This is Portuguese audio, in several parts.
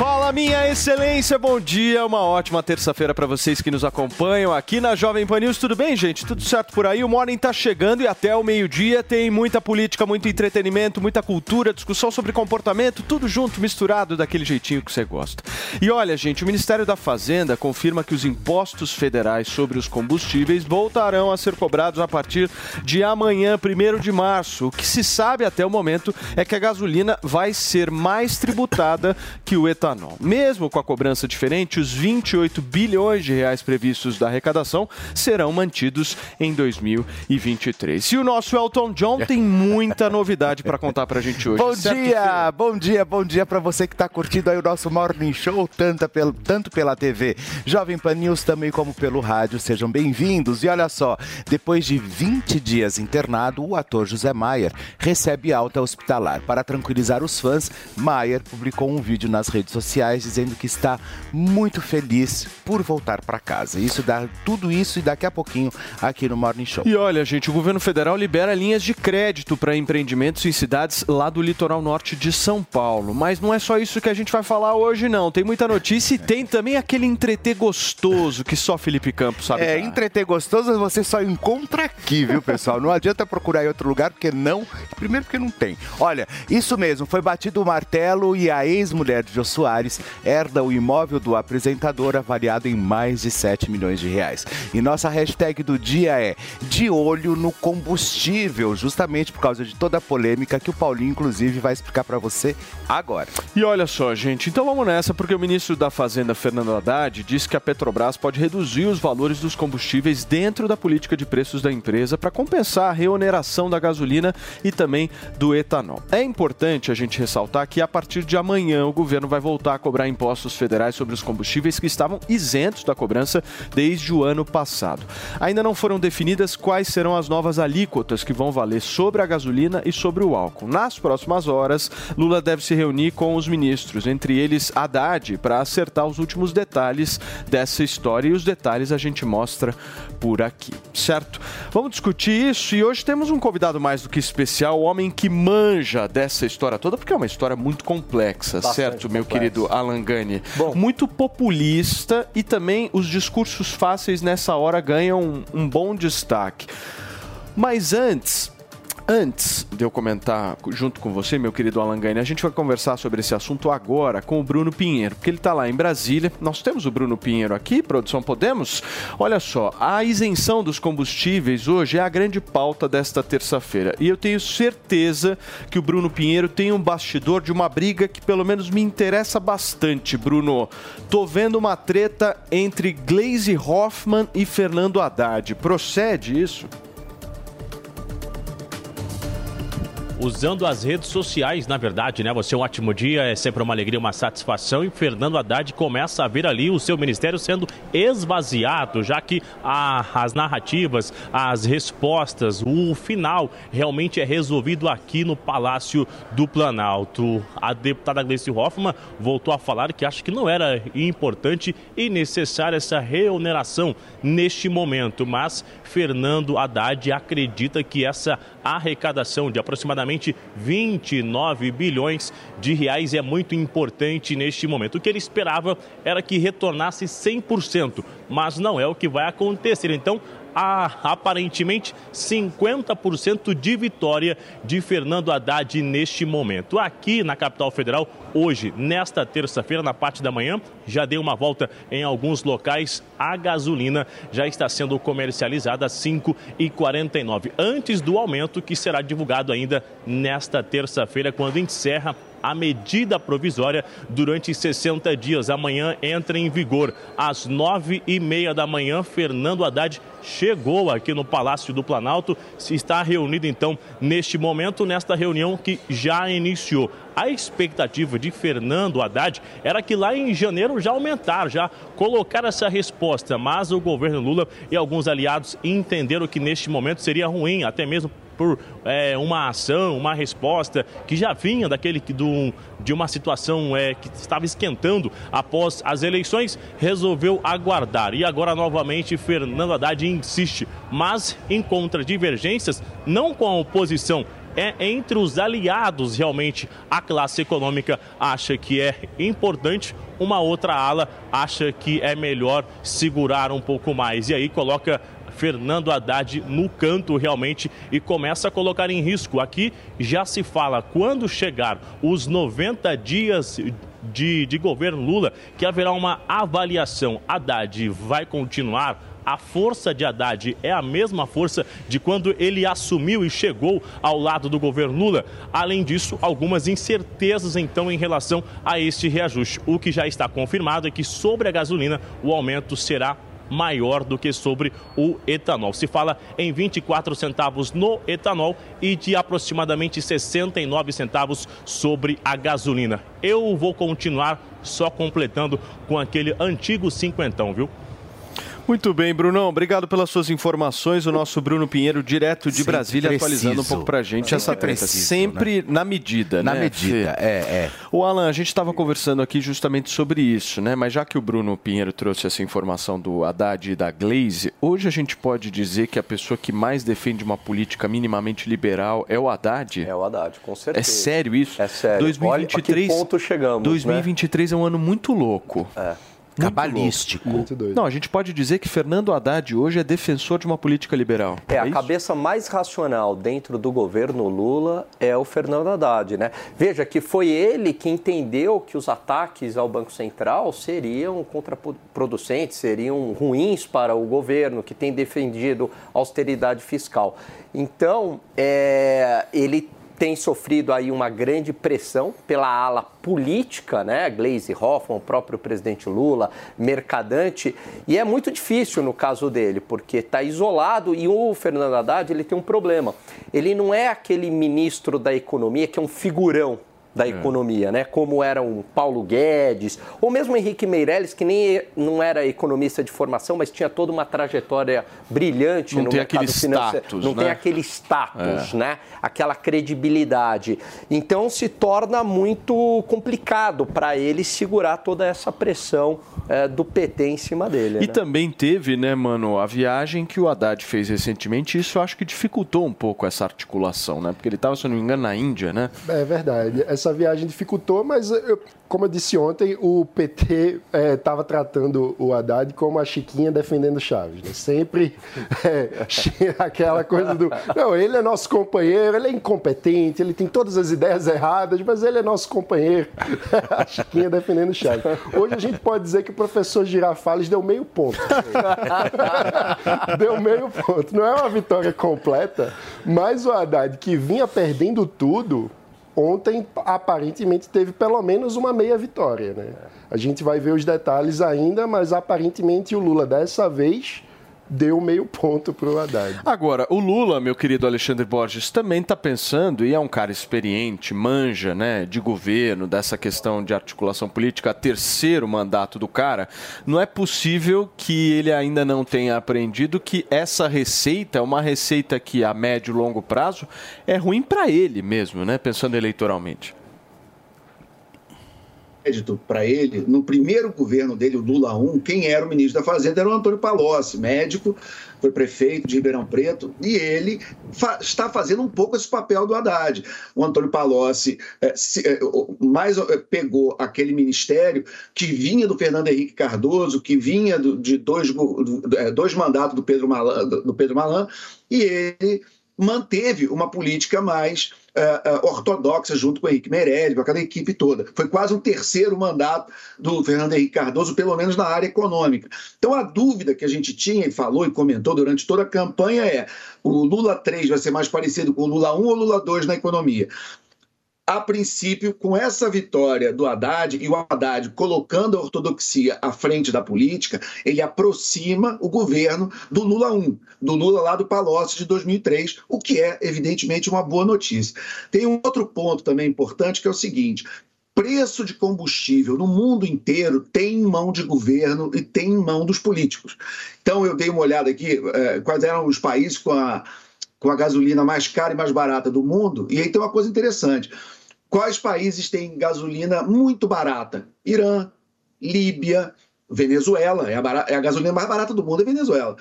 Show. Minha excelência, bom dia. Uma ótima terça-feira para vocês que nos acompanham aqui na Jovem Pan News. Tudo bem, gente? Tudo certo por aí? O Morning tá chegando e até o meio-dia tem muita política, muito entretenimento, muita cultura, discussão sobre comportamento, tudo junto, misturado daquele jeitinho que você gosta. E olha, gente, o Ministério da Fazenda confirma que os impostos federais sobre os combustíveis voltarão a ser cobrados a partir de amanhã, 1 de março. O que se sabe até o momento é que a gasolina vai ser mais tributada que o etanol. Mesmo com a cobrança diferente, os 28 bilhões de reais previstos da arrecadação serão mantidos em 2023. E o nosso Elton John tem muita novidade para contar para a gente hoje. Bom certo, dia, bom dia, bom dia para você que está curtindo aí o nosso Morning Show, tanto pelo, tanto pela TV Jovem Pan News, também como pelo rádio. Sejam bem-vindos. E olha só, depois de 20 dias internado, o ator José Maier recebe alta hospitalar. Para tranquilizar os fãs, Maier publicou um vídeo nas redes sociais dizendo que está muito feliz por voltar para casa. Isso dá tudo isso e daqui a pouquinho aqui no Morning Show. E olha, gente, o governo federal libera linhas de crédito para empreendimentos em cidades lá do litoral norte de São Paulo. Mas não é só isso que a gente vai falar hoje, não. Tem muita notícia e tem também aquele entreter gostoso que só Felipe Campos sabe. É, dar. entreter gostoso você só encontra aqui, viu, pessoal? Não adianta procurar em outro lugar, porque não. Primeiro, porque não tem. Olha, isso mesmo, foi batido o martelo e a ex-mulher de Jô Soares herda o imóvel do apresentador avaliado em mais de 7 milhões de reais. E nossa hashtag do dia é de olho no combustível, justamente por causa de toda a polêmica que o Paulinho, inclusive, vai explicar para você agora. E olha só, gente, então vamos nessa, porque o ministro da Fazenda, Fernando Haddad, disse que a Petrobras pode reduzir os valores dos combustíveis dentro da política de preços da empresa para compensar a reoneração da gasolina e também do etanol. É importante a gente ressaltar que a partir de amanhã o governo vai voltar cobrar impostos federais sobre os combustíveis que estavam isentos da cobrança desde o ano passado. Ainda não foram definidas quais serão as novas alíquotas que vão valer sobre a gasolina e sobre o álcool. Nas próximas horas, Lula deve se reunir com os ministros, entre eles Haddad, para acertar os últimos detalhes dessa história e os detalhes a gente mostra por aqui, certo? Vamos discutir isso e hoje temos um convidado mais do que especial, o homem que manja dessa história toda, porque é uma história muito complexa, Bastante certo, meu complexa. querido Alan Gani? Bom. Muito populista e também os discursos fáceis nessa hora ganham um, um bom destaque. Mas antes, antes de eu comentar junto com você, meu querido Alan Gani, a gente vai conversar sobre esse assunto agora com o Bruno Pinheiro, porque ele está lá em Brasília. Nós temos o Bruno Pinheiro aqui, produção, podemos? Olha só, a isenção dos combustíveis hoje é a grande pauta desta terça-feira. E eu tenho certeza que o Bruno Pinheiro tem um bastidor de uma briga que pelo menos me interessa bastante, Bruno. Tô vendo uma treta entre Glaze Hoffman e Fernando Haddad. Procede isso? Usando as redes sociais, na verdade, né? Você é um ótimo dia, é sempre uma alegria, uma satisfação. E Fernando Haddad começa a ver ali o seu ministério sendo esvaziado, já que a- as narrativas, as respostas, o final realmente é resolvido aqui no Palácio do Planalto. A deputada Gleice Hoffmann voltou a falar que acha que não era importante e necessária essa reoneração neste momento, mas Fernando Haddad acredita que essa arrecadação de aproximadamente 29 bilhões de reais é muito importante neste momento. O que ele esperava era que retornasse 100%, mas não é o que vai acontecer. Então, a, aparentemente 50% de vitória de Fernando Haddad neste momento. Aqui na capital federal, hoje, nesta terça-feira, na parte da manhã, já deu uma volta em alguns locais. A gasolina já está sendo comercializada a 5,49, antes do aumento que será divulgado ainda nesta terça-feira, quando encerra a medida provisória durante 60 dias. Amanhã entra em vigor. Às nove e meia da manhã, Fernando Haddad chegou aqui no Palácio do Planalto. Se está reunido, então, neste momento, nesta reunião que já iniciou. A expectativa de Fernando Haddad era que lá em janeiro já aumentar, já colocar essa resposta, mas o governo Lula e alguns aliados entenderam que neste momento seria ruim, até mesmo por é, uma ação, uma resposta que já vinha daquele do, de uma situação é, que estava esquentando após as eleições, resolveu aguardar. E agora novamente Fernando Haddad insiste, mas encontra divergências não com a oposição é entre os aliados realmente a classe econômica acha que é importante, uma outra ala acha que é melhor segurar um pouco mais. E aí coloca Fernando Haddad no canto realmente e começa a colocar em risco. Aqui já se fala quando chegar os 90 dias de, de governo Lula que haverá uma avaliação. Haddad vai continuar a força de Haddad é a mesma força de quando ele assumiu e chegou ao lado do governo Lula. Além disso, algumas incertezas então em relação a este reajuste. O que já está confirmado é que sobre a gasolina o aumento será maior do que sobre o etanol. Se fala em 24 centavos no etanol e de aproximadamente 69 centavos sobre a gasolina. Eu vou continuar só completando com aquele antigo cinquentão, viu? Muito bem, Brunão. Obrigado pelas suas informações. O nosso Bruno Pinheiro, direto de Sempre Brasília, preciso. atualizando um pouco pra gente Sempre essa treta. preciso, Sempre na medida, Na né? medida, Fê? é, é. O Alan, a gente estava conversando aqui justamente sobre isso, né? Mas já que o Bruno Pinheiro trouxe essa informação do Haddad e da Glaze, hoje a gente pode dizer que a pessoa que mais defende uma política minimamente liberal é o Haddad? É o Haddad, com É certeza. sério isso? É sério. 2023, Olha a que ponto chegamos, 2023 é um ano muito louco. É. Cabalístico. Muito doido. Não, a gente pode dizer que Fernando Haddad hoje é defensor de uma política liberal. É, a isso? cabeça mais racional dentro do governo Lula é o Fernando Haddad, né? Veja que foi ele que entendeu que os ataques ao Banco Central seriam contraproducentes, seriam ruins para o governo, que tem defendido austeridade fiscal. Então, é, ele tem sofrido aí uma grande pressão pela ala política, né? Glaze Hoffman, o próprio presidente Lula, Mercadante, e é muito difícil no caso dele, porque está isolado e o Fernando Haddad ele tem um problema. Ele não é aquele ministro da economia que é um figurão da economia, né? Como era um Paulo Guedes, ou mesmo Henrique Meirelles, que nem não era economista de formação, mas tinha toda uma trajetória brilhante Não no tem mercado aquele financeiro. status, não tem né? aquele status, né? Aquela credibilidade. Então se torna muito complicado para ele segurar toda essa pressão eh, do PT em cima dele. E né? também teve, né, mano, a viagem que o Haddad fez recentemente, isso eu acho que dificultou um pouco essa articulação, né? Porque ele estava, se eu não me engano, na Índia, né? É verdade. Essa viagem dificultou, mas eu- como eu disse ontem, o PT estava tratando o Haddad como a Chiquinha defendendo Chaves. né? Sempre é, aquela coisa do. Não, ele é nosso companheiro, ele é incompetente, ele tem todas as ideias erradas, mas ele é nosso companheiro. a Chiquinha defendendo Chaves. Hoje a gente pode dizer que o professor Girafales deu meio ponto. deu meio ponto. Não é uma vitória completa, mas o Haddad, que vinha perdendo tudo, ontem aparentemente teve pelo menos uma meia vitória. Né? A gente vai ver os detalhes ainda, mas aparentemente o Lula dessa vez deu meio ponto para o Haddad. Agora, o Lula, meu querido Alexandre Borges, também está pensando, e é um cara experiente, manja, né, de governo, dessa questão de articulação política, terceiro mandato do cara, não é possível que ele ainda não tenha aprendido que essa receita é uma receita que a médio e longo prazo é ruim para ele mesmo, né, pensando eleitoralmente. Crédito para ele, no primeiro governo dele, o Lula 1, quem era o ministro da Fazenda era o Antônio Palocci, médico, foi prefeito de Ribeirão Preto, e ele fa está fazendo um pouco esse papel do Haddad. O Antônio Palocci é, se, é, mais é, pegou aquele ministério que vinha do Fernando Henrique Cardoso, que vinha do, de dois, do, dois mandatos do Pedro Malan, do Pedro Malan e ele manteve uma política mais uh, ortodoxa junto com o Henrique Meirelles, com aquela equipe toda. Foi quase um terceiro mandato do Fernando Henrique Cardoso, pelo menos na área econômica. Então a dúvida que a gente tinha e falou e comentou durante toda a campanha é: o Lula 3 vai ser mais parecido com o Lula 1 ou Lula 2 na economia? A princípio, com essa vitória do Haddad e o Haddad colocando a ortodoxia à frente da política, ele aproxima o governo do Lula 1, do Lula lá do Palocci de 2003, o que é, evidentemente, uma boa notícia. Tem um outro ponto também importante que é o seguinte: preço de combustível no mundo inteiro tem mão de governo e tem mão dos políticos. Então, eu dei uma olhada aqui, eh, quais eram os países com a, com a gasolina mais cara e mais barata do mundo, e aí tem uma coisa interessante. Quais países têm gasolina muito barata? Irã, Líbia, Venezuela. É a, é a gasolina mais barata do mundo, é Venezuela.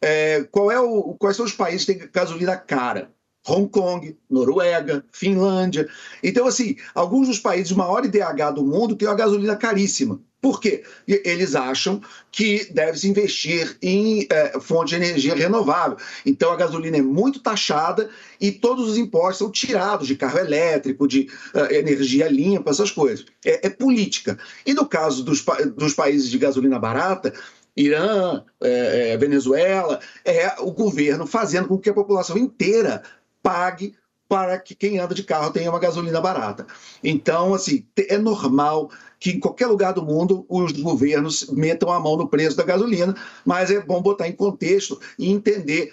É, qual é o, quais são os países que têm gasolina cara? Hong Kong, Noruega, Finlândia. Então, assim, alguns dos países maior IDH do mundo têm uma gasolina caríssima. Por quê? Eles acham que deve-se investir em é, fonte de energia renovável. Então a gasolina é muito taxada e todos os impostos são tirados de carro elétrico, de uh, energia limpa, essas coisas. É, é, política. E no caso dos, dos países de gasolina barata, Irã, é, Venezuela, é o governo fazendo com que a população inteira pague para que quem anda de carro tenha uma gasolina barata. Então, assim, é normal que em qualquer lugar do mundo os governos metam a mão no preço da gasolina, mas é bom botar em contexto e entender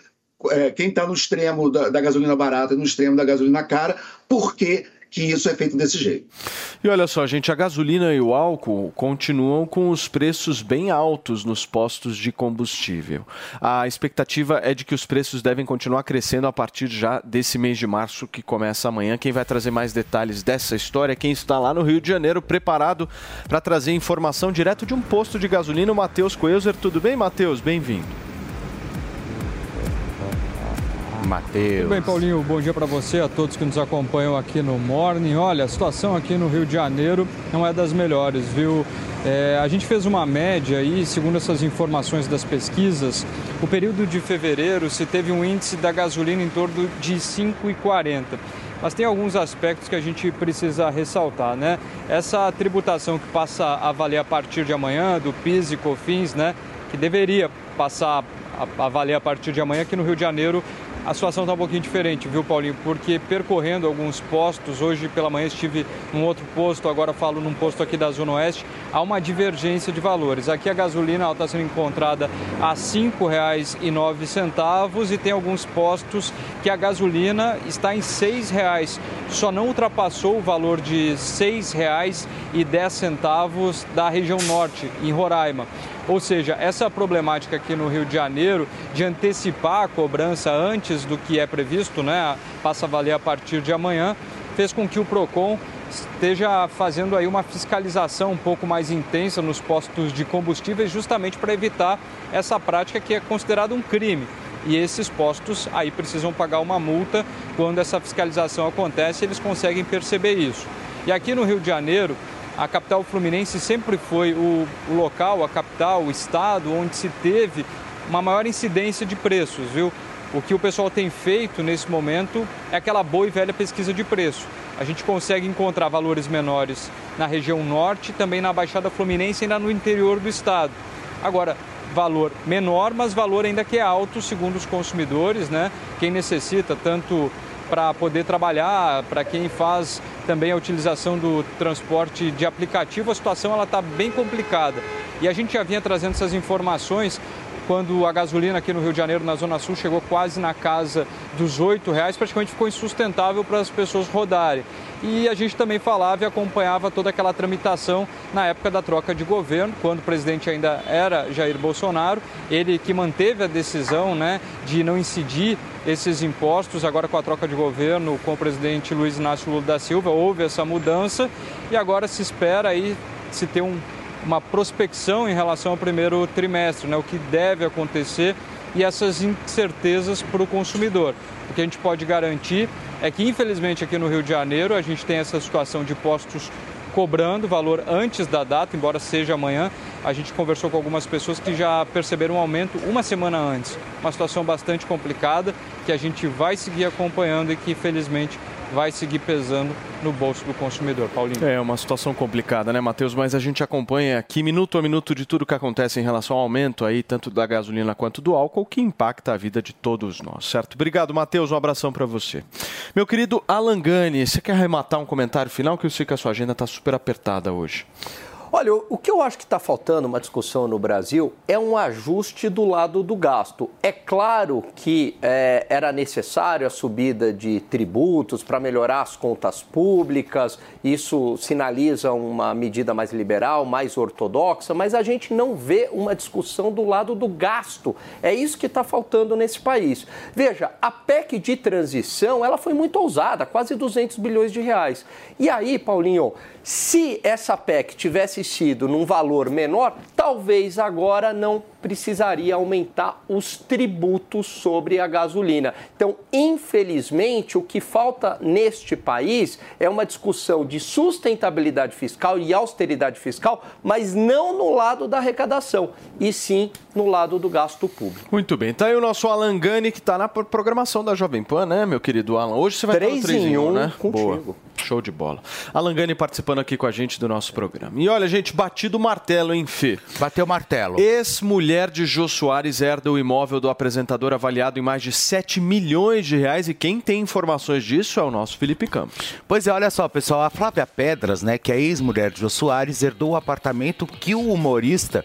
é, quem está no extremo da, da, gasolina barata, no extremo da gasolina cara, por que isso é feito desse jeito. E olha só, gente, a gasolina e o álcool continuam com os preços bem altos nos postos de combustível. A expectativa é de que os preços devem continuar crescendo a partir já desse mês de março que começa amanhã. Quem vai trazer mais detalhes dessa história é quem está lá no Rio de Janeiro preparado para trazer informação direto de um posto de gasolina, o Matheus Coelzer. Tudo bem, Matheus? Bem-vindo. Matheus. Tudo bem, Paulinho? Bom dia para você, a todos que nos acompanham aqui no Morning. Olha, a situação aqui no Rio de Janeiro não é das melhores, viu? É, a gente fez uma média aí, segundo essas informações das pesquisas, o período de fevereiro se teve um índice da gasolina em torno de 5,40 mas tem alguns aspectos que a gente precisa ressaltar, né? Essa tributação que passa a valer a partir de amanhã, do PIS e COFINS, né? Que deveria passar a valer a partir de amanhã aqui no Rio de Janeiro, a situação está um pouquinho diferente, viu, Paulinho? Porque percorrendo alguns postos, hoje pela manhã estive num outro posto, agora falo num posto aqui da Zona Oeste, há uma divergência de valores. Aqui a gasolina está sendo encontrada a R$ 5,09 e tem alguns postos que a gasolina está em R$ 6,00. Só não ultrapassou o valor de R$ 6,10 da região norte, em Roraima. Ou seja, essa problemática aqui no Rio de Janeiro de antecipar a cobrança antes do que é previsto, né, passa a valer a partir de amanhã, fez com que o Procon esteja fazendo aí uma fiscalização um pouco mais intensa nos postos de combustíveis, justamente para evitar essa prática que é considerada um crime. E esses postos aí precisam pagar uma multa quando essa fiscalização acontece, eles conseguem perceber isso. E aqui no Rio de Janeiro, a capital fluminense sempre foi o, o local, a capital, o estado onde se teve uma maior incidência de preços, viu? O que o pessoal tem feito nesse momento é aquela boa e velha pesquisa de preço. A gente consegue encontrar valores menores na região norte, também na Baixada Fluminense e ainda no interior do estado. Agora, valor menor, mas valor ainda que é alto, segundo os consumidores, né? Quem necessita tanto para poder trabalhar, para quem faz também a utilização do transporte de aplicativo, a situação ela está bem complicada. E a gente já vinha trazendo essas informações quando a gasolina aqui no Rio de Janeiro, na Zona Sul, chegou quase na casa dos R$ reais, praticamente ficou insustentável para as pessoas rodarem. E a gente também falava e acompanhava toda aquela tramitação na época da troca de governo, quando o presidente ainda era Jair Bolsonaro, ele que manteve a decisão né, de não incidir esses impostos. Agora, com a troca de governo com o presidente Luiz Inácio Lula da Silva, houve essa mudança e agora se espera aí se ter um, uma prospecção em relação ao primeiro trimestre, né, o que deve acontecer e essas incertezas para o consumidor. O que a gente pode garantir é que, infelizmente, aqui no Rio de Janeiro, a gente tem essa situação de postos cobrando valor antes da data, embora seja amanhã. A gente conversou com algumas pessoas que já perceberam um aumento uma semana antes. Uma situação bastante complicada que a gente vai seguir acompanhando e que, felizmente, vai seguir pesando no bolso do consumidor. Paulinho. É uma situação complicada, né, Matheus? Mas a gente acompanha aqui minuto a minuto de tudo que acontece em relação ao aumento aí, tanto da gasolina quanto do álcool, que impacta a vida de todos nós, certo? Obrigado, Matheus. Um abração para você. Meu querido Alan Gani, você quer arrematar um comentário final? Que eu sei que a sua agenda está super apertada hoje. Olha, o que eu acho que está faltando uma discussão no Brasil é um ajuste do lado do gasto. É claro que é, era necessário a subida de tributos para melhorar as contas públicas, isso sinaliza uma medida mais liberal, mais ortodoxa, mas a gente não vê uma discussão do lado do gasto. É isso que está faltando nesse país. Veja, a PEC de transição ela foi muito ousada, quase 200 bilhões de reais. E aí, Paulinho, se essa PEC tivesse sido num valor menor, talvez agora não precisaria aumentar os tributos sobre a gasolina. Então, infelizmente, o que falta neste país é uma discussão de sustentabilidade fiscal e austeridade fiscal, mas não no lado da arrecadação, e sim no lado do gasto público. Muito bem. Tá aí o nosso Alan Gani, que está na programação da Jovem Pan, né, meu querido Alan? Hoje você vai estar no 3 em em 1, um né? contigo. Boa. Show de bola. Alan Gani participando aqui com a gente do nosso programa. E olha, gente, batido o martelo, hein, Fê? Bateu o martelo. Ex-mulher de Jô Soares herda o imóvel do apresentador avaliado em mais de 7 milhões de reais e quem tem informações disso é o nosso Felipe Campos. Pois é, olha só, pessoal, a Flávia Pedras, né, que é ex-mulher de Jô Soares, herdou o apartamento que o humorista,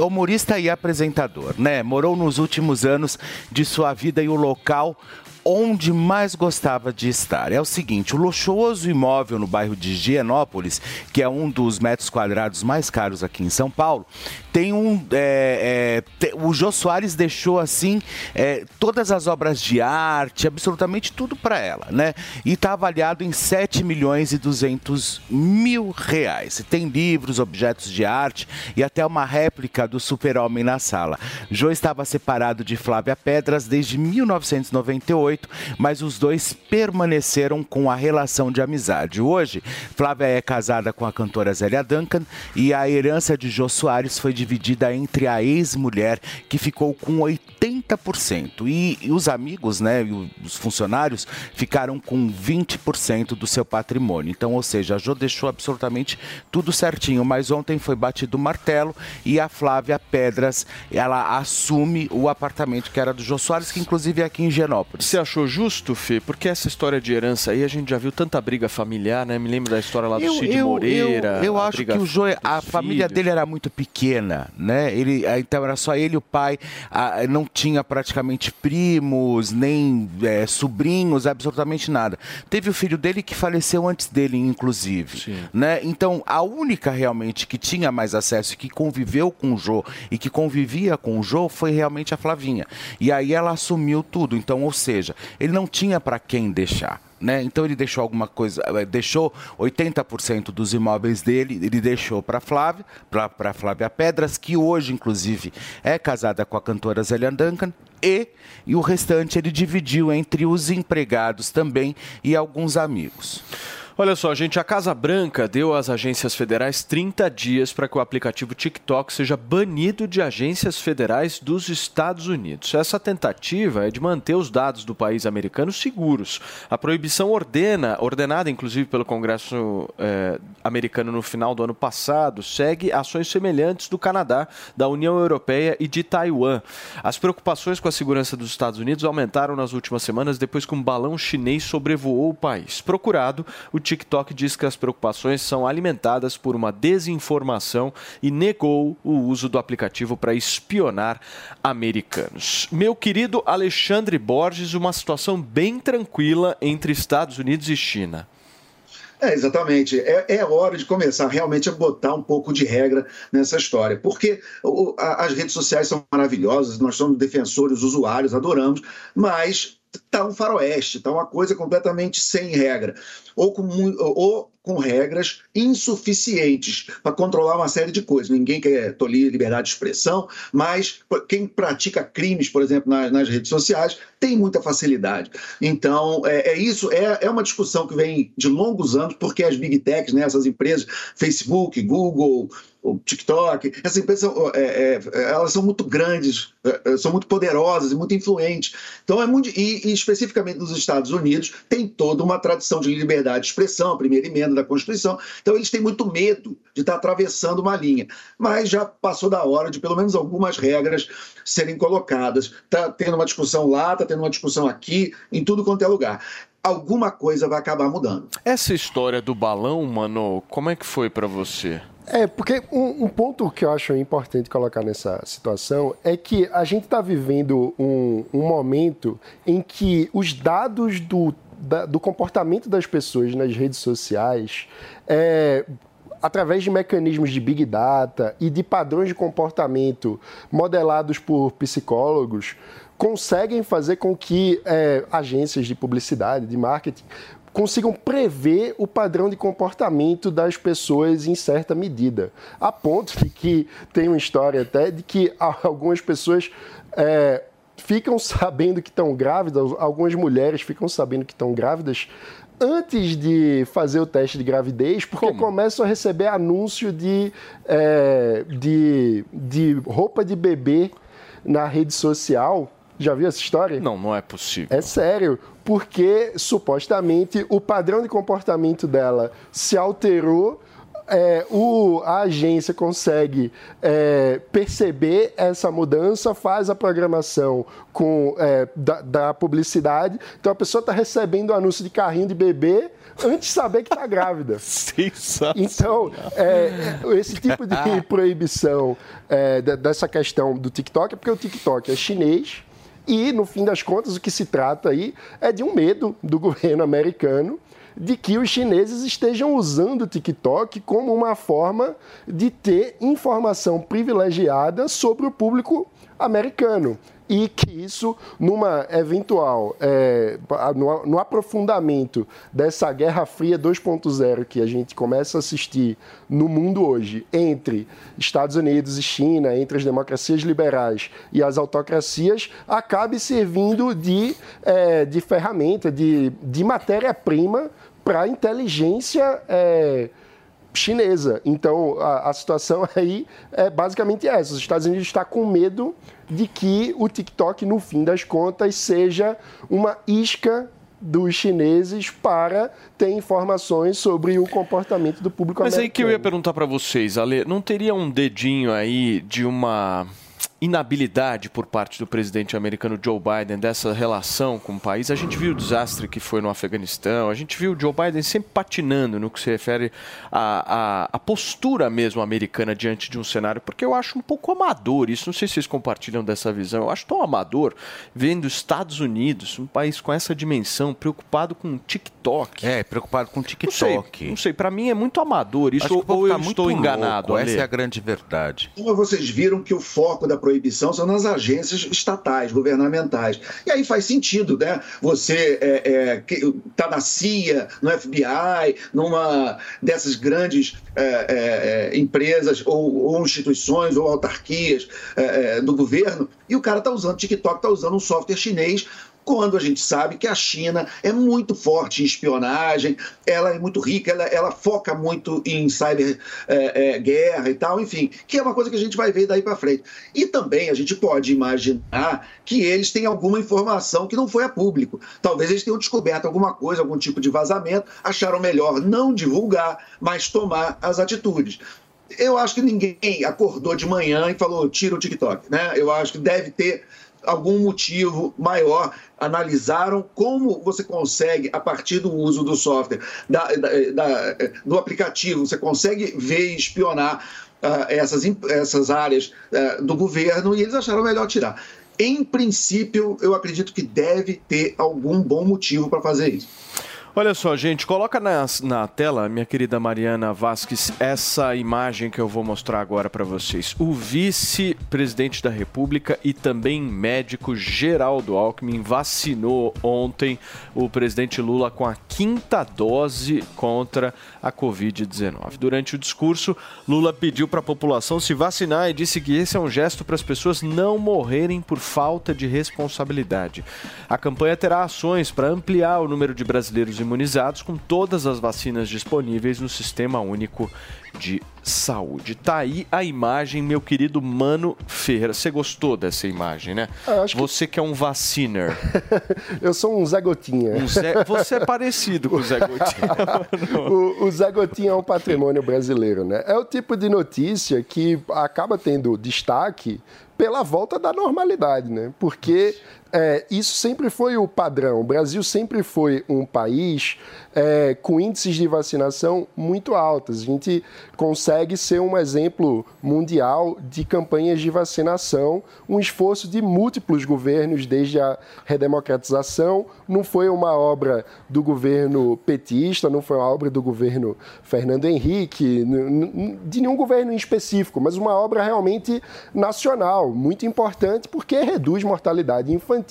humorista e apresentador, né, morou nos últimos anos de sua vida e o local onde mais gostava de estar. É o seguinte, o luxuoso imóvel no bairro de Higienópolis, que é um dos metros quadrados mais caros aqui em São Paulo, tem um... é, é, te- o Jô Soares deixou, assim, é, todas as obras de arte, absolutamente tudo para ela, né? E está avaliado em 7 milhões e 200 mil reais. Tem livros, objetos de arte e até uma réplica do super-homem na sala. Jô estava separado de Flávia Pedras desde 1998, mas os dois permaneceram com a relação de amizade. Hoje, Flávia é casada com a cantora Zélia Duncan e a herança de Jô Soares foi dividida entre a ex-mulher, que ficou com 80%, e, e os amigos, né, os funcionários, ficaram com 20% do seu patrimônio. Então, ou seja, a Jô deixou absolutamente tudo certinho, mas ontem foi batido o martelo e a Flávia Pedras, ela assume o apartamento que era do Jô Soares, que inclusive é aqui em Genópolis. Você achou justo, Fê? Porque essa história de herança aí, a gente já viu tanta briga familiar, né? Me lembro da história lá do Cid Moreira. eu, eu a acho que o Jô, a dos família filhos. dele era muito pequena, né? Ele, ah, então era só ele e o pai, ah, não tinha praticamente primos, nem eh, sobrinhos, absolutamente nada. Teve o filho dele que faleceu antes dele, inclusive, né? Então a única realmente que tinha mais acesso e que conviveu com o Jô e que convivia com o Jô foi realmente a Flavinha. E aí ela assumiu tudo. Então, ou seja, ele não tinha para quem deixar. Né? Então ele deixou alguma coisa, eh, deixou 80% dos imóveis dele, ele deixou para Flávia, para Flávia Pedras, que hoje inclusive é casada com a cantora Zélia Duncan, e, e o restante ele dividiu entre os empregados também e alguns amigos. Olha só, gente, a Casa Branca deu às agências federais 30 dias para que o aplicativo TikTok seja banido de agências federais dos Estados Unidos. Essa tentativa é de manter os dados do país americano seguros. A proibição ordena, ordenada inclusive pelo Congresso eh, americano no final do ano passado, segue ações semelhantes do Canadá, da União Europeia e de Taiwan. As preocupações com a segurança dos Estados Unidos aumentaram nas últimas semanas depois que um balão chinês sobrevoou o país. Procurado, o TikTok diz que as preocupações são alimentadas por uma desinformação e negou o uso do aplicativo para espionar americanos. Meu querido Alexandre Borges, uma situação bem tranquila entre Estados Unidos e China. É, exatamente. É, é hora de começar realmente a botar um pouco de regra nessa história. Porque o, a, as redes sociais são maravilhosas, nós somos defensores, usuários, adoramos, mas está um faroeste, está uma coisa completamente sem regra. Ou com, ou com regras insuficientes para controlar uma série de coisas. Ninguém quer tolir liberdade de expressão, mas quem pratica crimes, por exemplo, nas, nas redes sociais, tem muita facilidade. Então, é, é isso, é, é, uma discussão que vem de longos anos, porque as big techs, né, essas empresas, Facebook, Google, o TikTok, essas empresas é, é, elas são muito grandes, é, são muito poderosas e muito influentes. Então é muito e, e, especificamente nos Estados Unidos tem toda uma tradição de liberdade de expressão, a primeira emenda da Constituição. Então eles têm muito medo de estar atravessando uma linha, mas já passou da hora de pelo menos algumas regras serem colocadas. Está tendo uma discussão lá, está tendo uma discussão aqui, em tudo quanto é lugar alguma coisa vai acabar mudando. Essa história do balão, mano, como é que foi para você? É, porque um, um, ponto que eu acho importante colocar nessa situação é que a gente está vivendo um, um, momento em que os dados do, da, do comportamento das pessoas nas redes sociais, é, através de mecanismos de big data e de padrões de comportamento modelados por psicólogos, conseguem fazer com que é, agências de publicidade, de marketing, consigam prever o padrão de comportamento das pessoas em certa medida. A ponto de que tem uma história até de que algumas pessoas é, ficam sabendo que estão grávidas, algumas mulheres ficam sabendo que estão grávidas antes de fazer o teste de gravidez, porque Como? começam a receber anúncio de, é, de, de roupa de bebê na rede social já viu essa história? Não, não é possível. É sério, porque supostamente o padrão de comportamento dela se alterou. É, o, a agência consegue é, perceber essa mudança, faz a programação com, é, da, da, publicidade. Então a pessoa está recebendo anúncio de carrinho de bebê antes de saber que está grávida. Então, é, esse tipo de proibição é, dessa questão do TikTok é porque o TikTok é chinês e, no fim das contas, o que se trata aí é de um medo do governo americano de que os chineses estejam usando o TikTok como uma forma de ter informação privilegiada sobre o público americano e que isso, numa eventual, é, no, no, aprofundamento dessa Guerra Fria 2.0 que a gente começa a assistir no mundo hoje, entre Estados Unidos e China, entre as democracias liberais e as autocracias, acabe servindo de, é, de ferramenta, de, de matéria-prima para a inteligência. É, chinesa. Então, a, a, situação aí é basicamente essa. Os Estados Unidos está com medo de que o TikTok, no fim das contas, seja uma isca dos chineses para ter informações sobre o comportamento do público Mas americano. aí que eu ia perguntar para vocês, Ale, não teria um dedinho aí de uma inabilidade por parte do presidente americano Joe Biden dessa relação com o país. A gente viu o desastre que foi no Afeganistão, a gente viu o Joe Biden sempre patinando no que se refere à, à, à, postura mesmo americana diante de um cenário, porque eu acho um pouco amador isso. Não sei se vocês compartilham dessa visão. Eu acho tão amador vendo Estados Unidos, um país com essa dimensão, preocupado com TikTok. É, preocupado com TikTok. Não sei, não sei para mim é muito amador. Isso ou, ou eu tá estou enganado. Essa é a grande verdade. Como vocês viram que o foco da proibição são nas agências estatais, governamentais. E aí faz sentido, né? Você é, é, tá na CIA, no FBI, numa dessas grandes é, é, é empresas ou, ou, instituições ou autarquias é, do governo, e o cara está usando TikTok, está usando um software chinês quando a gente sabe que a China é muito forte em espionagem, ela é muito rica, ela, ela foca muito em cyber é, é, guerra e tal, enfim, que é uma coisa que a gente vai ver daí para frente. E também a gente pode imaginar que eles têm alguma informação que não foi a público. Talvez eles tenham descoberto alguma coisa, algum tipo de vazamento, acharam melhor não divulgar, mas tomar as atitudes eu acho que ninguém acordou de manhã e falou tira o TikTok, né? Eu acho que deve ter algum motivo maior, analisaram como você consegue, a partir do uso do software, da, da, da, do aplicativo, você consegue ver e espionar uh, essas, essas áreas uh, do governo e eles acharam melhor tirar. Em princípio, eu acredito que deve ter algum bom motivo para fazer isso. Olha só, gente, coloca na, na tela, minha querida Mariana Vasques, essa imagem que eu vou mostrar agora para vocês. O vice-presidente da República e também médico Geraldo Alckmin vacinou ontem o presidente Lula com a quinta dose contra a Covid-19. Durante o discurso, Lula pediu para a população se vacinar e disse que esse é um gesto para as pessoas não morrerem por falta de responsabilidade. A campanha terá ações para ampliar o número de brasileiros imunizados com todas as vacinas disponíveis no Sistema Único de Saúde. Tá aí a imagem, meu querido Mano Ferreira. Você gostou dessa imagem, né? que- Você que é um vaciner. Eu sou um Zé Gotinha. Um Zé- Você é parecido com o Zé Gotinha. o, o Zé Gotinha é um patrimônio brasileiro, né? É o tipo de notícia que acaba tendo destaque pela volta da normalidade, né? Porque é, isso sempre foi o padrão. O Brasil sempre foi um país é, com índices de vacinação muito altos. A gente consegue ser um exemplo mundial de campanhas de vacinação, um esforço de múltiplos governos desde a redemocratização. Não foi uma obra do governo petista, não foi uma obra do governo Fernando Henrique, de nenhum governo em específico, mas uma obra realmente nacional, muito importante porque reduz mortalidade infantil,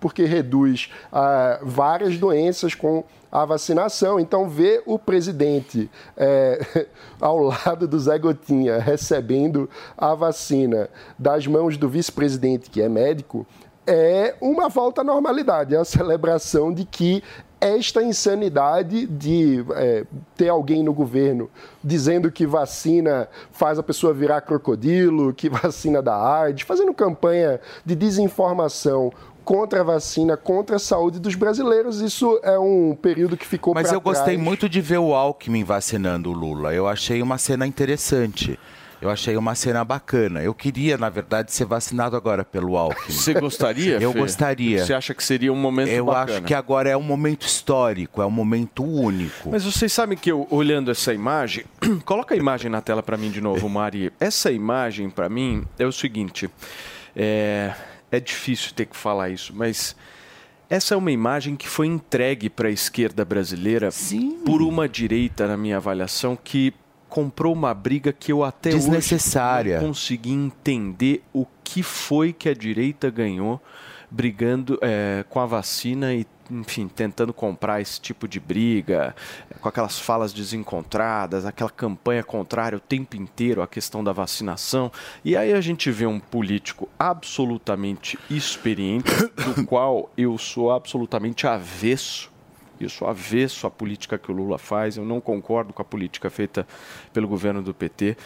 porque reduz ah, várias doenças com a vacinação. Então, ver o presidente é, ao lado do Zé Gotinha recebendo a vacina das mãos do vice-presidente, que é médico, é uma volta à normalidade, é a celebração de que esta insanidade de é, ter alguém no governo dizendo que vacina faz a pessoa virar crocodilo, que vacina dá AIDS, fazendo campanha de desinformação contra a vacina, contra a saúde dos brasileiros. Isso é um período que ficou Mas eu gostei trás. muito de ver o Alckmin vacinando o Lula. Eu achei uma cena interessante. Eu achei uma cena bacana. Eu queria, na verdade, ser vacinado agora pelo Alckmin. Você gostaria? Eu Fê? gostaria. Você acha que seria um momento Eu bacana? acho que agora é um momento histórico, é um momento único. Mas vocês sabem que eu, olhando essa imagem, coloca a imagem na tela para mim de novo, Mari. Essa imagem para mim é o seguinte, é, é difícil ter que falar isso, mas essa é uma imagem que foi entregue para a esquerda brasileira por uma direita, na minha avaliação, que comprou uma briga que eu até Desnecessária. hoje não consegui entender o que foi que a direita ganhou brigando é, com a vacina e enfim, tentando comprar esse tipo de briga, com aquelas falas desencontradas, aquela campanha contrária o tempo inteiro à questão da vacinação. E aí a gente vê um político absolutamente experiente, do qual eu sou absolutamente avesso. Eu sou avesso à política que o Lula faz, eu não concordo com a política feita pelo governo do PT,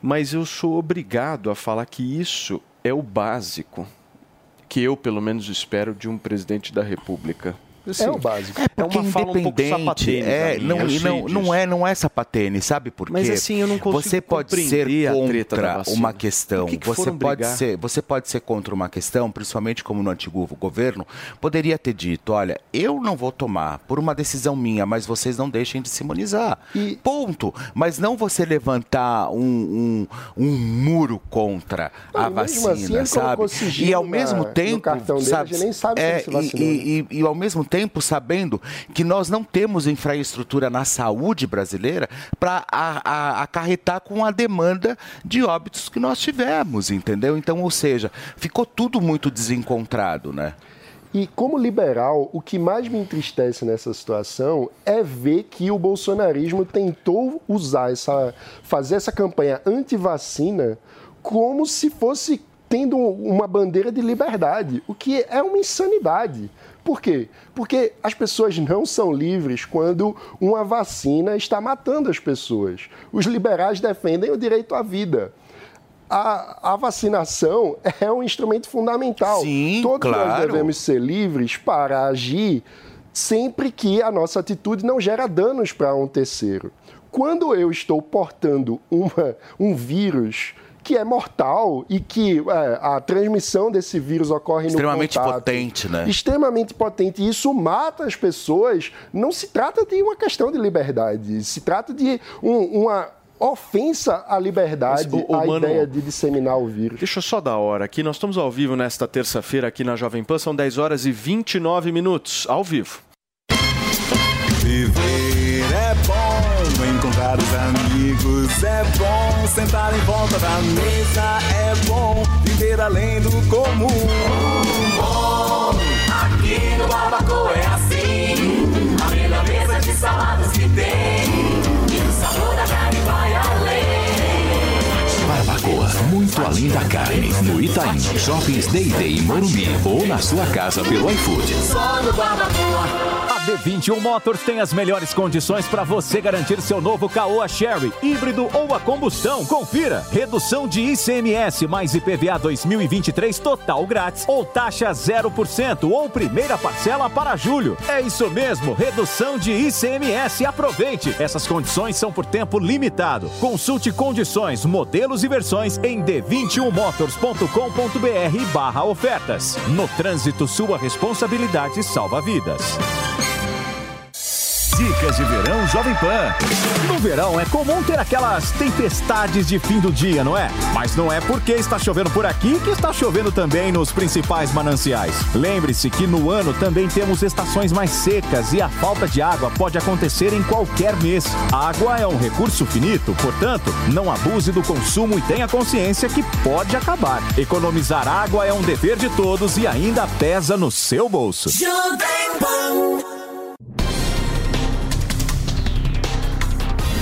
mas eu sou obrigado a falar que isso é o básico que eu, pelo menos, espero de um presidente da República. Assim, É o básico. É uma fala um pouco sapatênis é, não, e sei não, não é, não é sapatênis, sabe por quê? Mas, assim, eu não consigo Você pode ser contra uma questão, que que você pode brigar? ser, você pode ser contra uma questão, principalmente como no antigo governo, poderia ter dito, olha, eu não vou tomar por uma decisão minha, mas vocês não deixem de se imunizar. Ponto. Mas não você levantar um, um, um muro contra Não, a e vacina, assim, sabe? E ao na- mesmo no tempo, dele, sabe, sabe se é, vacinou, e- e- e, e ao mesmo tempo sabendo que nós não temos infraestrutura na saúde brasileira para acarretar com a demanda de óbitos que nós tivemos, entendeu? Então, ou seja, ficou tudo muito desencontrado, né? E como liberal, o que mais me entristece nessa situação é ver que o bolsonarismo tentou usar essa, fazer essa campanha anti-vacina como se fosse tendo uma bandeira de liberdade, o que é uma insanidade. Por quê? Porque as pessoas não são livres quando uma vacina está matando as pessoas. Os liberais defendem o direito à vida. A, a vacinação é um instrumento fundamental. Sim, Todos nós claro. devemos ser livres para agir sempre que a nossa atitude não gera danos para um terceiro. Quando eu estou portando uma, um vírus que é mortal e que é, a transmissão desse vírus ocorre no Extremamente contato, potente, né? extremamente potente e isso mata as pessoas, não se trata de uma questão de liberdade, se trata de um- uma ofensa à liberdade, Mas, à mano, ideia de disseminar o vírus. Deixa eu só dar hora aqui. Nós estamos ao vivo nesta terça-feira aqui na Jovem Pan. São 10 horas e 29 minutos. Ao vivo. te ver. É bom encontrar os amigos. É bom sentar em volta da mesa. É bom viver além do comum. Bom, aqui no Barbacoa é assim. A melhor mesa de saladas que tem. Além da carne. No Itaim, Shoppings Day Day em Morumbi ou na sua casa pelo iFood. A D21 Motors tem as melhores condições para você garantir seu novo Caoa Sherry, híbrido ou a combustão. Confira: redução de ICMS mais IPVA 2023 total grátis ou taxa 0% ou primeira parcela para julho. É isso mesmo, redução de ICMS. Aproveite! Essas condições são por tempo limitado. Consulte condições, modelos e versões em d21motors.com.br barra ofertas. No trânsito, sua responsabilidade salva vidas. Dicas de verão Jovem Pan. No verão é comum ter aquelas tempestades de fim do dia, não é? Mas não é porque está chovendo por aqui que está chovendo também nos principais mananciais. Lembre-se que no ano também temos estações mais secas e a falta de água pode acontecer em qualquer mês. A água é um recurso finito, portanto, não abuse do consumo e tenha consciência que pode acabar. Economizar água é um dever de todos e ainda pesa no seu bolso. Jovem Pan.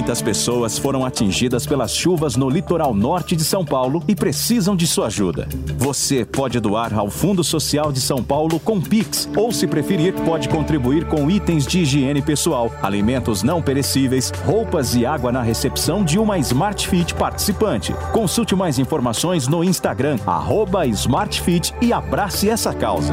Muitas pessoas foram atingidas pelas chuvas no litoral norte de São Paulo e precisam de sua ajuda. Você pode doar ao Fundo Social de São Paulo com Pix, ou se preferir, pode contribuir com itens de higiene pessoal, alimentos não perecíveis, roupas e água na recepção de uma Smart Fit participante. Consulte mais informações no Instagram, arroba SmartFit e abrace essa causa.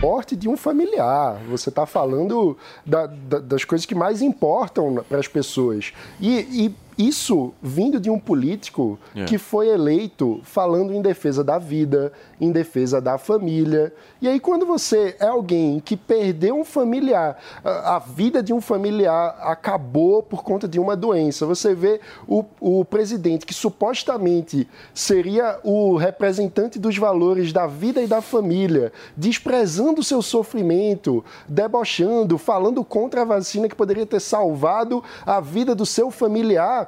Morte de um familiar. Você está falando da- da- das coisas que mais importam para as pessoas. E, e isso vindo de um político É. que foi eleito falando em defesa da vida, em defesa da família. E aí, quando você é alguém que perdeu um familiar, a, a vida de um familiar acabou por conta de uma doença, você vê o, o presidente que supostamente seria o representante dos valores da vida e da família, desprezando o seu sofrimento, debochando, falando contra a vacina que poderia ter salvado a vida do seu familiar.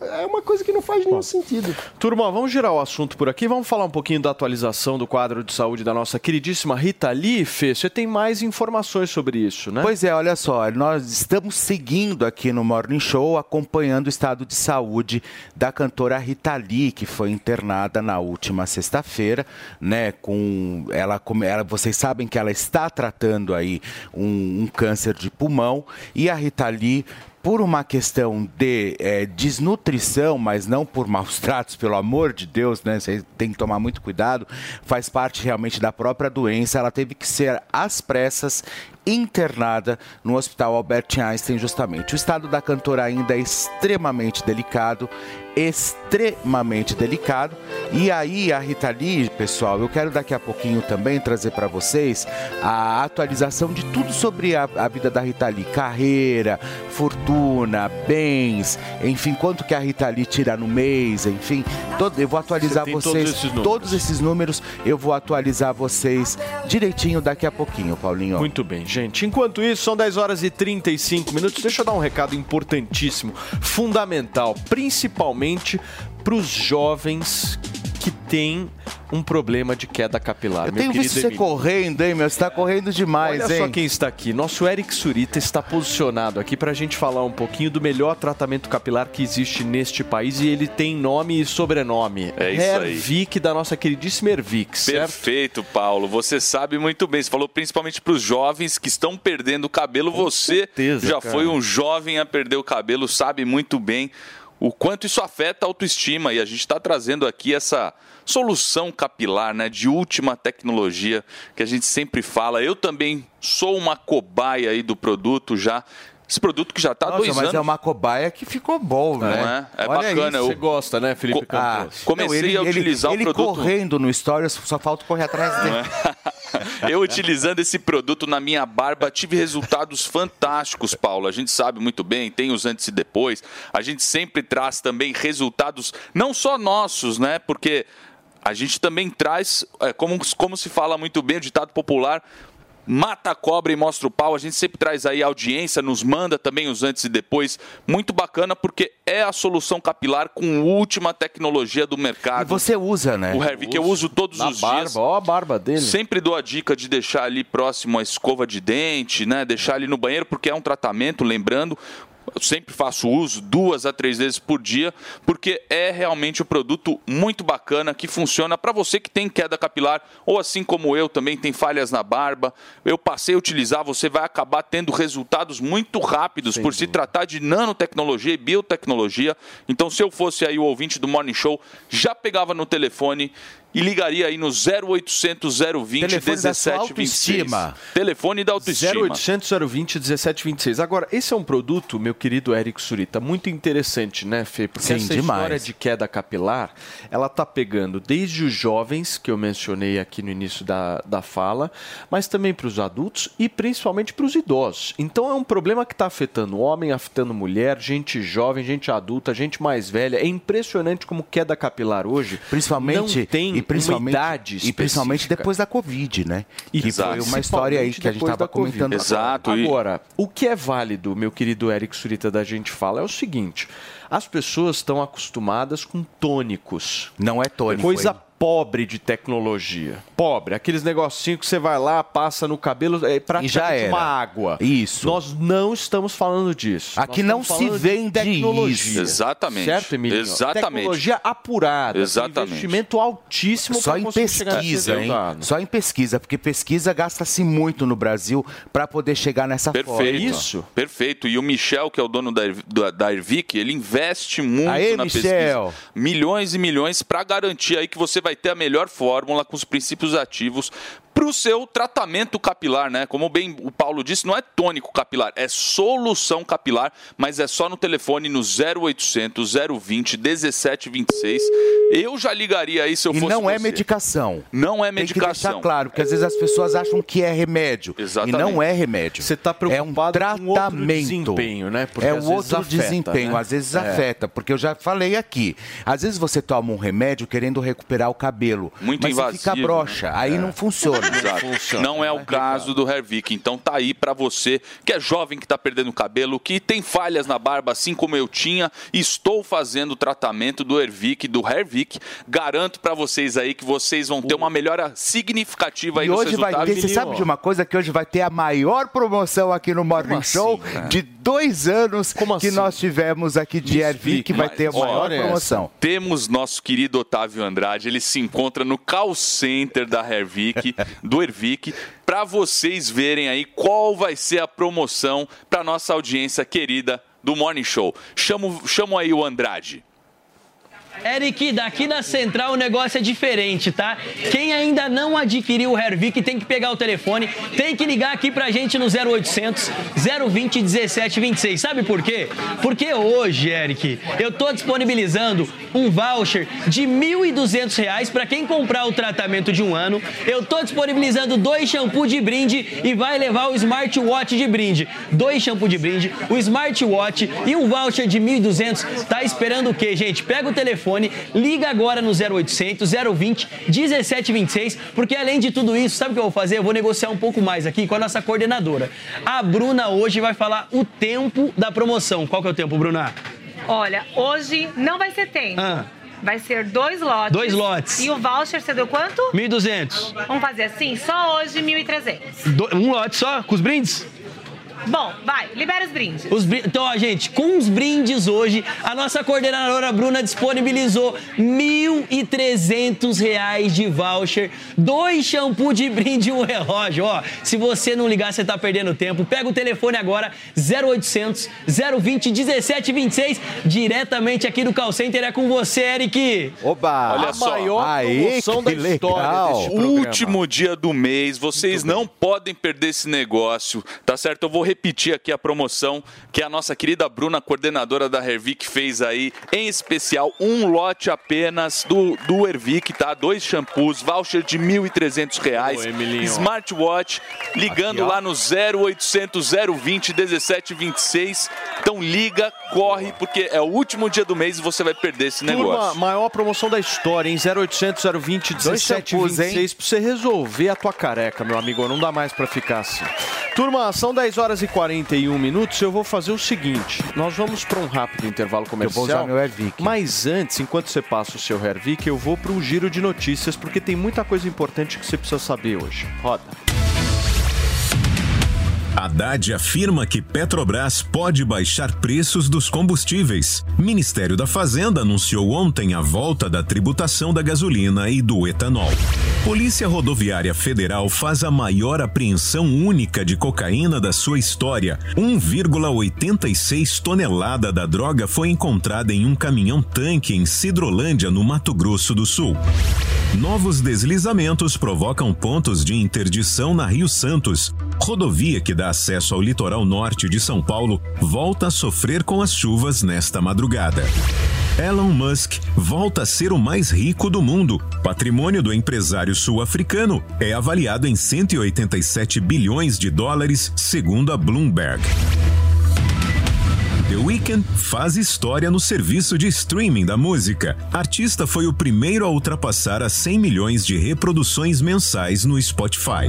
É uma coisa que não faz nenhum sentido. Turma, vamos girar o assunto por aqui. Vamos falar um pouquinho da atualização do quadro de saúde da nossa queridíssima Rita Lee. Fê, você tem mais informações sobre isso, né? Pois é, olha só, nós estamos seguindo aqui no Morning Show, acompanhando o estado de saúde da cantora Rita Lee, que foi internada na última sexta-feira, né? Com ela, como ela, vocês sabem que ela está tratando aí um, um câncer de pulmão e a Rita Lee por uma questão de eh, desnutrição, mas não por maus tratos, pelo amor de Deus, né? Você tem que tomar muito cuidado. Faz parte realmente da própria doença. Ela teve que ser às pressas internada no Hospital Albert Einstein, justamente. O estado da cantora ainda é extremamente delicado, extremamente delicado. E aí, a Rita Lee, pessoal, eu quero daqui a pouquinho também trazer para vocês a atualização de tudo sobre a, a vida da Rita Lee: carreira, fortuna, bens, enfim, quanto que a Rita Lee tira no mês, enfim. todo- eu vou atualizar Você vocês todos esses números. todos esses números, eu vou atualizar vocês direitinho daqui a pouquinho, Paulinho. Muito bem, gente. Enquanto isso, são 10 horas e 35 minutos. Deixa eu dar um recado importantíssimo, fundamental, principalmente para os jovens que têm um problema de queda capilar. Eu meu tenho visto você Emílio. correndo, hein, meu? Você tá correndo demais, Olha hein? só quem está aqui. Nosso Eric Surita está posicionado aqui para a gente falar um pouquinho do melhor tratamento capilar que existe neste país e ele tem nome e sobrenome. É isso aí. Hervik, da nossa queridíssima Hervik, certo? Perfeito, Paulo. Você sabe muito bem. Você falou principalmente para os jovens que estão perdendo o cabelo. Você certeza, já cara. foi um jovem a perder o cabelo, sabe muito bem o quanto isso afeta a autoestima. E a gente está trazendo aqui essa solução capilar, né, de última tecnologia que a gente sempre fala. Eu também sou uma cobaia aí do produto já. Esse produto que já está há dois mas anos. é uma cobaia que ficou bom, Não né? é? É Olha bacana, isso. Você gosta, né, Felipe Co- Ah, comecei Não, ele- a utilizar ele, o produto. Ele correndo no Stories, só falta correr atrás dele. Eu utilizando esse produto na minha barba tive resultados fantásticos, Paulo. A gente sabe muito bem, tem os antes e depois. A gente sempre traz também resultados não só nossos, né? Porque a gente também traz, é, como, como se fala muito bem, o ditado popular. Mata a cobra e mostra o pau. A gente sempre traz aí audiência, nos manda também os antes e depois. Muito bacana porque é a solução capilar com última tecnologia do mercado. E você usa, né? O Hervik eu uso todos Na os barba, dias. ó a barba dele. Sempre dou a dica de deixar ali próximo a escova de dente, né? Deixar ali no banheiro, porque é um tratamento, lembrando. Eu sempre faço uso duas a três vezes por dia, porque é realmente um produto muito bacana que funciona para você que tem queda capilar, ou assim como eu também tem falhas na barba. Eu passei a utilizar, você vai acabar tendo resultados muito rápidos por se tratar de nanotecnologia e biotecnologia. Então, se eu fosse aí o ouvinte do Morning Show, já pegava no telefone e ligaria aí no 0800 020 Telefone da sua 1726. autoestima. Telefone da autoestima. 0800 020 1726. Agora, esse é um produto, meu querido Eric Surita, muito interessante, né, Fê? Porque Sim, essa demais. história de queda capilar, ela tá pegando desde os jovens, que eu mencionei aqui no início da, da fala, mas também para os adultos e principalmente para os idosos. Então é um problema que está afetando homem, afetando mulher, gente jovem, gente adulta, gente mais velha. É impressionante como queda capilar hoje Principalmente, não tem e principalmente, uma idade e principalmente específica. depois da Covid, né? Que Exato. foi uma história aí que a gente estava comentando. Exato. e- Agora, o que é válido, meu querido Eric Surita, da gente fala, é o seguinte: as pessoas estão acostumadas com tônicos. Não é tônico. Coisa hein? Pobre de tecnologia. Pobre. Aqueles negocinhos que você vai lá, passa no cabelo, é praticamente já era. uma água. Isso. Nós não estamos falando disso. Aqui não se vende tecnologia. isso. Exatamente. Certo, Emílio? Exatamente. Tecnologia apurada. Exatamente. Investimento altíssimo Só em pesquisa, hein? Só em pesquisa, porque pesquisa gasta-se muito no Brasil para poder chegar nessa Perfeito. forma. Perfeito. E o Michel, que é o dono da, da, da Ervic, ele investe muito Aê, na Michel. pesquisa. Milhões e milhões para garantir aí que você vai ter a melhor fórmula com os princípios ativos para o seu tratamento capilar, né? Como bem o Paulo disse, não é tônico capilar, é solução capilar, mas é só no telefone no 0800 020 1726. Eu já ligaria aí se eu E fosse não é você. medicação. Não é Tem que medicação. deixar claro, porque às vezes as pessoas acham que é remédio. Exatamente. E não é remédio. Você está preocupado é um com outro tratamento. desempenho, né? Porque é vezes outro afeta, desempenho, né? às vezes É. afeta, porque eu já falei aqui. Às vezes você toma um remédio querendo recuperar o cabelo, Muito mas invasivo, você fica broxa, né? aí É. não funciona. Exato. Não é o caso do Hervik. Então tá aí pra você que é jovem, que tá perdendo cabelo, que tem falhas na barba, assim como eu tinha. Estou fazendo o tratamento do Hervik, do Hervik. Garanto pra vocês aí que vocês vão ter uma melhora significativa aí E hoje vai resultados. ter, você sabe de uma coisa que hoje vai ter a maior promoção aqui no Morning Show de dois anos que nós tivemos aqui de Ervic, que vai ter a maior promoção. essa. Temos nosso querido Otávio Andrade, ele se encontra no call center da Hervik, do Ervic, para vocês verem aí qual vai ser a promoção para nossa audiência querida do Morning Show. Chamo, chamo aí o Andrade. Eric, daqui da central o negócio é diferente, tá? Quem ainda não adquiriu o Hervik tem que pegar o telefone, tem que ligar aqui pra gente no 0800 020 1726. Sabe por quê? Porque hoje, Eric, eu tô disponibilizando um voucher de 1.200 reais pra quem comprar o tratamento de um ano. Eu tô disponibilizando dois shampoos de brinde e vai levar o smartwatch de brinde. Dois shampoos de brinde, o smartwatch e um voucher de 1.200. Tá esperando o quê, gente? Pega o telefone, liga agora no 0800 020 1726, porque além de tudo isso, sabe o que eu vou fazer? Eu vou negociar um pouco mais aqui com a nossa coordenadora. A Bruna hoje vai falar o tempo da promoção. Qual que é o tempo, Bruna? Olha, hoje não vai ser tempo. Ah. Vai ser dois lotes. Dois lotes. E o voucher você deu quanto? 1.200. Vamos fazer assim? Só hoje, 1.300. Do- Um lote só, com os brindes? Bom, vai, libera os brindes. Os brin- Então, ó, gente, com os brindes hoje, a nossa coordenadora Bruna disponibilizou 1.300 reais de voucher, dois shampoo de brinde e um relógio. Ó, se você não ligar, você tá perdendo tempo. Pega o telefone agora, 0800 020 1726, diretamente aqui do Call Center. É com você, Eric. Oba! Olha só. Aê, que legal. Último dia do mês, vocês não podem perder esse negócio, tá certo? Eu vou repetir aqui a promoção que a nossa querida Bruna, coordenadora da Hervik, fez aí, em especial um lote apenas do, do Hervik, tá? Dois shampoos, voucher de 1.300 reais, smartwatch, ligando Aqui, lá no 0800 020 1726. Então liga, corre, porque é o último dia do mês e você vai perder esse Turma, negócio. maior promoção da história, hein? 0800 020 Dois shampoos, 1726 pra você resolver a tua careca, meu amigo. Não dá mais pra ficar assim. Turma, são 10 horas e 41 minutos. Eu vou fazer o seguinte: nós vamos pra um rápido intervalo comercial. usar meu Hervik. Mas antes, enquanto você passa o seu Hervik, eu vou para um giro de notícias, porque tem muita coisa importante que você precisa saber hoje. Roda. Haddad afirma que Petrobras pode baixar preços dos combustíveis. Ministério da Fazenda anunciou ontem a volta da tributação da gasolina e do etanol. Polícia Rodoviária Federal faz a maior apreensão única de cocaína da sua história. 1,86 tonelada da droga foi encontrada em um caminhão-tanque em Sidrolândia, no Mato Grosso do Sul. Novos deslizamentos provocam pontos de interdição na Rio Santos. Rodovia que dá acesso ao litoral norte de São Paulo volta a sofrer com as chuvas nesta madrugada. Elon Musk volta a ser o mais rico do mundo. Patrimônio do empresário sul-africano é avaliado em 187 bilhões de dólares, segundo a Bloomberg. The Weeknd faz história no serviço de streaming da música. Artista foi o primeiro a ultrapassar as 100 milhões de reproduções mensais no Spotify.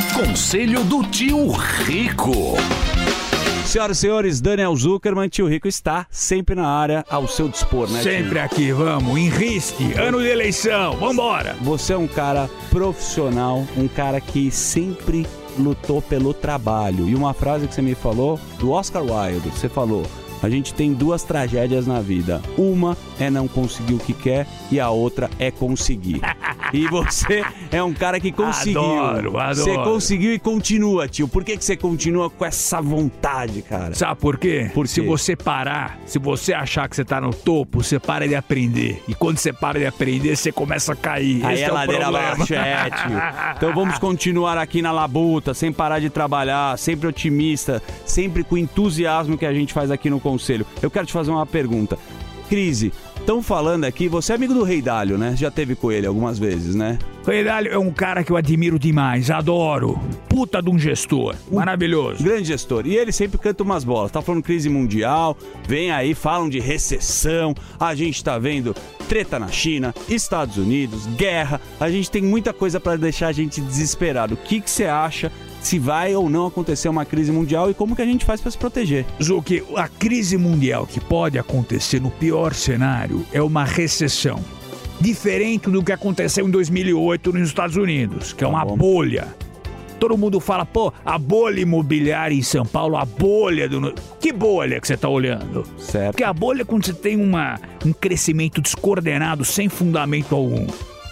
Conselho do Tio Rico. Senhoras e senhores, Daniel Zuckerman, tio Rico está sempre na área ao seu dispor, né? tio? Sempre aqui, vamos, em risque, ano de eleição, vambora. Você é um cara profissional, um cara que sempre lutou pelo trabalho. E uma frase que você me falou do Oscar Wilde, você falou: a gente tem duas tragédias na vida. Uma é não conseguir o que quer e a outra é conseguir. E você é um cara que conseguiu. Adoro, adoro. Você conseguiu e continua, tio. Por que, que você continua com essa vontade, cara? Sabe por quê? Por se você parar, se você achar que você tá no topo, você para de aprender. E quando você para de aprender, você começa a cair. Aí Esse é é ladeira abaixo, é, tio. Então vamos continuar aqui na labuta, sem parar de trabalhar, sempre otimista, sempre com entusiasmo que a gente faz aqui no Conselho. Eu quero te fazer uma pergunta. Crise, estão falando aqui, você é amigo do Rei Dálio, né? Já teve com ele algumas vezes, né? O Redalho é um cara que eu admiro demais, adoro. Puta de um gestor. Maravilhoso. Grande gestor. E ele sempre canta umas bolas. Tá falando crise mundial, vem aí, falam de recessão. A gente tá vendo treta na China, Estados Unidos, guerra. A gente tem muita coisa para deixar a gente desesperado. O que que você acha se vai ou não acontecer uma crise mundial e como que a gente faz para se proteger? Zuki, a crise mundial que pode acontecer no pior cenário é uma recessão. Diferente do que aconteceu em 2008 nos Estados Unidos, que é uma bolha. Todo mundo fala, pô, a bolha imobiliária em São Paulo, a bolha do. Que bolha que você tá olhando? Certo. Porque a bolha é quando você tem uma, um crescimento descoordenado, sem fundamento algum.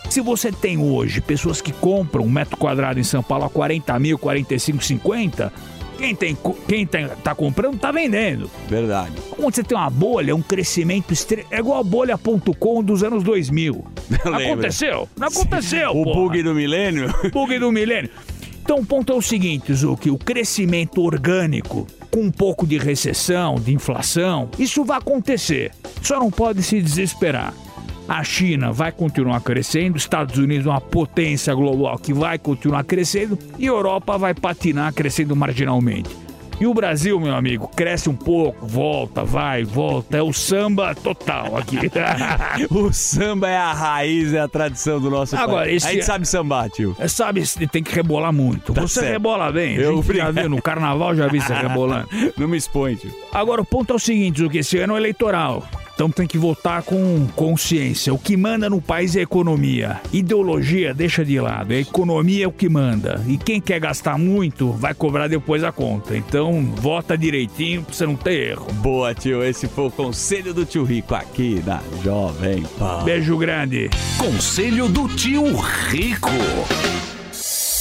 Se você tem hoje pessoas que compram um metro quadrado em São Paulo a 40 mil, 45, 50, quem, tem, quem tem, tá comprando tá vendendo. Verdade. Quando você tem uma bolha, um crescimento extre... É igual a bolha.com dos anos 2000. Não aconteceu? Não aconteceu, O porra. bug do milênio? Bug do milênio. Então o ponto é o seguinte, Zuki, o crescimento orgânico com um pouco de recessão, de inflação, isso vai acontecer. Só não pode se desesperar. A China vai continuar crescendo, Estados Unidos é uma potência global que vai continuar crescendo e a Europa vai patinar crescendo marginalmente. E o Brasil, meu amigo, cresce um pouco, volta, vai, volta. É o samba total aqui. o samba é a raiz, é a tradição do nosso Agora, país. esse A gente sabe sambar, tio. É, sabe, tem que rebolar muito. Tá você certo. rebola bem. Eu já viu, no carnaval já vi você rebolando. Não me expõe, tio. Agora, o ponto é o seguinte, o que esse ano é eleitoral. Então tem que votar com consciência. O que manda no país é a economia. Ideologia deixa de lado. A economia é o que manda. E quem quer gastar muito vai cobrar depois a conta. Então vota direitinho pra você não ter erro. Boa, tio. Esse foi o conselho do tio Rico aqui na Jovem Pan. Beijo grande. Conselho do tio Rico.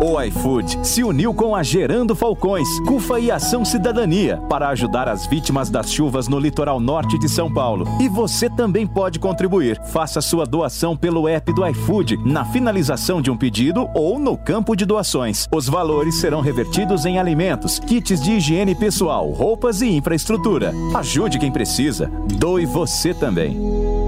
O iFood se uniu com a Gerando Falcões, CUFA e Ação Cidadania para ajudar as vítimas das chuvas no litoral norte de São Paulo. E você também pode contribuir. Faça sua doação pelo app do iFood, na finalização de um pedido ou no campo de doações. Os valores serão revertidos em alimentos, kits de higiene pessoal, roupas e infraestrutura. Ajude quem precisa. Doe você também.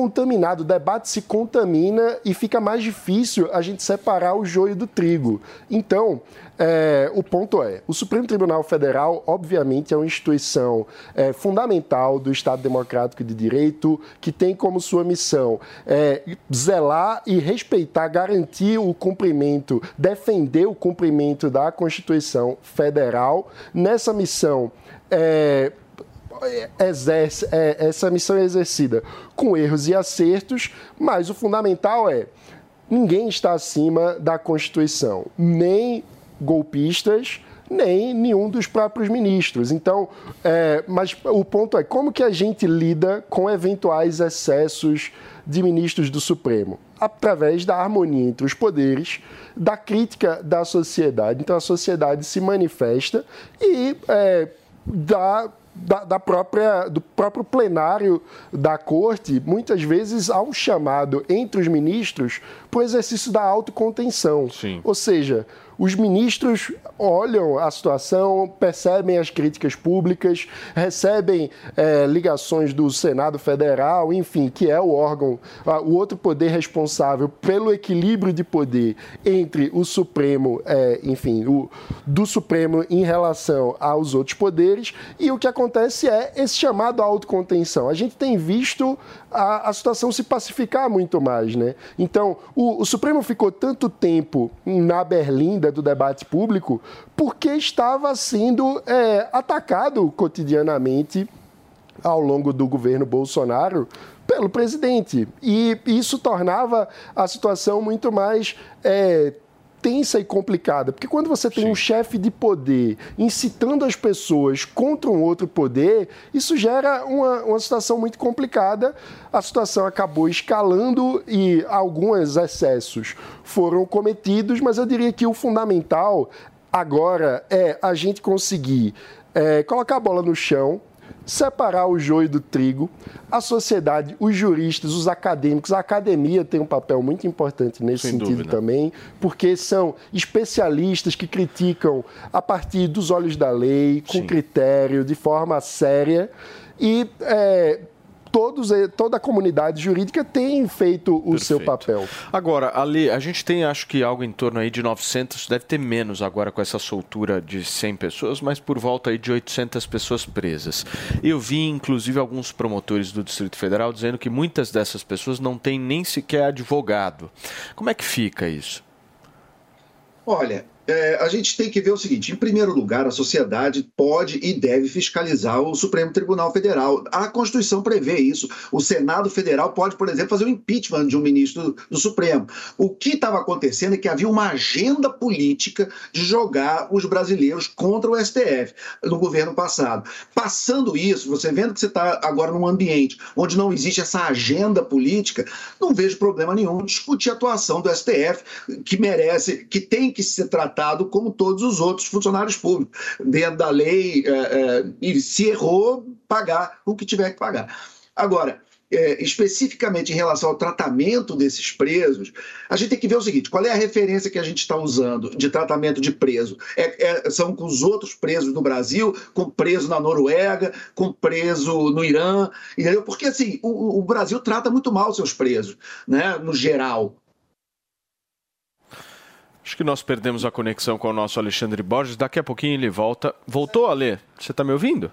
contaminado, o debate se contamina e fica mais difícil a gente separar o joio do trigo. Então, é, o ponto é, o Supremo Tribunal Federal, obviamente, é uma instituição é, fundamental do Estado Democrático de Direito, que tem como sua missão é, zelar e respeitar, garantir o cumprimento, defender o cumprimento da Constituição Federal. Nessa missão, é, exerce, é, essa missão é exercida com erros e acertos, mas o fundamental é ninguém está acima da Constituição, nem golpistas, nem nenhum dos próprios ministros. Então, é, mas o ponto é como que a gente lida com eventuais excessos de ministros do Supremo? Através da harmonia entre os poderes, da crítica da sociedade. Então, a sociedade se manifesta e é, dá da, da, própria, do próprio plenário da corte, muitas vezes há um chamado entre os ministros para o exercício da autocontenção. Ou seja, os ministros olham a situação, percebem as críticas públicas, recebem é, ligações do Senado Federal, enfim, que é o órgão, o outro poder responsável pelo equilíbrio de poder entre o Supremo, é, enfim, o, do Supremo em relação aos outros poderes, e o que acontece é esse chamado autocontenção. A gente tem visto a, a situação se pacificar muito mais, né? Então, o, o Supremo ficou tanto tempo na berlinda do debate público porque estava sendo é, atacado cotidianamente ao longo do governo Bolsonaro pelo presidente. E isso tornava a situação muito mais é, tensa e complicada, porque quando você tem um chefe de poder incitando as pessoas contra um outro poder, isso gera uma, uma situação muito complicada. A situação acabou escalando e alguns excessos foram cometidos, mas eu diria que o fundamental agora é a gente conseguir é, colocar a bola no chão, separar o joio do trigo. A sociedade, os juristas, os acadêmicos, a academia tem um papel muito importante nesse Sem sentido dúvida. também, porque são especialistas que criticam a partir dos olhos da lei, com critério, de forma séria. E é, todos, toda a comunidade jurídica tem feito o seu papel. Agora, Ali, a gente tem acho que algo em torno aí de 900, deve ter menos agora com essa soltura de 100 pessoas, mas por volta aí de 800 pessoas presas. Eu vi inclusive alguns promotores do Distrito Federal dizendo que muitas dessas pessoas não têm nem sequer advogado. Como é que fica isso? Olha, é, a gente tem que ver o seguinte: em primeiro lugar, a sociedade pode e deve fiscalizar o Supremo Tribunal Federal. A Constituição prevê isso. O Senado Federal pode, por exemplo, fazer o impeachment de um ministro do Supremo. O que estava acontecendo é que havia uma agenda política de jogar os brasileiros contra o STF no governo passado. Passando isso, você vendo que você está agora num ambiente onde não existe essa agenda política, não vejo problema nenhum discutir a atuação do STF, que merece, que tem que ser tratado como todos os outros funcionários públicos, dentro da lei, é, é, e se errou, pagar o que tiver que pagar. Agora, é, especificamente em relação ao tratamento desses presos, a gente tem que ver o seguinte: qual é a referência que a gente está usando de tratamento de preso? É- é- são com os outros presos no Brasil, com preso na Noruega, com preso no Irã, entendeu? Porque assim, o, o Brasil trata muito mal seus presos, né, no geral. Acho que nós perdemos a conexão com o nosso Alexandre Borges. Daqui a pouquinho ele volta. Voltou, Ale? Você está me ouvindo?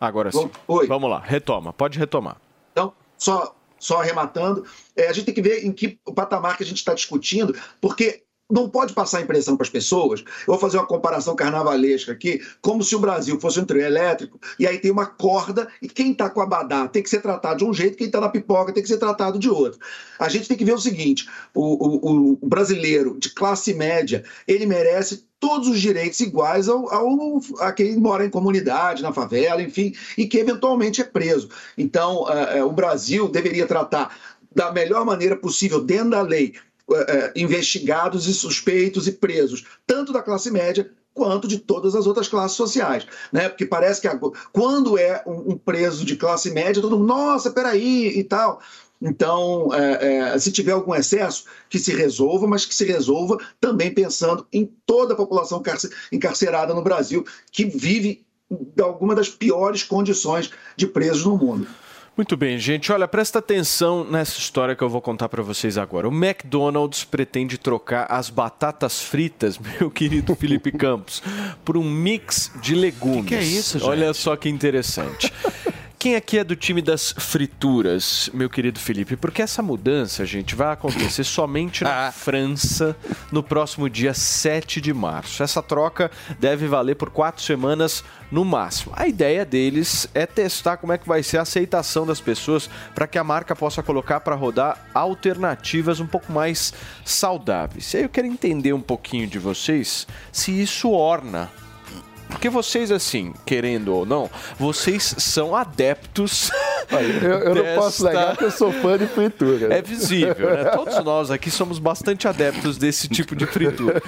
Agora sim. Vamos lá, retoma. Pode retomar. Então, só, só arrematando, é, a gente tem que ver em que patamar que a gente está discutindo, porque não pode passar a impressão para as pessoas. Eu vou fazer uma comparação carnavalesca aqui, como se o Brasil fosse um trio elétrico, e aí tem uma corda, e quem está com a badá tem que ser tratado de um jeito, quem está na pipoca tem que ser tratado de outro. A gente tem que ver o seguinte: o, o- o brasileiro de classe média, ele merece todos os direitos iguais ao, ao, a quem mora em comunidade, na favela, enfim, e que eventualmente é preso. Então, eh, o Brasil deveria tratar da melhor maneira possível, dentro da lei, eh, eh, investigados e suspeitos e presos, tanto da classe média quanto de todas as outras classes sociais, né? Porque parece que quando é um, preso de classe média, todo mundo, nossa, peraí e tal. Então, é, é, se tiver algum excesso, que se resolva, mas que se resolva também pensando em toda a população carce- encarcerada no Brasil, que vive de alguma das piores condições de presos no mundo. Muito bem, gente. Olha, presta atenção nessa história que eu vou contar para vocês agora. O McDonald's pretende trocar as batatas fritas, meu querido Felipe Campos, por um mix de legumes. Que que é isso, gente? Olha só que interessante. Quem aqui é do time das frituras, meu querido Felipe? Porque essa mudança, gente, vai acontecer somente na França no próximo dia 7 de março. Essa troca deve valer por quatro semanas no máximo. A ideia deles é testar como é que vai ser a aceitação das pessoas para que a marca possa colocar para rodar alternativas um pouco mais saudáveis. E aí eu quero entender um pouquinho de vocês se isso orna porque vocês, assim, querendo ou não, vocês são adeptos. Eu, eu não posso desta- negar que eu sou fã de fritura. É visível, né? Todos nós aqui somos bastante adeptos desse tipo de fritura.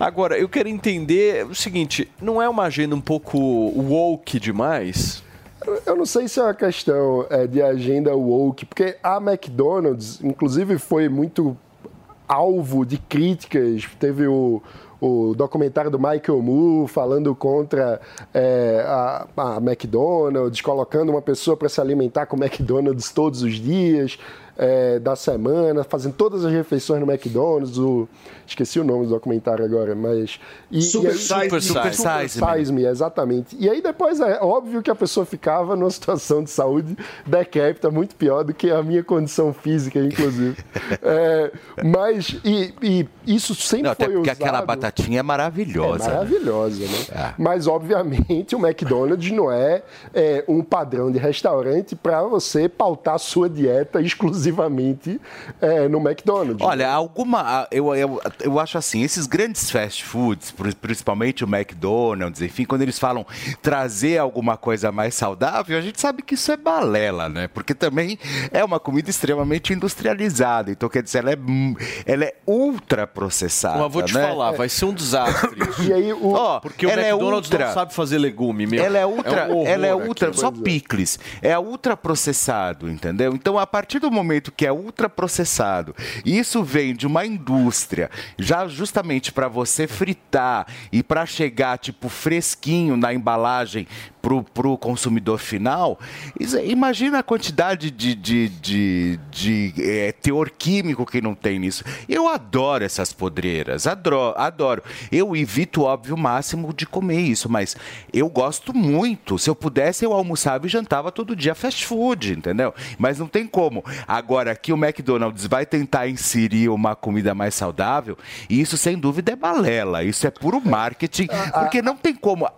Agora, eu quero entender o seguinte: não é uma agenda um pouco woke demais? Eu não sei se é uma questão é, de agenda woke, porque a McDonald's, inclusive, foi muito alvo de críticas. Teve o, o documentário do Michael Moore falando contra é, a, a McDonald's, colocando uma pessoa para se alimentar com McDonald's todos os dias é, da semana, fazendo todas as refeições no McDonald's. O, esqueci o nome do documentário agora, mas. E, Super e aí, Size Me. Super Super Size Me. Size Me, exatamente. E aí depois é óbvio que a pessoa ficava numa situação de saúde decrépita, muito pior do que a minha condição física, inclusive. É, mas, e, e isso sempre Não, até foi porque usado... aquela batatinha é maravilhosa. É né? maravilhosa, né? É. Mas, obviamente, o McDonald's não é, é, um padrão de restaurante para você pautar sua dieta exclusivamente é, no McDonald's. Olha, alguma. Eu, eu, eu acho assim, esses grandes fast foods, pri- principalmente o McDonald's, enfim, quando eles falam trazer alguma coisa mais saudável, a gente sabe que isso é balela, né? Porque também é uma comida extremamente industrializada. Então, quer dizer, ela é, ela é ultra processada. Mas vou te né? falar, vai ser um desastre. E aí, o... Ó, Porque o é McDonald's ultra. não sabe fazer legume, meu. Ela é ultra, um horror ela é ultra, só picles. É ultra processado, entendeu? Então, a partir do momento que é ultra processado, e isso vem de uma indústria, já justamente para você fritar e para chegar tipo fresquinho na embalagem pro, pro consumidor final, imagina a quantidade de, de, de, de, eh, teor químico que não tem nisso. Eu adoro essas podreiras, adoro, adoro. Eu evito, óbvio, o máximo de comer isso, mas eu gosto muito. Se eu pudesse, eu almoçava e jantava todo dia fast food, entendeu? Mas não tem como. Agora, que o McDonald's vai tentar inserir uma comida mais saudável, isso sem dúvida é balela. Isso é puro marketing, porque não tem como.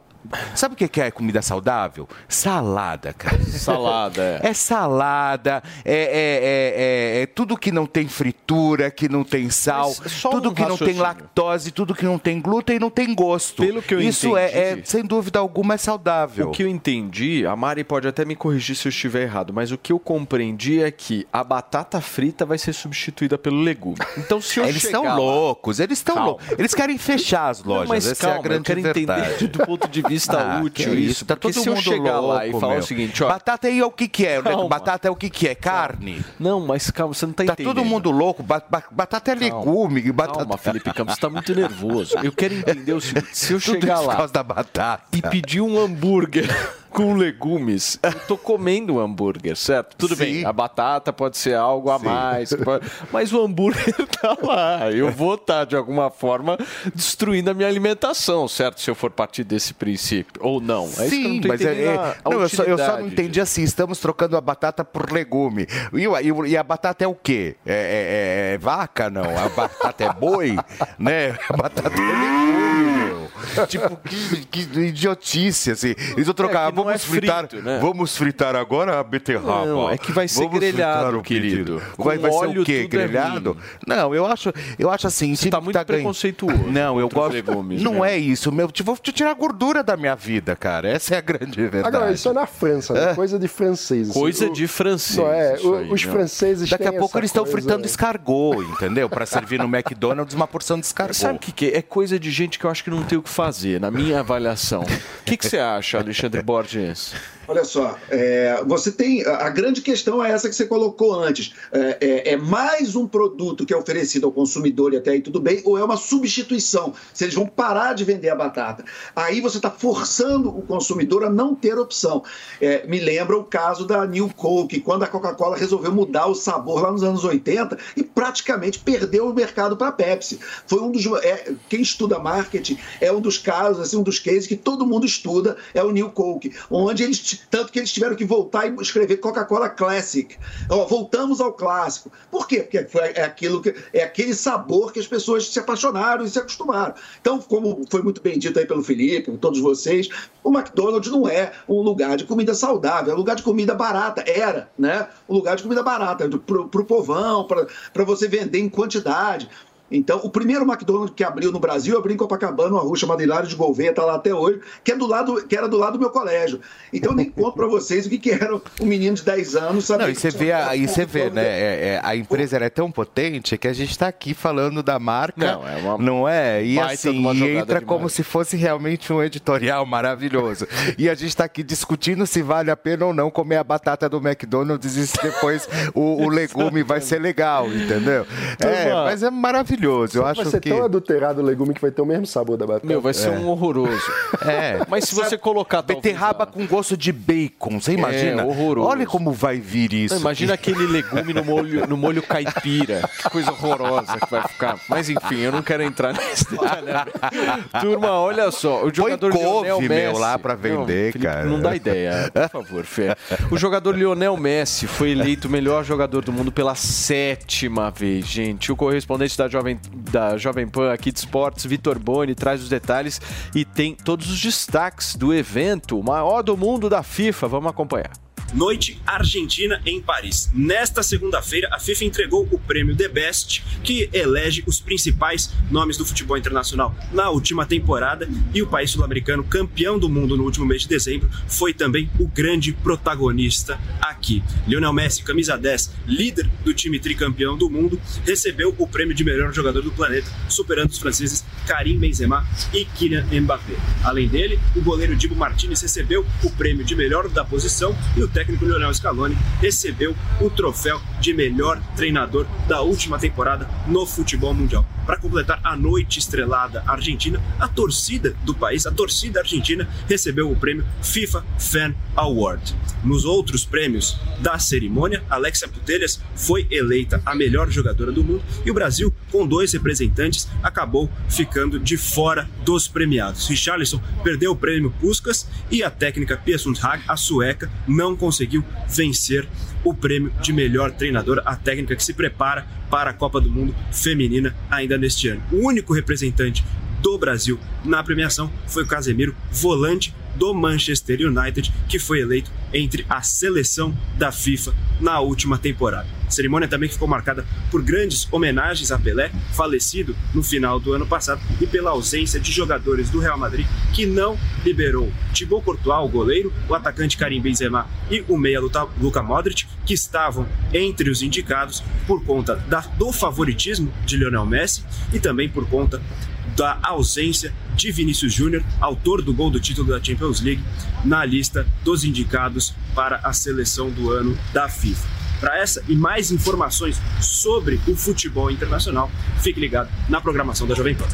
Sabe o que é comida saudável? Salada, cara. Salada, é. É salada, é, é- é- é- é tudo que não tem fritura, que não tem sal, tudo um que não tem lactose, tudo que não tem glúten e não tem gosto. Pelo que eu Isso é, entendi- é, sem dúvida alguma, é saudável. O que eu entendi, a Mari pode até me corrigir se eu estiver errado, mas o que eu compreendi é que a batata frita vai ser substituída pelo legume. Então, se eu Eles estão lá- loucos, eles estão loucos. Eles querem fechar as lojas, Não, mas essa é calma, a grande eu quero verdade. entender do ponto de vista Ah, útil que isso. Tá todo se eu mundo chegar louco, lá e falar meu. o seguinte, ó, Batata aí é o que que é? Calma. Batata é o que que é? Carne. Não, mas calma, você não tá Tá entendendo. todo mundo louco. Ba- ba- Batata é legume. Batata... Calma, Felipe Campos, você tá muito nervoso. Eu quero entender o seguinte, se eu chegar lá da batata. e pedir um hambúrguer com legumes, eu tô comendo um hambúrguer, certo? Tudo bem, a batata pode ser algo a mais, pode- mas o hambúrguer tá lá. Eu vou estar, de alguma forma, destruindo a minha alimentação, certo? Se eu for partir desse princípio. Ou não. É isso que eu Sim, não mas é, é- não, eu, só, eu só não entendi assim. Estamos trocando a batata por legume. E, e e a batata é o quê? É, é- é- é vaca, não? A batata é boi? né? A batata é legume. Tipo, que, que idiotice, assim. Eles vão trocar. É não vamos é fritar. frito, né? Vamos fritar agora a beterraba. Não, é que vai ser Vamos grelhado, querido. Vai, vai ser o quê? é Grelhado? ruim. não, eu acho, eu acho assim. Você tá muito preconceituoso Não, eu gosto. legumes, não meu. é isso, meu. Tipo, vou te tirar a gordura da minha vida, cara. Essa é a grande verdade. Agora, isso é na França, né? coisa de francês. assim. Coisa O- de francês. Não é, aí, os meu. franceses Daqui a pouco eles estão fritando escargot, entendeu? Para servir no McDonald's uma porção de escargot. Sabe o que, que é? É coisa de gente que eu acho que não tem o que fazer, na minha avaliação. O que, que você acha, Alexandre Borges? Olha só, é, você tem. A grande questão é essa que você colocou antes. É, é- é mais um produto que é oferecido ao consumidor e até aí tudo bem, ou é uma substituição? Se eles vão parar de vender a batata. Aí você está forçando o consumidor a não ter opção. É, me lembra o caso da New Coke, quando a Coca-Cola resolveu mudar o sabor lá nos anos 80 e praticamente perdeu o mercado para a Pepsi. Foi um dos. é, quem estuda marketing é um dos casos, assim, um dos cases que todo mundo estuda, é o New Coke, onde eles tanto que eles tiveram que voltar e escrever Coca-Cola Classic. Ó, voltamos ao clássico. Por quê? Porque foi, é, aquilo que, é aquele sabor que as pessoas se apaixonaram e se acostumaram. Então, como foi muito bem dito aí pelo Felipe, por todos vocês, o McDonald's não é um lugar de comida saudável, é um lugar de comida barata. Era, né? Um lugar de comida barata, para o povão, para você vender em quantidade. Então, o primeiro McDonald's que abriu no Brasil abriu em Copacabana, uma rua chamada Hilário de Gouveia, está lá até hoje, que, é do lado, que era do lado do meu colégio. Então, eu nem conto para vocês o que, que era um menino de 10 anos. Sabe? Não, e você vê, a- aí você vê, né? é- é, a empresa ela é tão potente que a gente está aqui falando da marca, Não, é uma não é? E assim, e entra como se fosse realmente um editorial maravilhoso. e a gente está aqui discutindo se vale a pena ou não comer a batata do McDonald's e se depois o, o legume vai ser legal, entendeu? É, Turma, mas é maravilhoso. Eu Vai acho ser que tão adulterado o legume que vai ter o mesmo sabor da batata. Meu, vai ser É. um horroroso. É. Mas se você colocar talvez, beterraba com gosto de bacon, você imagina? É, horroroso. Olha como vai vir isso. Não, imagina aquele legume no molho, no molho caipira. Que coisa horrorosa que vai ficar. Mas enfim, eu não quero entrar nesse detalhe. Turma, olha só. O jogador couve, Lionel meu, Messi. lá pra vender, Felipe, cara. Não dá ideia, por favor, Fê. O jogador Lionel Messi foi eleito o melhor jogador do mundo pela sétima vez, gente. O correspondente da Jovem, da Jovem Pan aqui de esportes, Vitor Boni, traz os detalhes e tem todos os destaques do evento, o maior do mundo da FIFA. Vamos acompanhar. Noite Argentina em Paris. Nesta segunda-feira, a FIFA entregou o prêmio The Best, que elege os principais nomes do futebol internacional na última temporada. E o país sul-americano, campeão do mundo no último mês de dezembro, foi também o grande protagonista aqui. Lionel Messi, camisa 10, líder do time tricampeão do mundo, recebeu o prêmio de melhor jogador do planeta, superando os franceses Karim Benzema e Kylian Mbappé. Além dele, o goleiro Dibu Martinez recebeu o prêmio de melhor da posição e o técnico Lionel Scaloni recebeu o troféu de melhor treinador da última temporada no futebol mundial. Para completar a noite estrelada argentina, a torcida do país, a torcida argentina, recebeu o prêmio FIFA Fan Award. Nos outros prêmios da cerimônia, Alexia Putellas foi eleita a melhor jogadora do mundo e o Brasil, com dois representantes, acabou ficando de fora dos premiados. Richarlison perdeu o prêmio Puskas e a técnica Pia Sundhage, a sueca, não conseguiu vencer o prêmio de melhor treinadora, a técnica que se prepara para a Copa do Mundo feminina ainda neste ano. O único representante do Brasil na premiação foi o Casemiro, volante do Manchester United, que foi eleito entre a seleção da FIFA na última temporada. Cerimônia também ficou marcada por grandes homenagens a Pelé, falecido no final do ano passado, e pela ausência de jogadores do Real Madrid, que não liberou Thibaut Courtois, o goleiro, o atacante Karim Benzema e o meia Luka Modric, que estavam entre os indicados por conta da- do favoritismo de Lionel Messi e também por conta da ausência de Vinícius Júnior, autor do gol do título da Champions League, na lista dos indicados para a seleção do ano da FIFA. Para essa e mais informações sobre o futebol internacional, fique ligado na programação da Jovem Pan.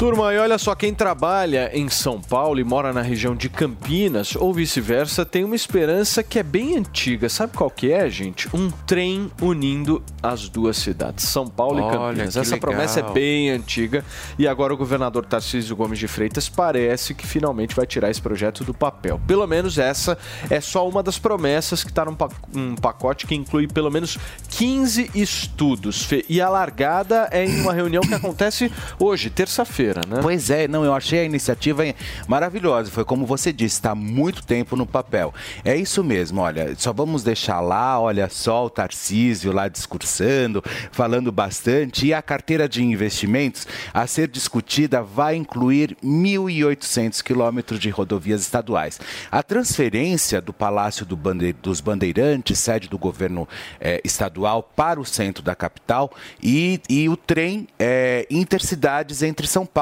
Turma, e olha só, quem trabalha em São Paulo e mora na região de Campinas, ou vice-versa, tem uma esperança que é bem antiga. Sabe qual que é, gente? Um trem unindo as duas cidades, São Paulo Olha, e Campinas. Essa legal. promessa é bem antiga e agora o governador Tarcísio Gomes de Freitas parece que finalmente vai tirar esse projeto do papel. Pelo menos essa é só uma das promessas que está num pa- um pacote que inclui pelo menos 15 estudos. E a largada é em uma reunião que acontece hoje, terça-feira, né? Pois é, não, eu achei a iniciativa maravilhosa. Foi como você disse, está muito tempo no papel. É isso mesmo, olha, só vamos deixar lá, olha só o Tarcísio lá discursando, falando bastante. E a carteira de investimentos a ser discutida vai incluir 1.800 quilômetros de rodovias estaduais. A transferência do Palácio do Bande- dos Bandeirantes, sede do governo eh, estadual, para o centro da capital e, e o trem eh, intercidades entre São Paulo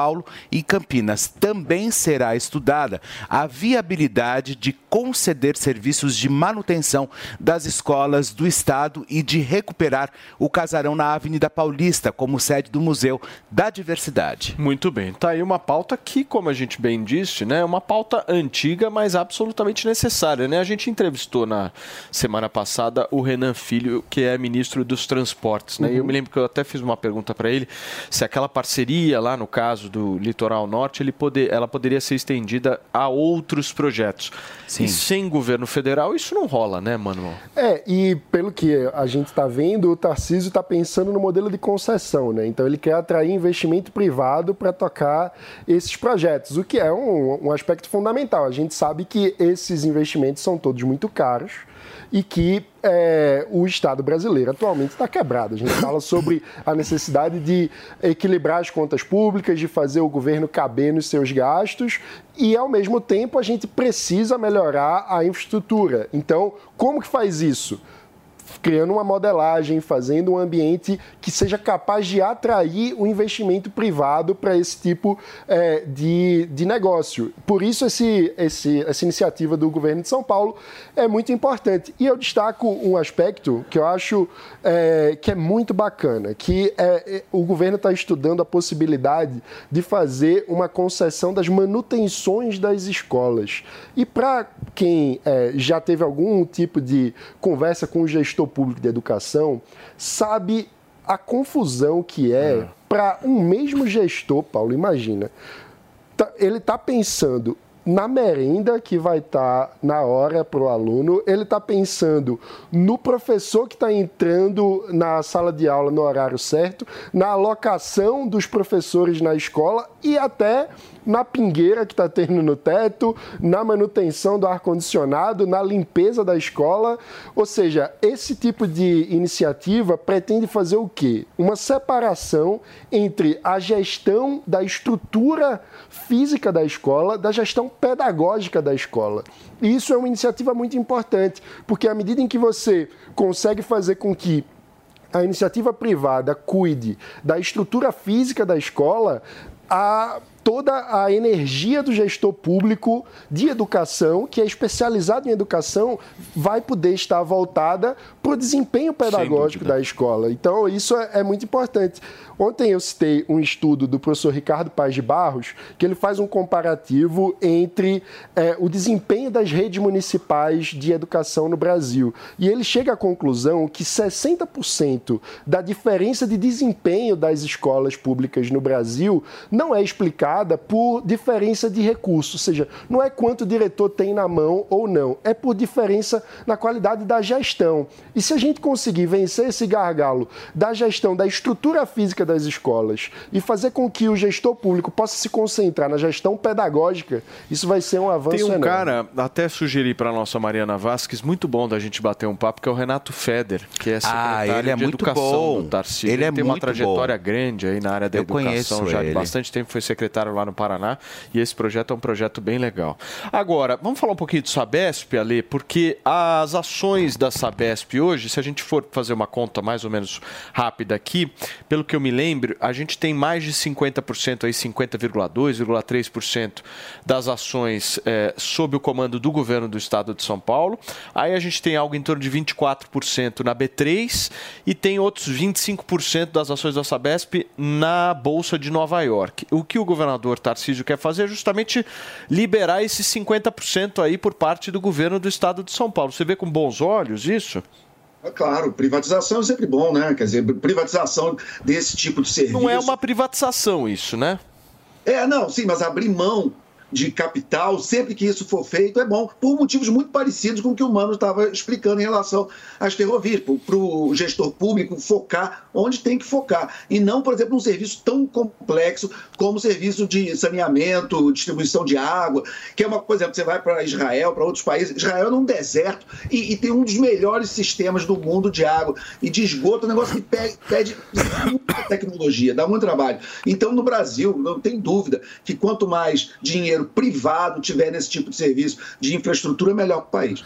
e Campinas. Também será estudada a viabilidade de conceder serviços de manutenção das escolas do estado e de recuperar o casarão na Avenida Paulista como sede do Museu da Diversidade. Muito bem, tá aí uma pauta que, como a gente bem disse, né, é uma pauta antiga, mas absolutamente necessária, né? A gente entrevistou na semana passada o Renan Filho, que é ministro dos Transportes, né? E eu Uhum. me lembro que eu até fiz uma pergunta para ele se aquela parceria lá no caso do Litoral Norte, ele poder, ela poderia ser estendida a outros projetos. Sim. E sem governo federal isso não rola, né, Manuel? É, e pelo que a gente está vendo, o Tarcísio está pensando no modelo de concessão, né? Então ele quer atrair investimento privado para tocar esses projetos, o que é um, um aspecto fundamental. A gente sabe que esses investimentos são todos muito caros e que é, o Estado brasileiro atualmente está quebrado. A gente fala sobre a necessidade de equilibrar as contas públicas, de fazer o governo caber nos seus gastos e, ao mesmo tempo, a gente precisa melhorar a infraestrutura. Então, como que faz isso? Criando uma modelagem, fazendo um ambiente que seja capaz de atrair o investimento privado para esse tipo é, de, de negócio. Por isso, esse, esse, essa iniciativa do governo de São Paulo é muito importante. E eu destaco um aspecto que eu acho é, que é muito bacana, que é, é o governo está estudando a possibilidade de fazer uma concessão das manutenções das escolas. E para quem é, já teve algum tipo de conversa com o gestor público de educação, sabe a confusão que é para um mesmo gestor, Paulo, imagina. Tá- Ele está pensando na merenda que vai estar na hora para o aluno, ele está pensando no professor que está entrando na sala de aula no horário certo, na alocação dos professores na escola e até na pingueira que está tendo no teto, na manutenção do ar-condicionado, na limpeza da escola. Ou seja, esse tipo de iniciativa pretende fazer o quê? Uma separação entre a gestão da estrutura física da escola, da gestão pedagógica da escola. E isso é uma iniciativa muito importante, porque à medida em que você consegue fazer com que a iniciativa privada cuide da estrutura física da escola, a toda a energia do gestor público de educação, que é especializado em educação, vai poder estar voltada para o desempenho pedagógico da escola. Então, isso é, é muito importante. Ontem eu citei um estudo do professor Ricardo Paz de Barros, que ele faz um comparativo entre é, o desempenho das redes municipais de educação no Brasil. E ele chega à conclusão que 60% da diferença de desempenho das escolas públicas no Brasil não é explicada por diferença de recursos, ou seja, não é quanto o diretor tem na mão ou não, é por diferença na qualidade da gestão. E se a gente conseguir vencer esse gargalo da gestão da estrutura física das escolas e fazer com que o gestor público possa se concentrar na gestão pedagógica, isso vai ser um avanço Tem um enorme. cara, até sugeri para nossa Mariana Vasques, muito bom da gente bater um papo, que é o Renato Feder, que é secretário ele é de muito Educação bom. do Tarcísio. Ele é tem uma trajetória bom. grande aí na área da Eu educação, conheço já há ele. bastante tempo foi secretário lá no Paraná, e esse projeto é um projeto bem legal. Agora, vamos falar um pouquinho do Sabesp, Ale, porque as ações da Sabesp hoje, se a gente for fazer uma conta mais ou menos rápida aqui, pelo que eu me lembro, a gente tem mais de 50%, aí 50,2,3% das ações eh, sob o comando do governo do estado de São Paulo. Aí a gente tem algo em torno de 24% na B3 e tem outros 25% das ações da Sabesp na Bolsa de Nova York. O que o governador Tarcísio quer fazer é justamente liberar esses 50% aí por parte do governo do estado de São Paulo. Você vê com bons olhos isso? É Claro, privatização é sempre bom, né? Quer dizer, privatização desse tipo de serviço. Não é uma privatização isso, né? É, não, sim, mas abrir mão de capital, sempre que isso for feito, é bom, por motivos muito parecidos com o que o Mano estava explicando em relação às ferrovias, para o gestor público focar onde tem que focar, e não, por exemplo, um serviço tão complexo como o serviço de saneamento, distribuição de água, que é uma, por exemplo, você vai para Israel, para outros países, Israel é num deserto e, e tem um dos melhores sistemas do mundo de água e de esgoto, um negócio que pede, pede muita tecnologia, dá muito trabalho. Então, no Brasil, não tem dúvida que quanto mais dinheiro privado tiver nesse tipo de serviço de infraestrutura, melhor para o país.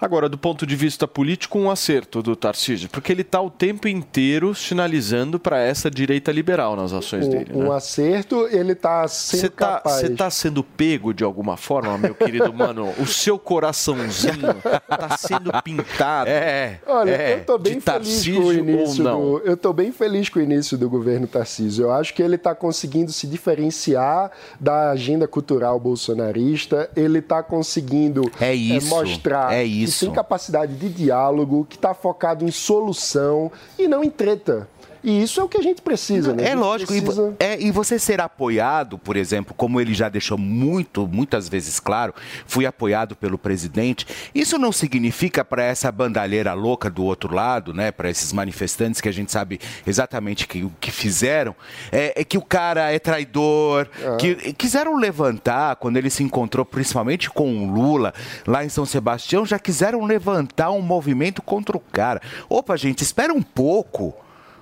Agora, do ponto de vista político, um acerto do Tarcísio, porque ele está o tempo inteiro sinalizando para essa direita liberal nas ações dele. Um, um né? acerto, ele está sendo Você está tá sendo pego de alguma forma, meu querido mano? O seu coraçãozinho está sendo pintado. É. Olha, é, eu tô bem de feliz Tarcísio com o início ou não? do, eu tô bem feliz com o início do governo Tarcísio. Eu acho que ele está conseguindo se diferenciar da agenda cultural bolsonarista. Ele está conseguindo É eh, isso, mostrar é que isso. tem capacidade de diálogo, que está focado em solução e não em treta. E isso é o que a gente precisa, né? É lógico, e, precisa- vo- é, e você ser apoiado, por exemplo, como ele já deixou muito, muitas vezes claro, fui apoiado pelo presidente. Isso não significa para essa bandalheira louca do outro lado, né, para esses manifestantes que a gente sabe exatamente que, o que fizeram, é, é que o cara é traidor, que quiseram levantar quando ele se encontrou principalmente com o Lula lá em São Sebastião, já quiseram levantar um movimento contra o cara. Opa, gente, espera um pouco.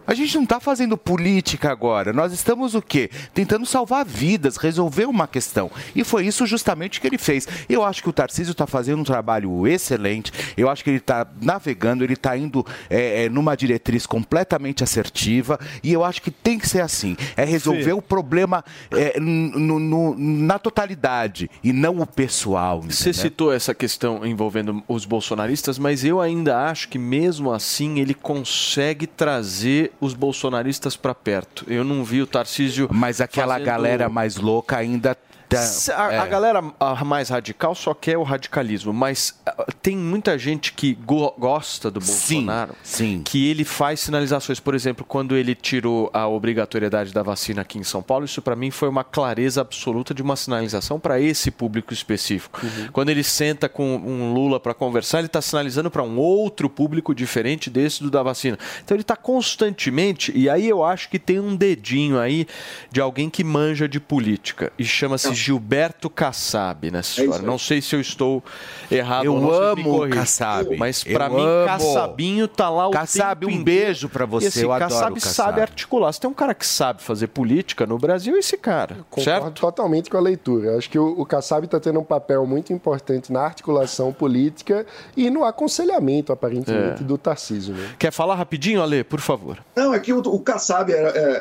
A gente não está fazendo política agora. Nós estamos o quê? Tentando salvar vidas, resolver uma questão. E foi isso justamente que ele fez. Eu acho que o Tarcísio está fazendo um trabalho excelente. Eu acho que ele está navegando, ele está indo é, é, numa diretriz completamente assertiva. E eu acho que tem que ser assim. É resolver Fê. o problema é, no- no- na totalidade e não o pessoal. Você entendeu? citou essa questão envolvendo os bolsonaristas, mas eu ainda acho que mesmo assim ele consegue trazer os bolsonaristas para perto. Eu não vi o Tarcísio. Mas aquela fazendo- galera mais louca ainda. Se- A, é. a galera mais radical só quer o radicalismo, mas tem muita gente que go- gosta do Bolsonaro, sim. que ele faz sinalizações. Por exemplo, quando ele tirou a obrigatoriedade da vacina aqui em São Paulo, isso para mim foi uma clareza absoluta de uma sinalização para esse público específico. Quando ele senta com um Lula para conversar, ele está sinalizando para um outro público diferente desse do da vacina. Então ele está constantemente, e aí eu acho que tem um dedinho aí de alguém que manja de política e chama-se Gilberto Kassab nessa É história. aí. Não sei se eu estou errado Eu ou não, me amo o. Kassab. Mas Eu para mim, amo. Kassabinho tá lá o Kassab, tempo um inteiro. beijo pra você, E assim, eu adoro Kassab o Kassab. sabe articular. Se tem um cara que sabe fazer política no Brasil, é esse cara, Concordo certo? totalmente com a leitura. Eu Acho que o, o Kassab está tendo um papel muito importante na articulação política e no aconselhamento, aparentemente, É. do Tarcísio. Né? Quer falar rapidinho, Ale, por favor? Não, é que o, o Kassab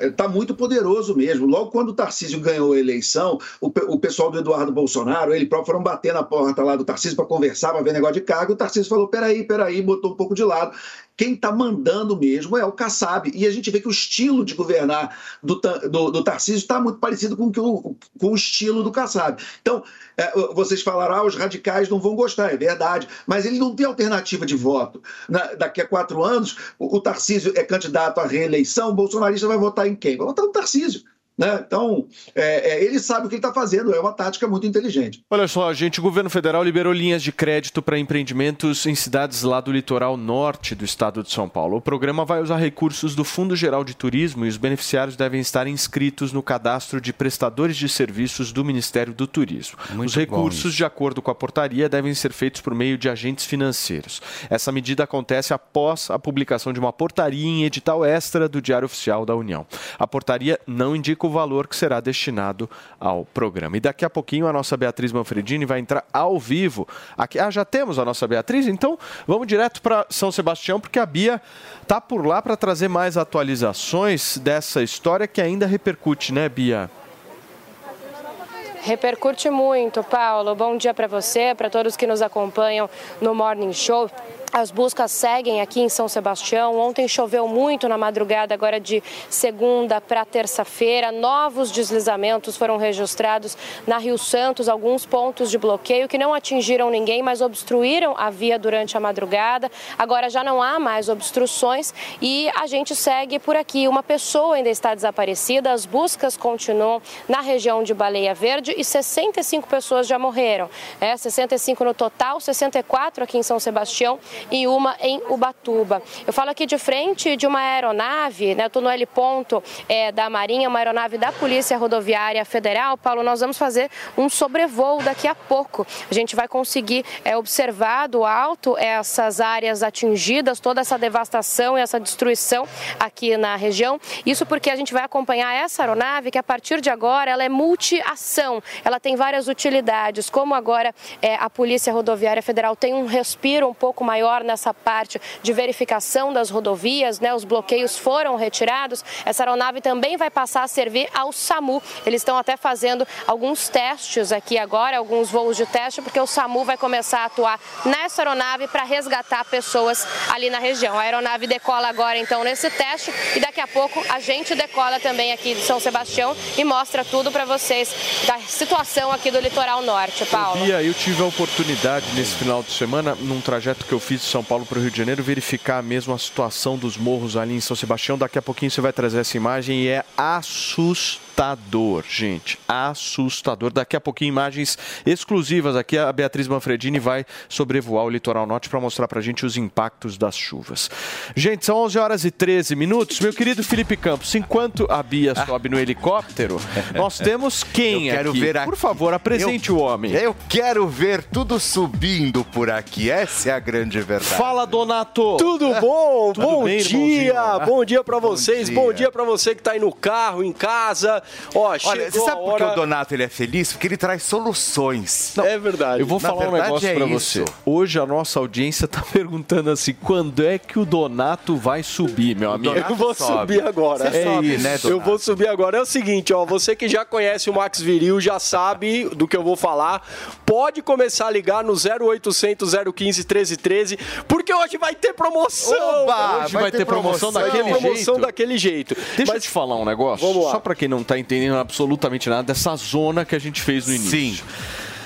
está muito poderoso mesmo. Logo quando o Tarcísio ganhou a eleição, o, o pessoal do Eduardo Bolsonaro, ele próprio, foram bater na porta lá do Tarcísio para conversar, para ver negócio de cargo. O Tarcísio falou: peraí, peraí, botou um pouco de lado. Quem está mandando mesmo é o Kassab. E a gente vê que o estilo de governar do, do, do Tarcísio está muito parecido com, o, com o estilo do Kassab. Então, é, vocês falaram, ah, os radicais não vão gostar, é verdade, mas ele não tem alternativa de voto. Na- daqui a quatro anos, o, o Tarcísio é candidato à reeleição, o bolsonarista vai votar em quem? Vai votar no Tarcísio. Né? Então, é, é, ele sabe o que ele está fazendo, é uma tática muito inteligente. Olha só, gente, o governo federal liberou linhas de crédito para empreendimentos em cidades lá do litoral norte do estado de São Paulo. O programa vai usar recursos do Fundo Geral de Turismo e os beneficiários devem estar inscritos no cadastro de prestadores de serviços do Ministério do Turismo. Muito os recursos, de acordo com a portaria, devem ser feitos por meio de agentes financeiros. Essa medida acontece após a publicação de uma portaria em edital extra do Diário Oficial da União. A portaria não indica o valor que será destinado ao programa. E daqui a pouquinho a nossa Beatriz Manfredini vai entrar ao vivo. Aqui, ah, já temos a nossa Beatriz, então vamos direto para São Sebastião, porque a Bia tá por lá para trazer mais atualizações dessa história que ainda repercute, né, Bia? Repercute muito, Paulo. Bom dia para você, para todos que nos acompanham no Morning Show. As buscas seguem aqui em São Sebastião. Ontem choveu muito na madrugada, agora de segunda para terça-feira. Novos deslizamentos foram registrados na Rio Santos, alguns pontos de bloqueio que não atingiram ninguém, mas obstruíram a via durante a madrugada. Agora já não há mais obstruções e a gente segue por aqui. Uma pessoa ainda está desaparecida, as buscas continuam na região de Baleia Verde e 65 pessoas já morreram. É, 65 no total, 64 aqui em São Sebastião e uma em Ubatuba. Eu falo aqui de frente de uma aeronave, né? Estou no L ponto é, da Marinha, uma aeronave da Polícia Rodoviária Federal. Paulo, nós vamos fazer um sobrevoo daqui a pouco. A gente vai conseguir é, observar do alto essas áreas atingidas, toda essa devastação e essa destruição aqui na região. Isso porque a gente vai acompanhar essa aeronave que a partir de agora ela é multi-ação. Ela tem várias utilidades, como agora é, a Polícia Rodoviária Federal tem um respiro um pouco maior nessa parte de verificação das rodovias, né? Os bloqueios foram retirados. Essa aeronave também vai passar a servir ao SAMU. Eles estão até fazendo alguns testes aqui agora, alguns voos de teste, porque o SAMU vai começar a atuar nessa aeronave para resgatar pessoas ali na região. A aeronave decola agora então nesse teste e daqui a pouco a gente decola também aqui de São Sebastião e mostra tudo para vocês da situação aqui do litoral norte, Paulo. Bia, eu tive a oportunidade nesse final de semana, num trajeto que eu fiz São Paulo para o Rio de Janeiro, verificar mesmo a situação dos morros ali em São Sebastião. Daqui a pouquinho você vai trazer essa imagem e é assustador, gente. Assustador. Daqui a pouquinho imagens exclusivas aqui. A Beatriz Manfredini vai sobrevoar o litoral norte para mostrar para a gente os impactos das chuvas. Gente, são 11 horas e 13 minutos. Meu querido Felipe Campos, enquanto a Bia sobe no helicóptero, nós temos quem Eu quero aqui? ver a- Por favor, apresente Eu- o homem. Eu quero ver tudo subindo por aqui. Essa é a grande verdade. Fala, Donato! Tudo bom? Tudo bom bem, dia! irmãozinho? Bom dia pra vocês, dia. bom dia pra você que tá aí no carro, em casa. Ó, Olha, você sabe por que hora... o Donato ele é feliz? Porque ele traz soluções. É verdade. Eu vou Na falar um negócio é pra isso. você. Hoje a nossa audiência tá perguntando assim: quando é que o Donato vai subir, meu amigo? Eu vou subir agora. É isso. né, eu vou subir agora. É o seguinte, ó, você que já conhece o Max Viril, já sabe do que eu vou falar. Pode começar a ligar no 0800 015 1313, porque hoje vai ter promoção. Oba, Hoje vai vai ter ter promoção promoção. daquele promoção jeito? daquele jeito. Deixa eu te falar um negócio, só pra quem não tá entendendo absolutamente nada dessa zona que a gente fez no início. Sim.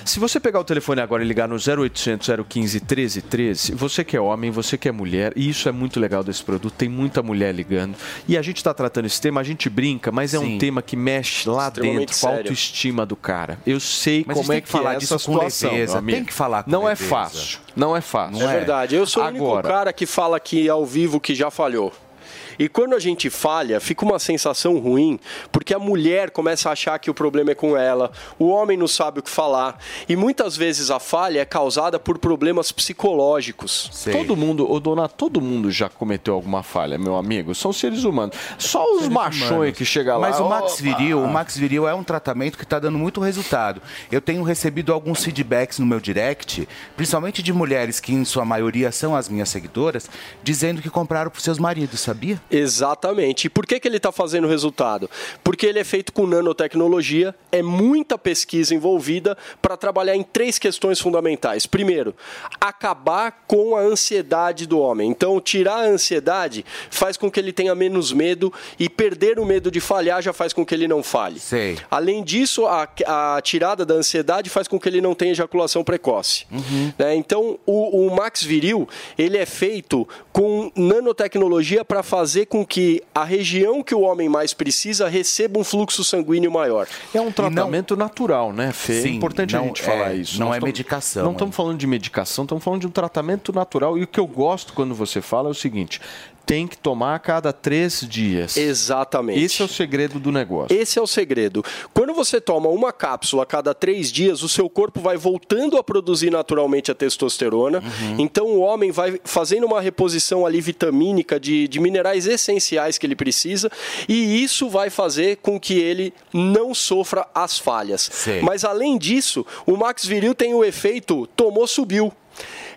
Se você pegar o telefone agora e ligar no 0800 015 1313, você que é homem, você que é mulher, e isso é muito legal desse produto, tem muita mulher ligando. E a gente está tratando esse tema, a gente brinca, mas é um Sim. tema que mexe lá dentro com a autoestima do cara. Eu sei Mas como é que que falar é disso com leveza, tem que falar com Não é leveza. fácil. Não é fácil. É verdade. Eu sou o único Agora- cara que fala aqui ao vivo que já falhou. E quando a gente falha, fica uma sensação ruim, porque a mulher começa a achar que o problema é com ela, o homem não sabe o que falar. E muitas vezes a falha é causada por problemas psicológicos. Todo mundo, ô dona, todo mundo já cometeu alguma falha, meu amigo. São seres humanos. Só os Seres machões humanos. que chegam lá. Mas o Max "Opa!" Viril, o Max Viril é um tratamento que está dando muito resultado. Eu tenho recebido alguns feedbacks no meu direct, principalmente de mulheres que em sua maioria são as minhas seguidoras, dizendo que compraram para seus maridos, sabia? Exatamente. E por que, que ele está fazendo resultado? Porque ele é feito com nanotecnologia, é muita pesquisa envolvida para trabalhar em três questões fundamentais. Primeiro, acabar com a ansiedade do homem. Então, tirar a ansiedade faz com que ele tenha menos medo e perder o medo de falhar já faz com que ele não falhe. Sei. Além disso, a, a tirada da ansiedade faz com que ele não tenha ejaculação precoce. né? Então, o, o Max Viril, ele é feito com nanotecnologia para fazer com que a região que o homem mais precisa receba um fluxo sanguíneo maior. É um tratamento natural, né, Fê? Sim, é importante a não gente é- falar isso. não Nós é estamos- medicação, Não é. estamos falando de medicação, estamos falando de um tratamento natural. E o que eu gosto quando você fala é o seguinte: tem que tomar a cada três dias. Exatamente. Esse é o segredo do negócio. Esse é o segredo. Quando você toma uma cápsula a cada três dias, o seu corpo vai voltando a produzir naturalmente a testosterona. Então o homem vai fazendo uma reposição ali vitamínica de, de minerais essenciais que ele precisa. E isso vai fazer com que ele não sofra as falhas. Sei. Mas além disso, o Max Viril tem o efeito tomou, subiu.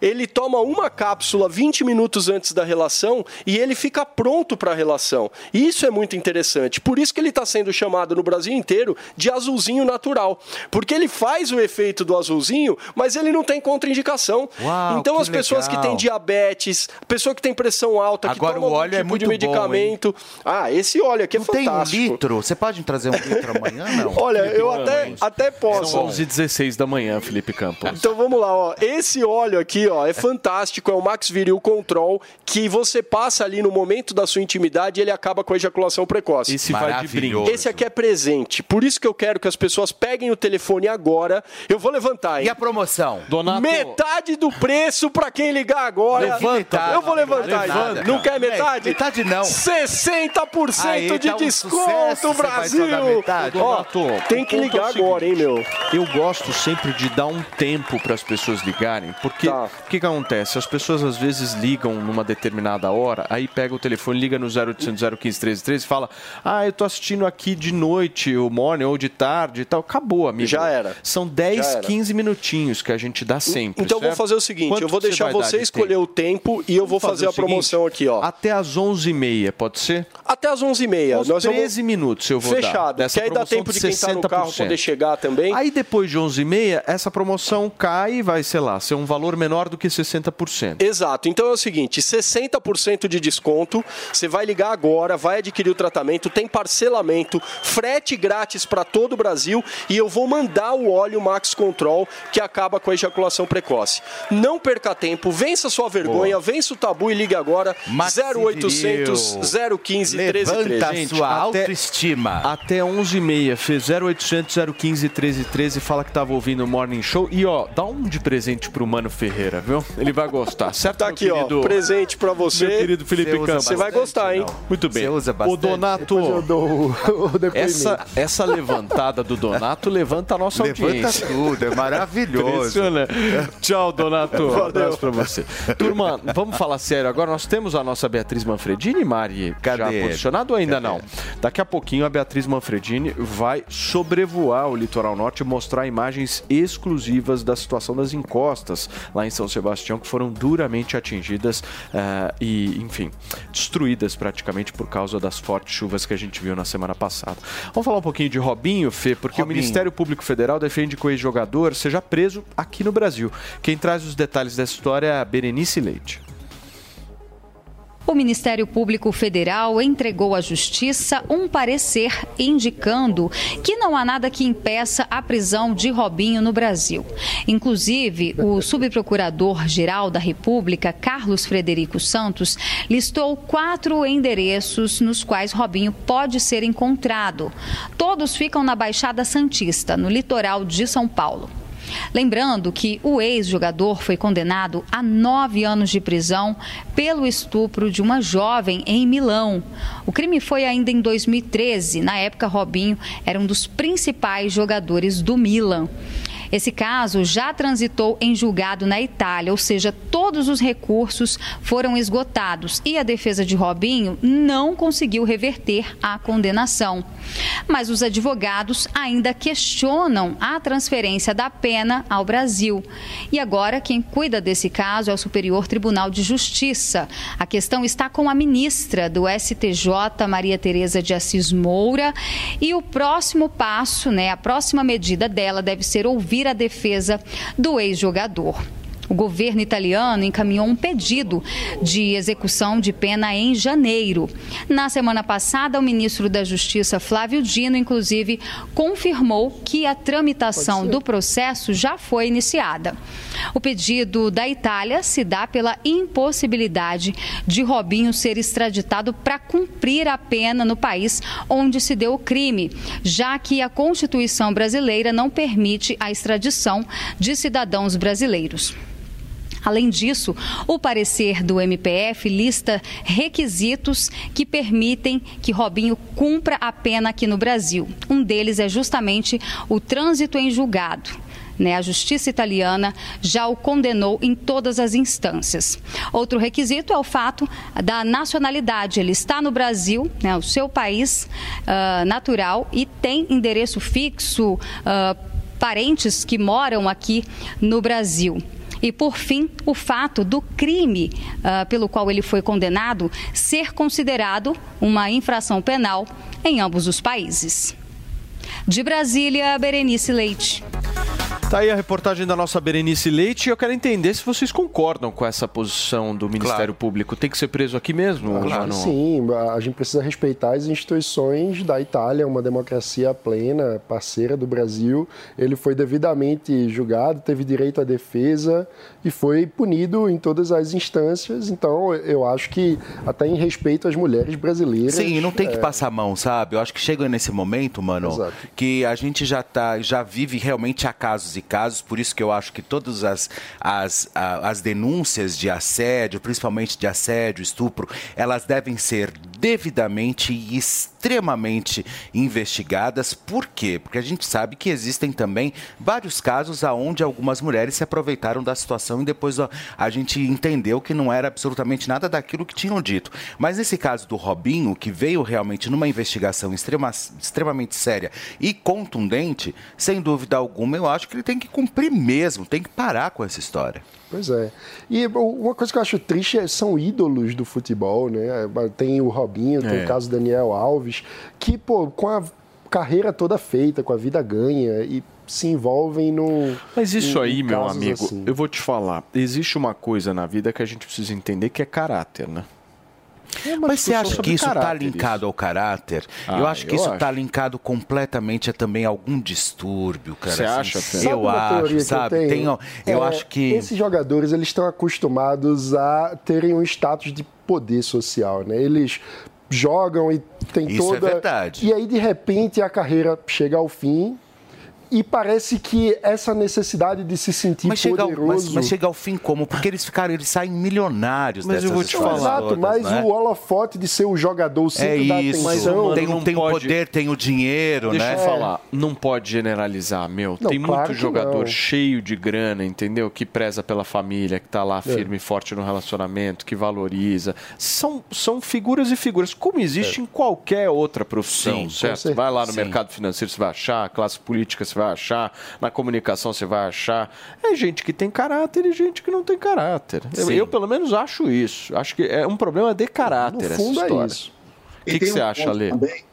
Ele toma uma cápsula 20 minutos antes da relação e ele fica pronto para a relação. E isso é muito interessante. Por isso que ele está sendo chamado no Brasil inteiro de azulzinho natural. Porque ele faz o efeito do azulzinho, mas ele não tem contraindicação. Uau, então que as pessoas que legal. têm diabetes, pessoa que tem pressão alta, que Agora toma o algum óleo é tipo muito de bom, medicamento. ah, esse óleo aqui é Não tem um fantástico. litro? Você pode me trazer um litro amanhã, não? Olha, eu até, até posso. São 11 h 16 da manhã, Felipe Campos. Então vamos lá, ó. Esse óleo aqui, ó, é fantástico, é o Max Viril Control, que você passa ali no momento da sua intimidade e ele acaba com a ejaculação precoce. Esse vai de brinde. Esse aqui é presente. Por isso que eu quero que as pessoas peguem o telefone agora. Eu vou levantar, hein? E a promoção? Donato, Metade do preço pra quem ligar agora. Levanta. Eu vou levantar. Levanta. Não quer metade? Metade não. 60% Aí, de tá um desconto, Brasil! metade. Ó, Donato, tem que ponto ligar é o agora, hein, meu? Eu gosto sempre de dar um tempo para as pessoas ligarem, porque Tá. O que, que acontece? As pessoas às vezes ligam numa determinada hora, aí pega o telefone, liga no 0800 015 1313 e fala: Ah, eu tô assistindo aqui de noite, o morning ou de tarde e tal. Acabou, amigo. Já era. São 10, Já era. 15 minutinhos que a gente dá sempre. Então eu vou certo? fazer o seguinte, Quanto eu vou deixar você escolher o tempo e eu vou Vamos fazer a seguinte, promoção aqui, ó. Até às 11h30, pode ser? Até às 11h30. Uns Nós 13 minutos eu vou dar. Fechado. Que aí dá tempo de de quem tá no carro 60%. poder chegar também. Aí depois de 11h30, essa promoção cai e vai, sei lá, ser um valor valor menor do que 60%. Exato. Então é o seguinte, 60% de desconto, você vai ligar agora, vai adquirir o tratamento, tem parcelamento, frete grátis para todo o Brasil e eu vou mandar o óleo Max Control que acaba com a ejaculação precoce. Não perca tempo, vença sua vergonha, vença o tabu e ligue agora 0800 015 1313. Gente, até- Até 11h30, fez 0800 015 1313 fala que tava ouvindo o Morning Show. E ó, dá um de presente pro Mano Ferreira, viu? Ele vai gostar, certo? Tá aqui, ó, querido? presente pra você. Meu querido Felipe Você Campos. Você vai gostar, hein? Muito bem. Você usa O bastante? Donato. Depois eu dou o, o depoimento. Essa, essa levantada do Donato levanta a nossa Levanta audiência. tudo, é maravilhoso. Impressionante. Tchau, Donato. Um abraço pra você. Turma, vamos falar sério agora. Nós temos a nossa Beatriz Manfredini, Mari, já posicionado ou ainda não? Daqui a pouquinho a Beatriz Manfredini vai sobrevoar o litoral norte e mostrar imagens exclusivas da situação das encostas lá em São Sebastião, que foram duramente atingidas eh, e, enfim, destruídas praticamente por causa das fortes chuvas que a gente viu na semana passada. Vamos falar um pouquinho de Robinho, Fê, porque Robinho. o Ministério Público Federal defende que o ex-jogador seja preso aqui no Brasil. Quem traz os detalhes dessa história é a Berenice Leite. O Ministério Público Federal entregou à Justiça um parecer indicando que não há nada que impeça a prisão de Robinho no Brasil. Inclusive, o subprocurador-geral da República, Carlos Frederico Santos, listou quatro endereços nos quais Robinho pode ser encontrado. Todos ficam na Baixada Santista, no litoral de São Paulo. Lembrando que o ex-jogador foi condenado a nove anos de prisão pelo estupro de uma jovem em Milão. O crime foi ainda em 2013. Na época, Robinho era um dos principais jogadores do Milan. Esse caso já transitou em julgado na Itália, ou seja, todos os recursos foram esgotados e a defesa de Robinho não conseguiu reverter a condenação. Mas os advogados ainda questionam a transferência da pena ao Brasil. E agora quem cuida desse caso é o Superior Tribunal de Justiça. A questão está com a ministra do STJ, Maria Tereza de Assis Moura, e o próximo passo, né, a próxima medida dela deve ser a defesa do ex-jogador. O governo italiano encaminhou um pedido de execução de pena em janeiro. Na semana passada, o ministro da Justiça, Flávio Dino, inclusive, confirmou que a tramitação do processo já foi iniciada. O pedido da Itália se dá pela impossibilidade de Robinho ser extraditado para cumprir a pena no país onde se deu o crime, já que a Constituição brasileira não permite a extradição de cidadãos brasileiros. Além disso, o parecer do MPF lista requisitos que permitem que Robinho cumpra a pena aqui no Brasil. Um deles é justamente o trânsito em julgado. Né, a justiça italiana já o condenou em todas as instâncias. Outro requisito é o fato da nacionalidade. Ele está no Brasil, né, o seu país ah, natural, e tem endereço fixo, ah, parentes que moram aqui no Brasil. E, por fim, o fato do crime ah, pelo qual ele foi condenado ser considerado uma infração penal em ambos os países. De Brasília, Berenice Leite. Tá aí a reportagem da nossa Berenice Leite e eu quero entender se vocês concordam com essa posição do Ministério Público. Tem que ser preso aqui mesmo? Acho Mano? que sim, a gente precisa respeitar as instituições da Itália, uma democracia plena, parceira do Brasil. Ele foi devidamente julgado, teve direito à defesa e foi punido em todas as instâncias. Então, eu acho que, até em respeito às mulheres brasileiras. Sim, não tem que é, passar a mão, sabe? Eu acho que chega nesse momento, mano, Exato. que a gente já tá, já vive realmente a casos e casos, por isso que eu acho que todas as, as, as denúncias de assédio, principalmente de assédio, estupro, elas devem ser devidamente e extremamente investigadas. Por quê? Porque a gente sabe que existem também vários casos aonde algumas mulheres se aproveitaram da situação e depois ó, a gente entendeu que não era absolutamente nada daquilo que tinham dito. Mas nesse caso do Robinho, que veio realmente numa investigação extrema, extremamente séria e contundente, sem dúvida alguma, eu acho que ele tem que cumprir mesmo, tem que parar com essa história. Pois é. E uma coisa que eu acho triste é, são ídolos do futebol, né? Tem o Robinho, tem É. o caso do Daniel Alves, que, pô, com a carreira toda feita, com a vida ganha e se envolvem no. Mas isso em- aí, em meu amigo, assim. eu vou te falar. Existe uma coisa na vida que a gente precisa entender que é caráter, né? É Mas você acha que isso está linkado ao caráter? Ah, eu acho que eu isso está linkado completamente a também algum distúrbio, cara. Você assim. acha? Sabe Eu acho, que sabe? Eu, tenho? Tenho- eu É, acho que. Esses jogadores, eles estão acostumados a terem um status de poder social, né? Eles jogam e tem Isso é toda... verdade. E aí, de repente, a carreira chega ao fim e parece que essa necessidade de se sentir Mas chega, ao, poderoso... mas, mas chega ao fim como? Porque eles ficaram, eles saem milionários Mas eu vou te falar. todas, Exato, mas né? o holofote de ser o jogador, o centro É da isso, atenção... tem, o- tem o poder, tem o dinheiro, Deixa né? eu falar, não pode generalizar, meu. Não, tem claro muito jogador não. cheio de grana, entendeu? Que preza pela família, que tá lá É. firme e forte no relacionamento, que valoriza. São, são figuras e figuras, como existe em qualquer outra profissão, Sim, certo? Vai lá no Sim. mercado financeiro, você vai achar, classe política, você vai achar, na comunicação, você vai achar. É gente que tem caráter e gente que não tem caráter. Eu, eu, pelo menos, acho isso. Acho que é um problema de caráter No essa fundo é isso. O que, que você um acha, Lê? também-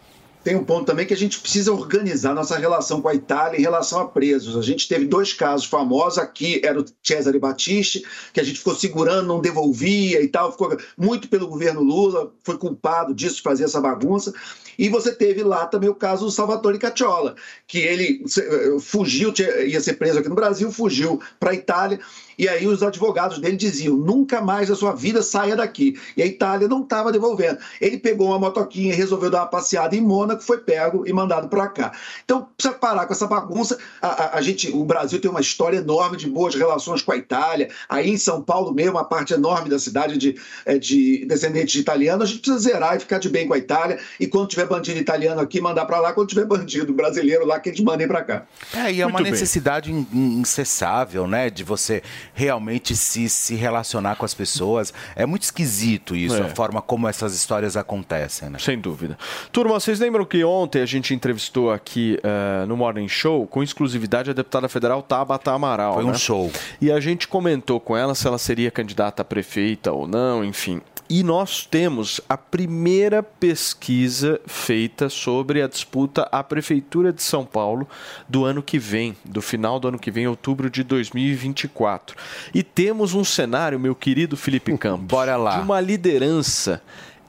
Tem um ponto também que a gente precisa organizar nossa relação com a Itália em relação a presos. A gente teve dois casos famosos. Aqui era o Cesare Battisti, que a gente ficou segurando, não devolvia e tal. Ficou muito pelo governo Lula, foi culpado disso, de fazer essa bagunça. E você teve lá também o caso do Salvatore Cacciola, que ele eh, fugiu, ia ser preso aqui no Brasil, fugiu para a Itália. E aí os advogados dele diziam: nunca mais a sua vida saia daqui. E a Itália não estava devolvendo. Ele pegou uma motoquinha e resolveu dar uma passeada em Mônaco, foi pego e mandado para cá. Então precisa parar com essa bagunça. A, a- a gente, o Brasil tem uma história enorme de boas relações com a Itália. Aí em São Paulo mesmo, uma parte enorme da cidade de, é, de descendentes de italianos. A gente precisa zerar e ficar de bem com a Itália. E quando tiver bandido italiano aqui, mandar para lá. Quando tiver bandido brasileiro lá, que eles mandem para cá. É, e é uma Muito bem. necessidade in- in- incessável, né? De você realmente se, se relacionar com as pessoas. É muito esquisito isso, É. a forma como essas histórias acontecem, né? Sem dúvida. Turma, vocês lembram que ontem a gente entrevistou aqui eh, no Morning Show, com exclusividade, a deputada federal Tabata Amaral. Foi um né? show. E a gente comentou com ela se ela seria candidata a prefeita ou não, enfim. E nós temos a primeira pesquisa feita sobre a disputa à Prefeitura de São Paulo do ano que vem, do final do ano que vem, outubro de 2024. E temos um cenário, meu querido Felipe Campos, Bora lá. de uma liderança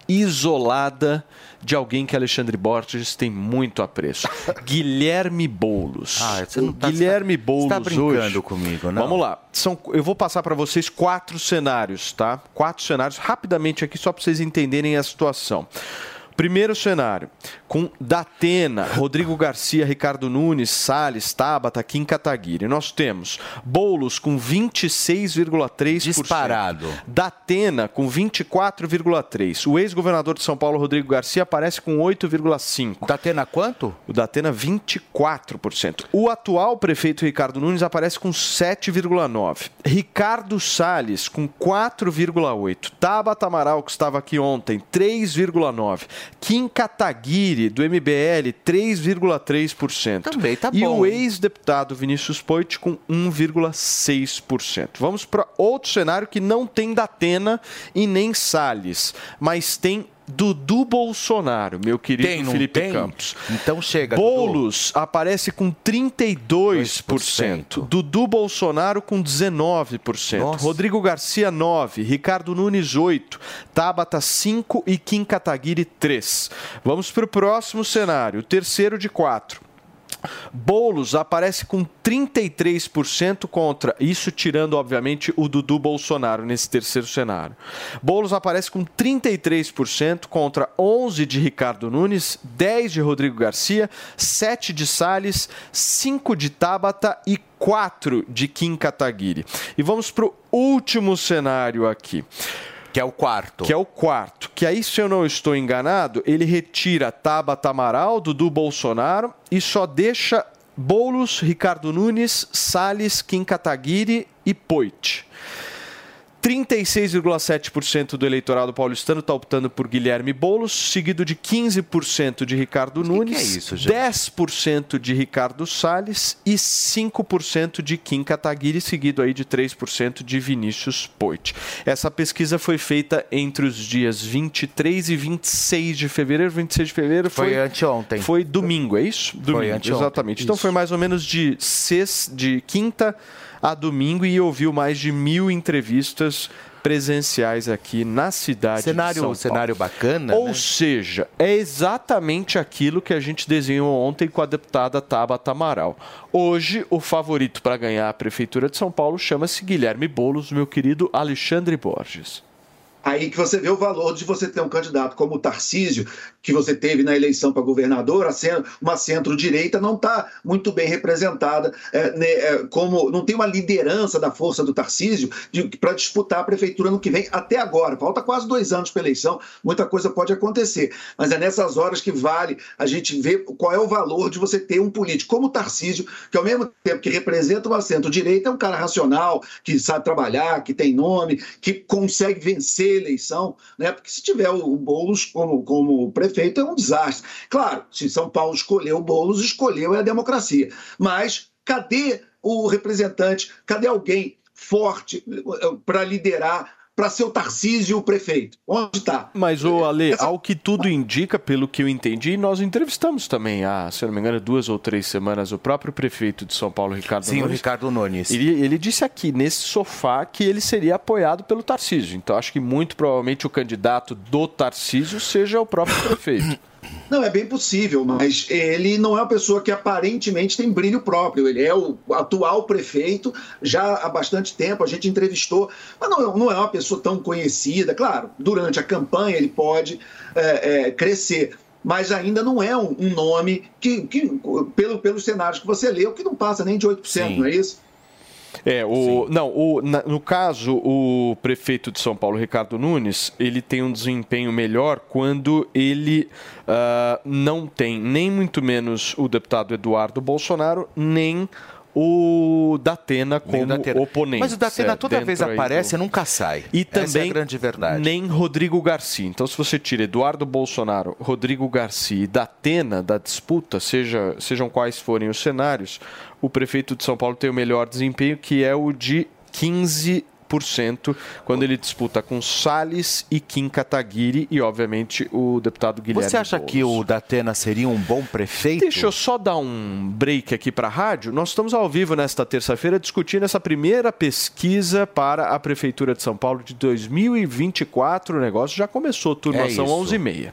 isolada de alguém que Alexandre Borges tem muito apreço. Guilherme Boulos. Ah, você não tá- Guilherme você Boulos tá brincando hoje. comigo, não? Vamos lá. São, eu vou passar para vocês quatro cenários, tá? Quatro cenários rapidamente aqui só para vocês entenderem a situação. Primeiro cenário, com Datena, Rodrigo Garcia, Ricardo Nunes, Salles, Tabata, Kim Kataguiri. Nós temos Boulos com 26,3%. Disparado. Datena com 24,3%. O ex-governador de São Paulo, Rodrigo Garcia, aparece com 8,5%. Datena quanto? O Datena, 24%. O atual prefeito Ricardo Nunes aparece com 7,9%. Ricardo Salles com 4,8%. Tabata Amaral, que estava aqui ontem, 3,9%. Kim Kataguiri, do MBL, 3,3%. Também tá E bom, o hein? ex-deputado Vinícius Poit com 1,6%. Vamos para outro cenário que não tem Datena e nem Salles, mas tem Dudu Bolsonaro, meu querido Tem, Felipe tem? Campos. Então chega, Boulos aparece com 32%. Dudu Bolsonaro com 19%. Rodrigo Garcia, 9%. Ricardo Nunes, 8%. Tabata, 5% e Kim Kataguiri, 3%. Vamos para o próximo cenário, o terceiro de 4%. Boulos aparece com 33% contra, isso tirando, obviamente, o Dudu Bolsonaro nesse terceiro cenário. Boulos aparece com 33% contra 11% de Ricardo Nunes, 10% de Rodrigo Garcia, 7% de Salles, 5% de Tabata e 4% de Kim Kataguiri. E vamos para o último cenário aqui. Que é o quarto. Que é o quarto. Que aí, se eu não estou enganado, ele retira Tabata Amaral, Dudu Bolsonaro e só deixa Boulos, Ricardo Nunes, Salles, Kim Kataguiri e Poit. 36,7% do eleitorado paulistano está optando por Guilherme Boulos, seguido de 15% de Ricardo Nunes, que é isso, gente? 10% de Ricardo Salles e 5% de Kim Kataguiri, seguido aí de 3% de Vinícius Poit. Essa pesquisa foi feita entre os dias 23 e 26 de fevereiro. 26 de fevereiro foi, Foi anteontem. Foi domingo, é isso? Domingo, anteontem, exatamente. Então isso. foi mais ou menos de, sex, de quinta a domingo e ouviu mais de mil entrevistas presenciais aqui na cidade Cenário- de São Paulo. cenário bacana, Ou né? seja, é exatamente aquilo que a gente desenhou ontem com a deputada Tabata Amaral. Hoje, o favorito para ganhar a Prefeitura de São Paulo chama-se Guilherme Boulos, meu querido Alexandre Borges. Aí que você vê o valor de você ter um candidato como o Tarcísio, que você teve na eleição para governador, uma centro-direita não está muito bem representada, é, né, é, como não tem uma liderança da força do Tarcísio para disputar a prefeitura no que vem até agora. Falta quase dois anos para a eleição, muita coisa pode acontecer. Mas é nessas horas que vale a gente ver qual é o valor de você ter um político como o Tarcísio, que ao mesmo tempo que representa uma centro-direita, é um cara racional, que sabe trabalhar, que tem nome, que consegue vencer a eleição, né? Porque se tiver o, Boulos como, como prefeito, é um desastre. Claro, se São Paulo escolheu o Boulos, escolheu é a democracia. Mas cadê o representante? Cadê alguém forte para liderar, para ser o Tarcísio o prefeito? Onde está? Mas, ô Ale, ao que tudo indica, pelo que eu entendi, nós entrevistamos também há, se não me engano, duas ou três semanas, o próprio prefeito de São Paulo, Ricardo Sim, o Nunes. Ricardo Nunes. Ele, ele disse aqui, nesse sofá, que ele seria apoiado pelo Tarcísio. Então, acho que muito provavelmente o candidato do Tarcísio seja o próprio prefeito. Não, é bem possível, mas ele não é uma pessoa que aparentemente tem brilho próprio. Ele é o atual prefeito já há bastante tempo, a gente entrevistou, mas não, não é uma pessoa tão conhecida. Claro, durante a campanha ele pode é, é, crescer, mas ainda não é um, um nome que, que pelo, pelos cenários que você leu, que não passa nem de 8%, não é isso? É, o, não, o, na- no caso, o prefeito de São Paulo, Ricardo Nunes, ele tem um desempenho melhor quando ele ah, não tem nem muito menos o deputado Eduardo Bolsonaro, nem o Datena como Datena. oponente. Mas o Datena É, toda vez aparece do- e nunca sai. E Essa é a também grande verdade. nem Rodrigo Garcia. Então, se você tira Eduardo Bolsonaro, Rodrigo Garcia e Datena da disputa, seja, sejam quais forem os cenários, o prefeito de São Paulo tem o melhor desempenho, que é o de 15%, quando ele disputa com Salles e Kim Kataguiri e, obviamente, o deputado Guilherme Você acha Boulos. que o Datena seria um bom prefeito? Deixa eu só dar um break aqui para a rádio. Nós estamos ao vivo nesta terça-feira discutindo essa primeira pesquisa para a Prefeitura de São Paulo de 2024. O negócio já começou, turma, É são isso. 11h30.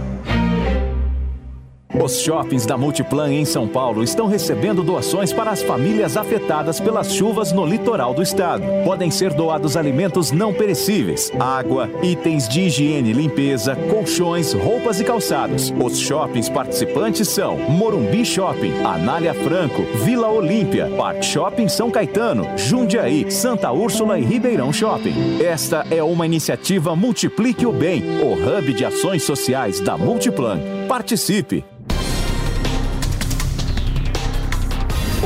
Os shoppings da Multiplan em São Paulo estão recebendo doações para as famílias afetadas pelas chuvas no litoral do estado. Podem ser doados alimentos não perecíveis, água, itens de higiene e limpeza, colchões, roupas e calçados. Os shoppings participantes são Morumbi Shopping, Anália Franco, Vila Olímpia, Park Shopping São Caetano, Jundiaí, Santa Úrsula e Ribeirão Shopping. Esta é uma iniciativa Multiplique o Bem, o hub de ações sociais da Multiplan. Participe!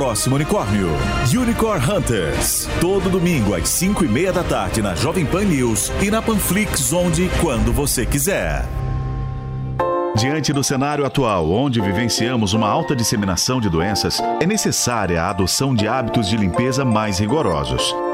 próximo unicórnio. Unicorn Hunters. Todo domingo às 5 e meia da tarde na Jovem Pan News e na Panflix, onde e quando você quiser. Diante do cenário atual, onde vivenciamos uma alta disseminação de doenças, é necessária a adoção de hábitos de limpeza mais rigorosos.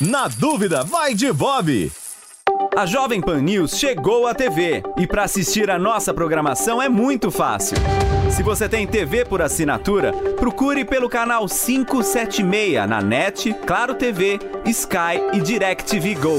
na dúvida, vai de Bob. A Jovem Pan News chegou à TV e para assistir a nossa programação é muito fácil. Se você tem TV por assinatura, procure pelo canal 576 na NET, Claro TV, Sky e DirecTV Go.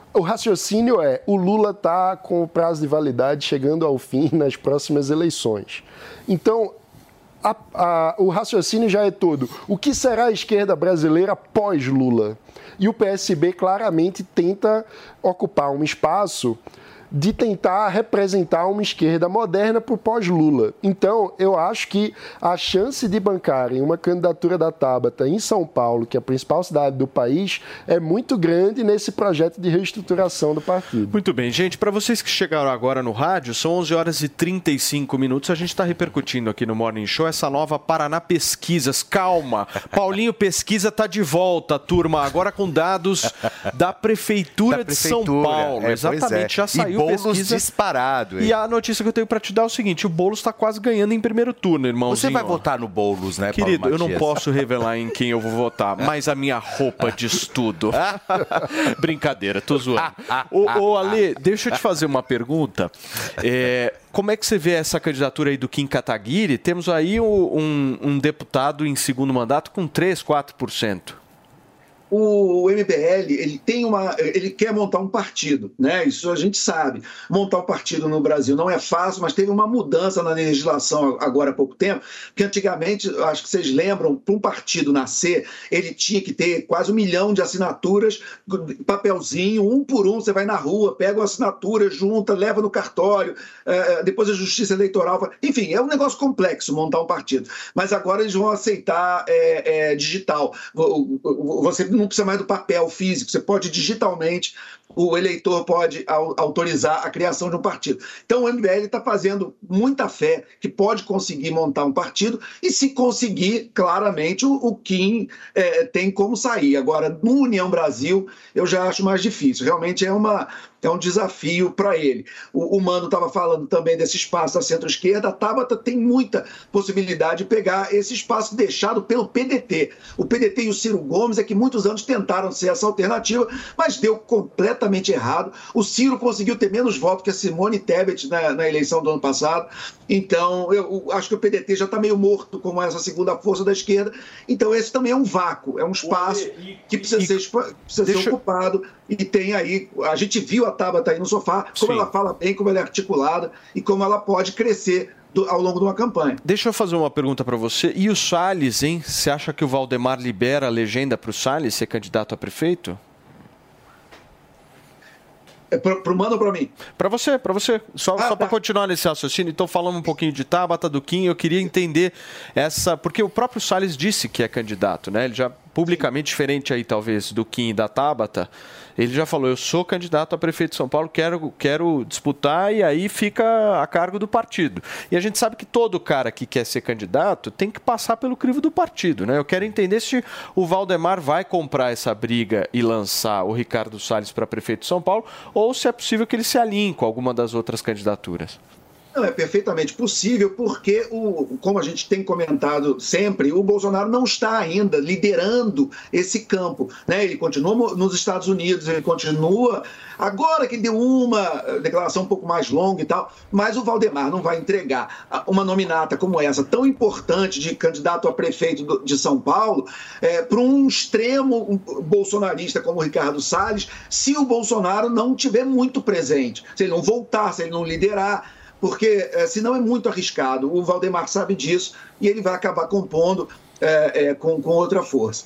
o raciocínio é: o Lula está com o prazo de validade chegando ao fim nas próximas eleições. Então, a- a- o raciocínio já é todo. O que será a esquerda brasileira pós-Lula? E o PSB claramente tenta ocupar um espaço de tentar representar uma esquerda moderna para o pós-Lula. Então, eu acho que a chance de bancarem uma candidatura da Tabata em São Paulo, que é a principal cidade do país, é muito grande nesse projeto de reestruturação do partido. Muito bem, gente. Para vocês que chegaram agora no rádio, são 11 horas e 35 minutos. A gente está repercutindo aqui no Morning Show essa nova Paraná Pesquisas. Calma, Paulinho Pesquisa está de volta, turma. Agora com dados da Prefeitura, Da de São prefeitura. Paulo. É, pois Exatamente, é. já saiu Boulos pesquisa. disparado, hein? E a notícia que eu tenho para te dar é o seguinte: o Boulos está quase ganhando em primeiro turno, irmãozinho. Você vai votar no Boulos, né, Querido, eu não posso revelar em quem eu vou votar, mas a minha roupa diz tudo. Brincadeira, tô zoando. Ô, ô Ale, deixa eu te fazer uma pergunta. É, como é que você vê essa candidatura aí do Kim Kataguiri? Temos aí um, um deputado em segundo mandato com 3, 4%. O MBL ele tem uma, ele quer montar um partido, né? Isso a gente sabe. Montar um partido no Brasil não é fácil, mas teve uma mudança na legislação agora há pouco tempo, que antigamente, acho que vocês lembram, para um partido nascer, ele tinha que ter quase um milhão de assinaturas, papelzinho, um por um, você vai na rua, pega uma assinatura, junta, leva no cartório, eh, depois a justiça eleitoral, enfim, é um negócio complexo montar um partido. Mas agora eles vão aceitar é, é, digital. Você não precisa mais do papel físico, você pode digitalmente, o eleitor pode autorizar a criação de um partido. Então o MBL está fazendo muita fé que pode conseguir montar um partido e se conseguir, claramente, o, Kim é, tem como sair. Agora, no União Brasil, eu já acho mais difícil. Realmente é uma, é um desafio para ele. O, o Mano estava falando também desse espaço da centro-esquerda. A Tabata tem muita possibilidade de pegar esse espaço deixado pelo PDT. O PDT e o Ciro Gomes é que muitos anos tentaram ser essa alternativa, mas deu completamente errado. O Ciro conseguiu ter menos votos que a Simone Tebet na, na eleição do ano passado. Então, eu, eu acho que o PDT já está meio morto como essa segunda força da esquerda. Então, esse também é um vácuo, é um espaço que precisa, ser, precisa ser ocupado. E tem aí, a gente viu a Tabata aí no sofá, como Sim. ela fala bem, como ela é articulada e como ela pode crescer do, ao longo de uma campanha. Deixa eu fazer uma pergunta para você. E o Salles, hein? Você acha que o Valdemar libera a legenda para o Salles ser candidato a prefeito? É para o Mano ou para mim? Para você, para você. Só, ah, só para tá. continuar nesse raciocínio. Então, falando um pouquinho de Tabata, do Kim, eu queria entender essa. Porque o próprio Salles disse que é candidato, né? Ele já publicamente Sim. diferente aí, talvez, do Kim e da Tabata. Ele já falou: eu sou candidato a prefeito de São Paulo, quero, quero disputar e aí fica a cargo do partido. E a gente sabe que todo cara que quer ser candidato tem que passar pelo crivo do partido, né? Eu quero entender se o Valdemar vai comprar essa briga e lançar o Ricardo Salles para prefeito de São Paulo ou se é possível que ele se alinhe com alguma das outras candidaturas. Não, é perfeitamente possível, porque, o, como a gente tem comentado sempre, o Bolsonaro não está ainda liderando esse campo. Né? Ele continua nos Estados Unidos, ele continua. Agora que deu uma declaração um pouco mais longa e tal, mas o Valdemar não vai entregar uma nominata como essa, tão importante, de candidato a prefeito de São Paulo, é, para um extremo bolsonarista como o Ricardo Salles, se o Bolsonaro não tiver muito presente, se ele não voltar, se ele não liderar porque é, senão é muito arriscado. O Valdemar sabe disso e ele vai acabar compondo é, é, com, com outra força.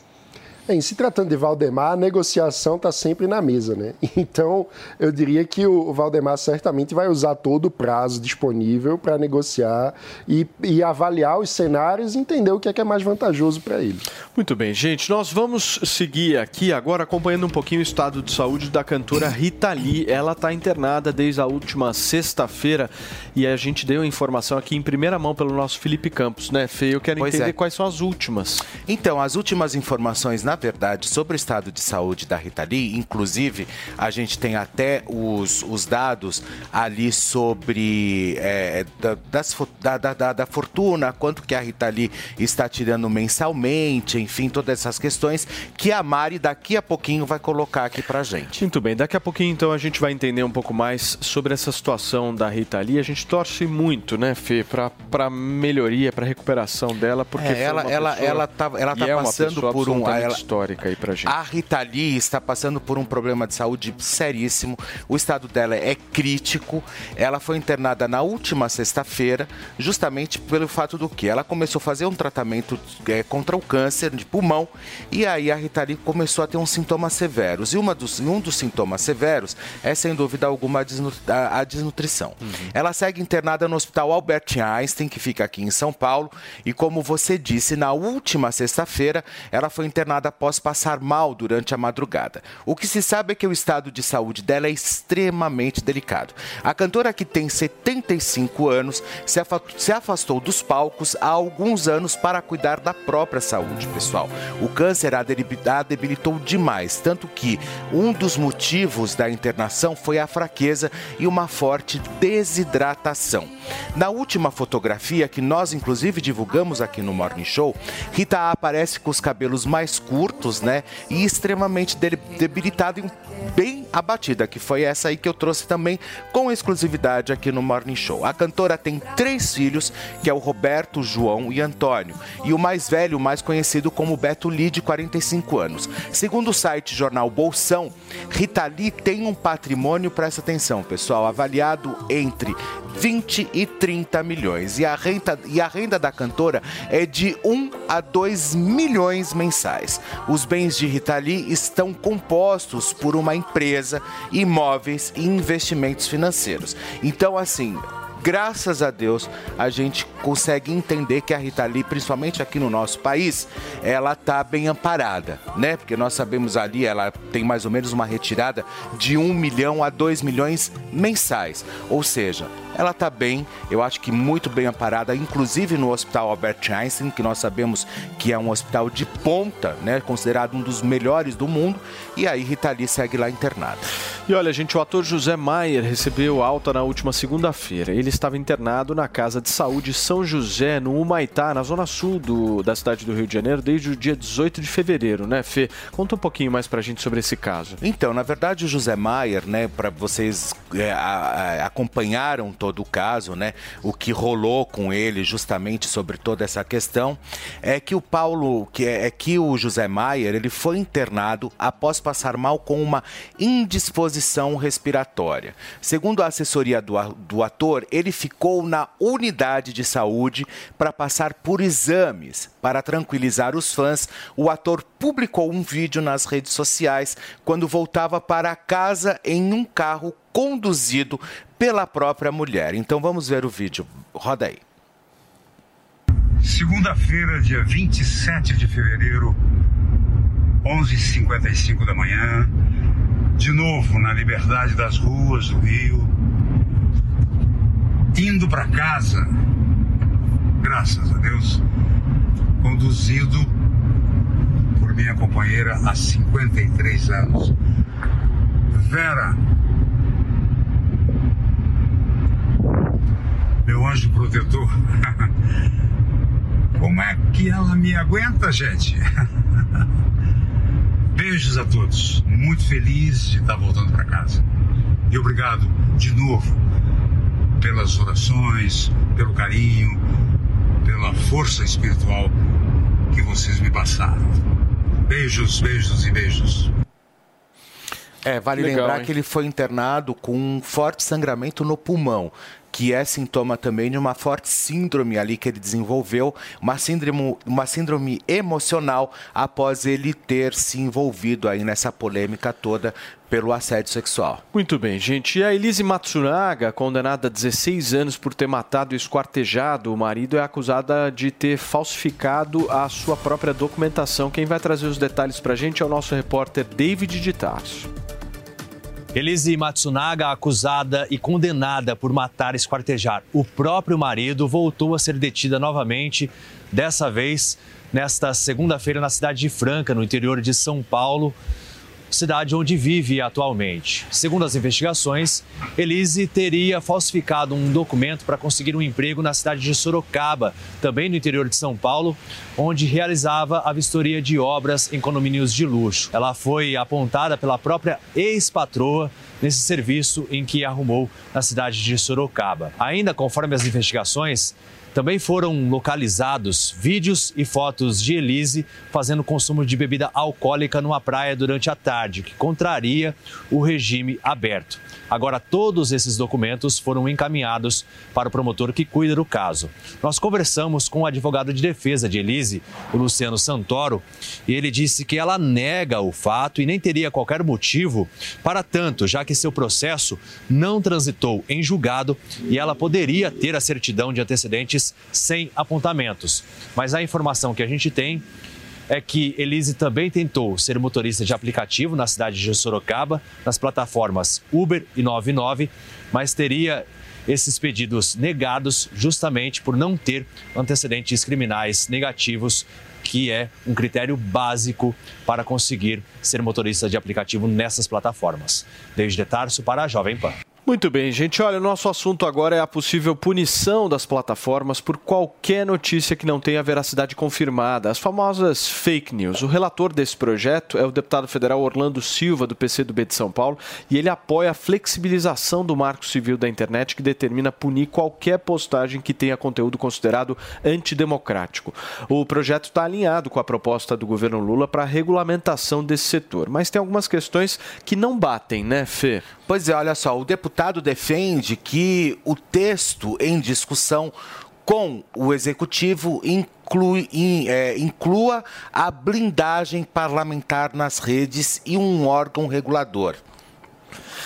Em se tratando de Valdemar, a negociação está sempre na mesa, né? Então, eu diria que o Valdemar certamente vai usar todo o prazo disponível para negociar e, e, avaliar os cenários e entender o que é, que é mais vantajoso para ele. Muito bem, gente. Nós vamos seguir aqui agora acompanhando um pouquinho o estado de saúde da cantora Rita Lee. Ela está internada desde a última sexta-feira e a gente deu a informação aqui em primeira mão pelo nosso Felipe Campos, né, Fê? Eu quero pois entender é. quais são as últimas. Então, as últimas informações na verdade, sobre o estado de saúde da Rita Lee. Inclusive, a gente tem até os, os dados ali sobre é, da, das, da, da, da, fortuna, quanto que a Rita Lee está tirando mensalmente, enfim, todas essas questões que a Mari daqui a pouquinho vai colocar aqui pra gente. Muito bem, daqui a pouquinho então a gente vai entender um pouco mais sobre essa situação da Rita Lee. A gente torce muito, né, Fê, pra, pra melhoria, pra recuperação dela, porque é, ela, ela, pessoa, ela tá, ela tá é passando por um. Ela, histórica aí pra gente. A Rita Lee está passando por um problema de saúde seríssimo. O estado dela é crítico. Ela foi internada na última sexta-feira, justamente pelo fato do que ela começou a fazer um tratamento é, contra o câncer de pulmão e aí a Rita Lee começou a ter uns sintomas severos. E uma dos, um dos sintomas severos é, sem dúvida alguma, a, desnut a, a desnutrição. Uhum. Ela segue internada no Hospital Albert Einstein, que fica aqui em São Paulo, e como você disse, na última sexta-feira ela foi internada após passar mal durante a madrugada. O que se sabe é que o estado de saúde dela é extremamente delicado. A cantora, que tem 75 anos, se afastou dos palcos há alguns anos para cuidar da própria saúde, pessoal. O câncer a debilitou demais, tanto que um dos motivos da internação foi a fraqueza e uma forte desidratação. Na última fotografia, que nós inclusive divulgamos aqui no Morning Show, Rita aparece com os cabelos mais curtos furtos, né? E extremamente debilitada e bem abatida, que foi essa aí que eu trouxe também com exclusividade aqui no Morning Show. A cantora tem três filhos, que é o Roberto, João e Antônio, e o mais velho, mais conhecido como Beto Lee, de 45 anos. Segundo o site Jornal Bolsão, Rita Lee tem um patrimônio, presta atenção, pessoal, avaliado entre 20 e 30 milhões. E a renda, e a renda da cantora é de 1 a 2 milhões mensais. Os bens de Rita Lee estão compostos por uma empresa, imóveis e investimentos financeiros. Então, assim, graças a Deus, a gente consegue entender que a Rita Lee, principalmente aqui no nosso país, ela está bem amparada, né? Porque nós sabemos ali, ela tem mais ou menos uma retirada de 1 milhão a 2 milhões mensais. Ou seja, ela está bem, eu acho que muito bem amparada, inclusive no Hospital Albert Einstein, que nós sabemos que é um hospital de ponta, né, considerado um dos melhores do mundo, e aí Rita Lee segue lá internada. E olha, gente, o ator José Maier recebeu alta na última segunda-feira. Ele estava internado na Casa de Saúde São José, no Humaitá, na zona sul do, da cidade do Rio de Janeiro, desde o dia 18 de fevereiro, né, Fê? Conta um pouquinho mais pra gente sobre esse caso. Então, na verdade, o José Maier, né, para vocês é, a, a, acompanharam todo o caso, né? O que rolou com ele justamente sobre toda essa questão é que o Paulo, que é, é que o José Maier, ele foi internado após passar mal com uma indisposição respiratória. Segundo a assessoria do, do ator, ele ficou na unidade de saúde para passar por exames. Para tranquilizar os fãs, o ator publicou um vídeo nas redes sociais quando voltava para casa em um carro conduzido pela própria mulher. Então vamos ver o vídeo. Roda aí. Segunda-feira, dia 27 de fevereiro, 11h55 da manhã, de novo na liberdade das ruas do Rio, indo para casa, graças a Deus, conduzido por minha companheira há 53 anos. Vera meu anjo protetor. Como é que ela me aguenta, gente? Beijos a todos. Muito feliz de estar voltando para casa. E obrigado de novo pelas orações, pelo carinho, pela força espiritual que vocês me passaram. Beijos, beijos e beijos. É, vale Legal, lembrar hein? que ele foi internado com um forte sangramento no pulmão que é sintoma também de uma forte síndrome ali que ele desenvolveu, uma síndrome, uma síndrome emocional após ele ter se envolvido aí nessa polêmica toda pelo assédio sexual. Muito bem, gente. E a Elise Matsunaga, condenada a 16 anos por ter matado e esquartejado o marido, é acusada de ter falsificado a sua própria documentação. Quem vai trazer os detalhes para a gente é o nosso repórter David de Tarso. Elise Matsunaga, acusada e condenada por matar e esquartejar o próprio marido, voltou a ser detida novamente, dessa vez nesta segunda-feira na cidade de Franca, no interior de São Paulo cidade onde vive atualmente. Segundo as investigações, Elise teria falsificado um documento para conseguir um emprego na cidade de Sorocaba, também no interior de São Paulo, onde realizava a vistoria de obras em condomínios de luxo. Ela foi apontada pela própria ex-patroa nesse serviço em que arrumou na cidade de Sorocaba. Ainda conforme as investigações, também foram localizados vídeos e fotos de Elise fazendo consumo de bebida alcoólica numa praia durante a tarde, que contraria o regime aberto. Agora, todos esses documentos foram encaminhados para o promotor que cuida do caso. Nós conversamos com o advogado de defesa de Elise, o Luciano Santoro, e ele disse que ela nega o fato e nem teria qualquer motivo para tanto, já que seu processo não transitou em julgado e ela poderia ter a certidão de antecedentes sem apontamentos. Mas a informação que a gente tem é que Elise também tentou ser motorista de aplicativo na cidade de Sorocaba, nas plataformas Uber e 99, mas teria esses pedidos negados justamente por não ter antecedentes criminais negativos, que é um critério básico para conseguir ser motorista de aplicativo nessas plataformas. Desde Tarso para a Jovem Pan. Muito bem, gente. Olha, o nosso assunto agora é a possível punição das plataformas por qualquer notícia que não tenha veracidade confirmada, as famosas fake news. O relator desse projeto é o deputado federal Orlando Silva, do PCdoB de São Paulo, e ele apoia a flexibilização do marco civil da internet que determina punir qualquer postagem que tenha conteúdo considerado antidemocrático. O projeto está alinhado com a proposta do governo Lula para a regulamentação desse setor, mas tem algumas questões que não batem, né, Fer? Pois é, olha só, o deputado defende que o texto em discussão com o executivo inclui, in, é, inclua a blindagem parlamentar nas redes e um órgão regulador.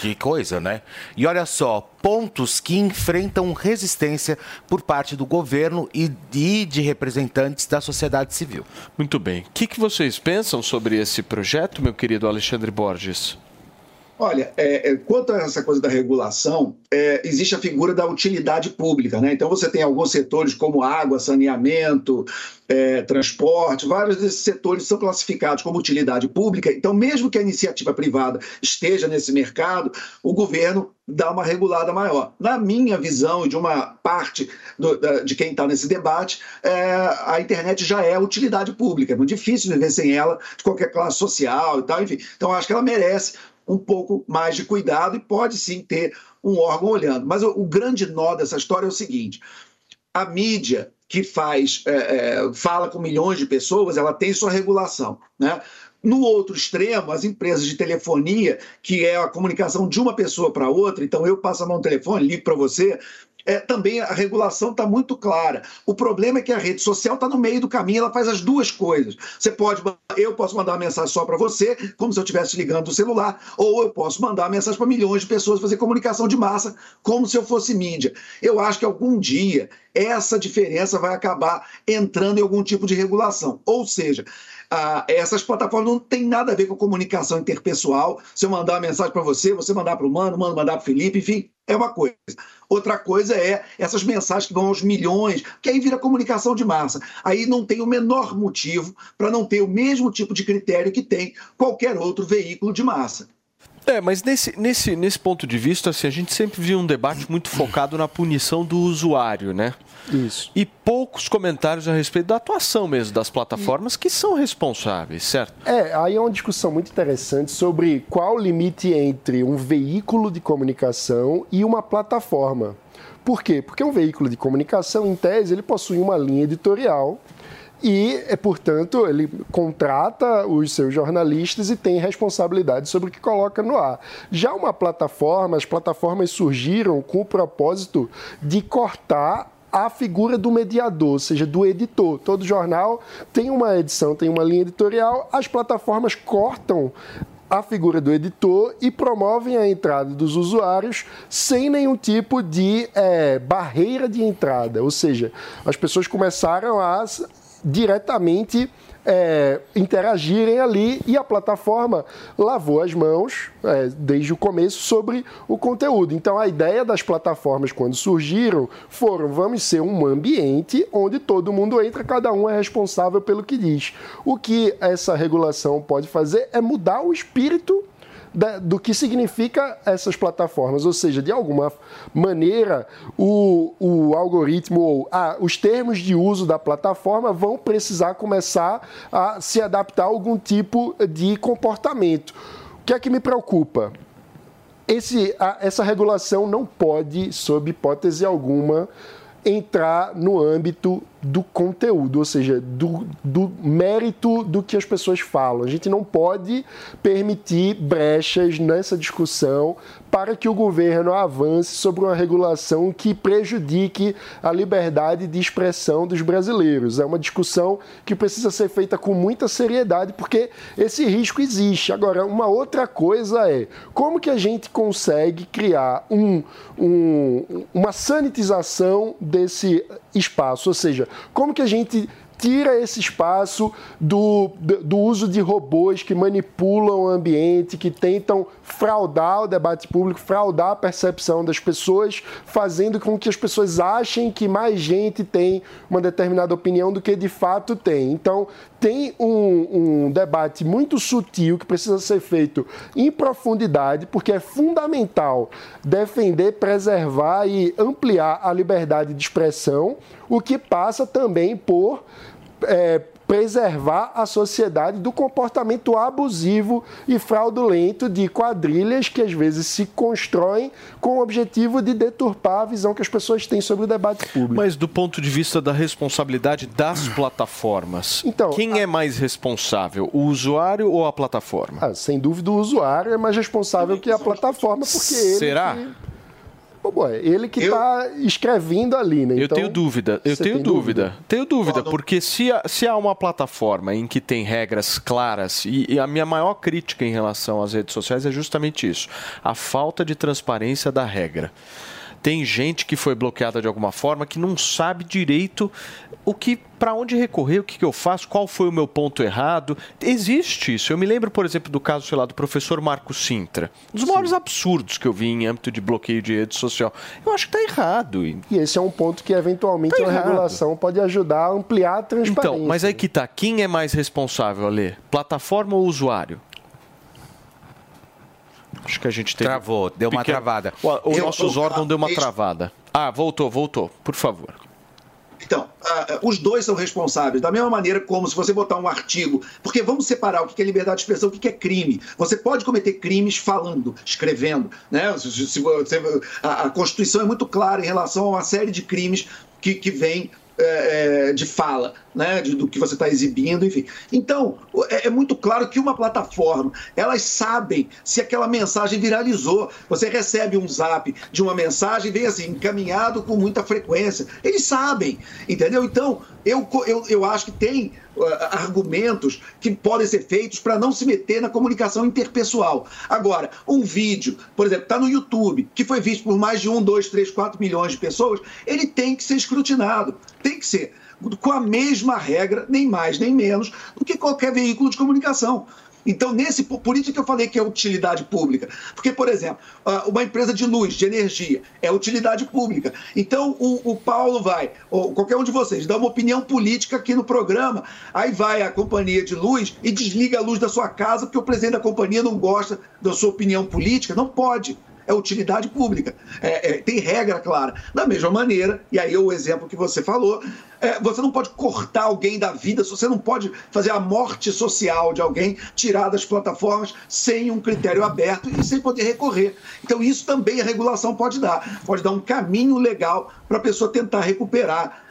Que coisa, né? E olha só, pontos que enfrentam resistência por parte do governo e de, de representantes da sociedade civil. Muito bem. O que, que vocês pensam sobre esse projeto, meu querido Alexandre Borges? Olha, é, é, quanto a essa coisa da regulação, é, existe a figura da utilidade pública, né? Então você tem alguns setores como água, saneamento, é, transporte, vários desses setores são classificados como utilidade pública. Então, mesmo que a iniciativa privada esteja nesse mercado, o governo dá uma regulada maior. Na minha visão e de uma parte do, da, de quem está nesse debate, é, a internet já é utilidade pública. É muito difícil viver sem ela, de qualquer classe social e tal, enfim. Então, acho que ela merece um pouco mais de cuidado e pode sim ter um órgão olhando. Mas o, o grande nó dessa história é o seguinte: a mídia que faz é, é, fala com milhões de pessoas, ela tem sua regulação, né? No outro extremo, as empresas de telefonia, que é a comunicação de uma pessoa para outra, então eu passo a mão no telefone, ligo para você, é, também a regulação está muito clara. O problema é que a rede social está no meio do caminho, ela faz as duas coisas. Você pode, eu posso mandar uma mensagem só para você, como se eu estivesse ligando do celular, ou eu posso mandar uma mensagem para milhões de pessoas, fazer comunicação de massa, como se eu fosse mídia. Eu acho que algum dia essa diferença vai acabar entrando em algum tipo de regulação. Ou seja, essas plataformas não têm nada a ver com comunicação interpessoal. Se eu mandar uma mensagem para você, você mandar para o Mano, Mano mandar para o Felipe, enfim, é uma coisa. Outra coisa é essas mensagens que vão aos milhões, que aí vira comunicação de massa. Aí não tem o menor motivo para não ter o mesmo tipo de critério que tem qualquer outro veículo de massa. É, mas nesse, nesse, nesse ponto de vista, assim, a gente sempre viu um debate muito focado na punição do usuário, né? Isso. E poucos comentários a respeito da atuação mesmo das plataformas que são responsáveis, certo? É, aí é uma discussão muito interessante sobre qual o limite entre um veículo de comunicação e uma plataforma. Por quê? Porque um veículo de comunicação, em tese, ele possui uma linha editorial e, é, portanto, ele contrata os seus jornalistas e tem responsabilidade sobre o que coloca no ar. Já uma plataforma, as plataformas surgiram com o propósito de cortar a figura do mediador, ou seja, do editor. Todo jornal tem uma edição, tem uma linha editorial, as plataformas cortam a figura do editor e promovem a entrada dos usuários sem nenhum tipo de é, barreira de entrada. Ou seja, as pessoas começaram a diretamente é, interagirem ali e a plataforma lavou as mãos é, desde o começo sobre o conteúdo. Então a ideia das plataformas quando surgiram foram vamos ser um ambiente onde todo mundo entra, cada um é responsável pelo que diz. O que essa regulação pode fazer é mudar o espírito do que significa essas plataformas. Ou seja, de alguma maneira, o, o algoritmo ou ah, os termos de uso da plataforma vão precisar começar a se adaptar a algum tipo de comportamento. O que é que me preocupa? Esse, a, essa regulação não pode, sob hipótese alguma, entrar no âmbito do conteúdo, ou seja, do, do, mérito do que as pessoas falam. A gente não pode permitir brechas nessa discussão para que o governo avance sobre uma regulação que prejudique a liberdade de expressão dos brasileiros. É uma discussão que precisa ser feita com muita seriedade, porque esse risco existe. Agora, uma outra coisa é como que a gente consegue criar um, um, uma sanitização desse espaço, ou seja, como que a gente tira esse espaço do, do, uso de robôs que manipulam o ambiente, que tentam fraudar o debate público, fraudar a percepção das pessoas, fazendo com que as pessoas achem que mais gente tem uma determinada opinião do que de fato tem. Então, tem um, um debate muito sutil que precisa ser feito em profundidade, porque é fundamental defender, preservar e ampliar a liberdade de expressão, o que passa também por é, preservar a sociedade do comportamento abusivo e fraudulento de quadrilhas que às vezes se constroem com o objetivo de deturpar a visão que as pessoas têm sobre o debate público. Mas do ponto de vista da responsabilidade das plataformas, então, quem é mais responsável, o usuário ou a plataforma? Ah, sem dúvida o usuário é mais responsável que a plataforma, porque ele Será? que- Pô, boy, ele que está escrevendo ali, né? Eu Então, tenho dúvida, eu tenho tem dúvida. Tenho dúvida, porque se, há- se há uma plataforma em que tem regras claras, e, e a minha maior crítica em relação às redes sociais é justamente isso: a falta de transparência da regra. Tem gente que foi bloqueada de alguma forma que não sabe direito o que para onde recorrer, o que, que eu faço, qual foi o meu ponto errado. Existe isso. Eu me lembro, por exemplo, do caso, sei lá, do professor Marco Sintra. Um dos maiores absurdos que eu vi em âmbito de bloqueio de rede social. Eu acho que está errado. E esse é um ponto que eventualmente Tá a regulação pode ajudar a ampliar a transparência. Então, mas aí que tá. Quem é mais responsável, Alê? Plataforma ou usuário? Acho que a gente teve... Travou, deu uma travada. O, o Eu- nossos eu- órgãos deu uma isso- travada. Ah, voltou, voltou. Por favor. Então, ah, ah, os dois são responsáveis, da mesma maneira como se você botar um artigo. Porque vamos separar o que é liberdade de expressão e o que é crime. Você pode cometer crimes falando, escrevendo. Né? Se- se- se a, a Constituição é muito clara em relação a uma série de crimes que, que vêm é, é, de fala, né, do que você está exibindo, enfim. Então, é, é muito claro que uma plataforma, elas sabem se aquela mensagem viralizou. Você recebe um zap de uma mensagem, vem assim, encaminhado com muita frequência. Eles sabem, entendeu? Então, eu, eu, eu acho que tem uh, argumentos que podem ser feitos para não se meter na comunicação interpessoal. Agora, um vídeo, por exemplo, está no YouTube, que foi visto por mais de 1, 2, 3, 4 milhões de pessoas, ele tem que ser escrutinado. Tem que ser. Com a mesma regra, nem mais nem menos, do que qualquer veículo de comunicação. Então, nesse, por isso que eu falei que é utilidade pública. Porque, por exemplo, uma empresa de luz, de energia, é utilidade pública. Então, o, o Paulo vai, ou qualquer um de vocês, dá uma opinião política aqui no programa, aí vai a companhia de luz e desliga a luz da sua casa porque o presidente da companhia não gosta da sua opinião política. Não pode. É utilidade pública. É, é, tem regra clara. Da mesma maneira, e aí é o exemplo que você falou, é, você não pode cortar alguém da vida, você não pode fazer a morte social de alguém, tirar das plataformas sem um critério aberto e sem poder recorrer. Então, isso também a regulação pode dar. Pode dar um caminho legal para a pessoa tentar recuperar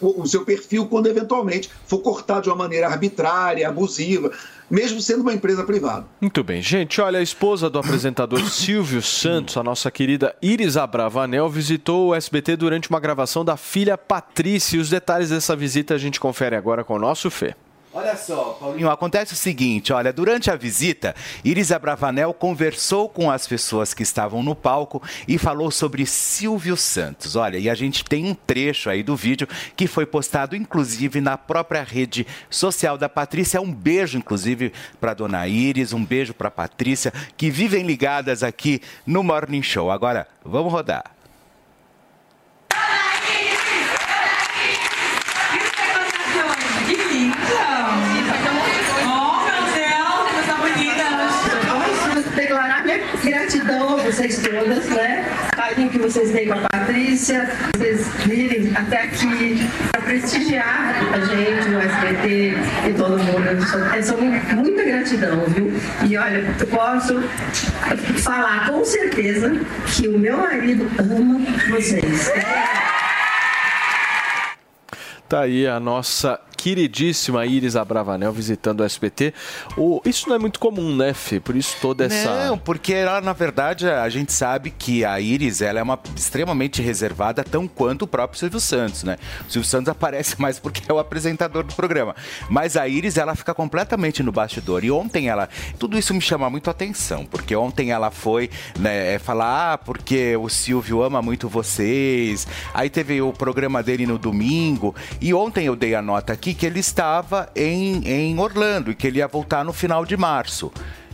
o seu perfil quando eventualmente for cortado de uma maneira arbitrária, abusiva, mesmo sendo uma empresa privada. Muito bem. Gente, olha, a esposa do apresentador Silvio Santos, a nossa querida Iris Abravanel, visitou o SBT durante uma gravação da filha Patrícia. E os detalhes dessa visita a gente confere agora com o nosso Fê. Olha só, Paulinho, acontece o seguinte, olha, durante a visita, Iris Abravanel conversou com as pessoas que estavam no palco e falou sobre Silvio Santos. Olha, e a gente tem um trecho aí do vídeo que foi postado inclusive na própria rede social da Patrícia. Um beijo inclusive para dona Iris, um beijo para Patrícia, que vivem ligadas aqui no Morning Show. Agora, vamos rodar. Que linda! Oh, meu Deus, coisa bonita! Vamos declarar minha gratidão a vocês todas, né? Carinho que vocês têm com a Patrícia, vocês virem até aqui para prestigiar a gente, o SBT e todo mundo. Eu sou- só mu- muita gratidão, viu? E olha, eu posso falar com certeza que o meu marido ama vocês. Tá aí a nossa queridíssima Iris Abravanel visitando o SBT. O, isso não é muito comum, né, Fê? Por isso toda essa. Não, porque ela, na verdade, a gente sabe que a Iris ela é uma extremamente reservada, tão quanto o próprio Silvio Santos, né? O Silvio Santos aparece mais porque é o apresentador do programa. Mas a Iris, ela fica completamente no bastidor. E ontem ela. Tudo isso me chama muito atenção, porque ontem ela foi né, é, falar, ah, porque o Silvio ama muito vocês. Aí teve o programa dele no domingo. E ontem eu dei a nota aqui que ele estava em, em Orlando e que ele ia voltar no final de março.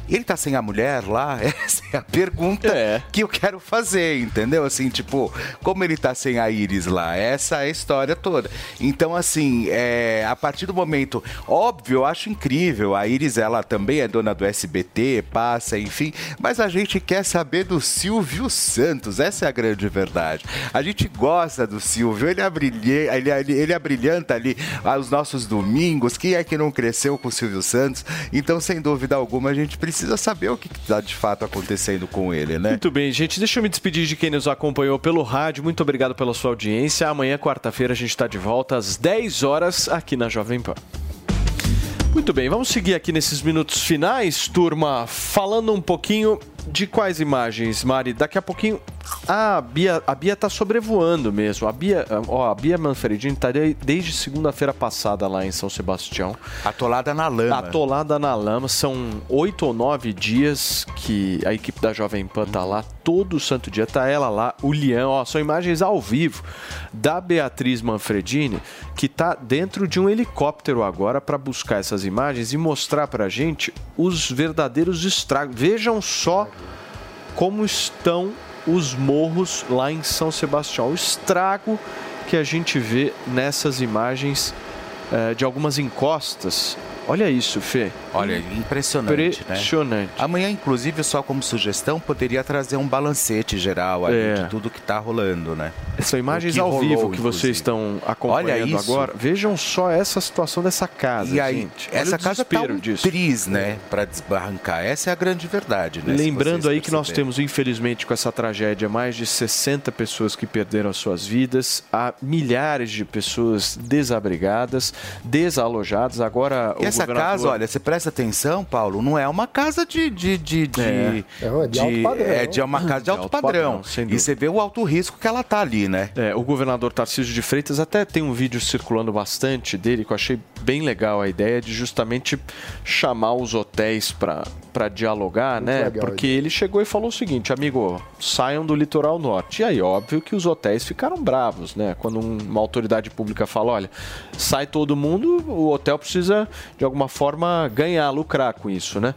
Ele tá sem a mulher lá? Essa é a pergunta que eu quero fazer, entendeu? Assim, tipo, como ele tá sem a Iris lá? Essa é a história toda. Então, assim, é, a partir do momento, óbvio, eu acho incrível. A Iris, ela também é dona do SBT, passa, enfim. Mas a gente quer saber do Silvio Santos. Essa é a grande verdade. A gente gosta do Silvio. Ele, abrilhe, ele, ele, ele abrilhanta ali os nossos domingos. Quem é que não cresceu com o Silvio Santos? Então, sem dúvida alguma, a gente precisa saber o que está de fato acontecendo com ele, né? Muito bem, gente. Deixa eu me despedir de quem nos acompanhou pelo rádio. Muito obrigado pela sua audiência. Amanhã, quarta-feira, a gente está de volta às 10 horas aqui na Jovem Pan. Muito bem, vamos seguir aqui nesses minutos finais, turma, falando um pouquinho de quais imagens, Mari? Daqui a pouquinho. Ah, a Bia, a Bia tá sobrevoando mesmo. A Bia, ó, a Bia Manfredini tá de- desde segunda-feira passada lá em São Sebastião. Atolada na lama. Atolada na lama. São oito ou nove dias que a equipe da Jovem Pan tá lá. Todo santo dia tá ela lá. O Lian, ó, são imagens ao vivo da Beatriz Manfredini, que tá dentro de um helicóptero agora para buscar essas imagens e mostrar pra gente os verdadeiros estragos. Vejam só como estão os morros lá em São Sebastião. O estrago que a gente vê nessas imagens eh, de algumas encostas. Olha isso, Fê. Olha, impressionante, Impressionante. né? Amanhã, inclusive, só como sugestão, poderia trazer um balancete geral ali É. de tudo que tá rolando, né? São imagens ao rolou, vivo que inclusive. vocês estão acompanhando agora. Vejam só essa situação dessa casa, E aí, gente. Olha essa casa tá desespero um disso. triz, né? Pra desbarrancar. Essa é a grande verdade, né? Lembrando aí que nós temos, infelizmente, com essa tragédia, mais de 60 pessoas que perderam as suas vidas, há milhares de pessoas desabrigadas, desalojadas. Agora, E o essa casa, olha, você presta atenção, Paulo, não é uma casa de. de, de, de, É. Não, é de alto padrão. É de uma casa de alto, padrão. sem e você vê o alto risco que ela tá ali, né? É, o governador Tarcísio de Freitas até tem um vídeo circulando bastante dele que eu achei bem legal a ideia de justamente chamar os hotéis para dialogar, né? legal Porque ele chegou e falou o seguinte, amigo, saiam do litoral norte. E aí, óbvio que os hotéis ficaram bravos, né? Quando um- uma autoridade pública fala, olha, sai todo mundo, o hotel precisa de alguma forma ganhar, lucrar com isso, né?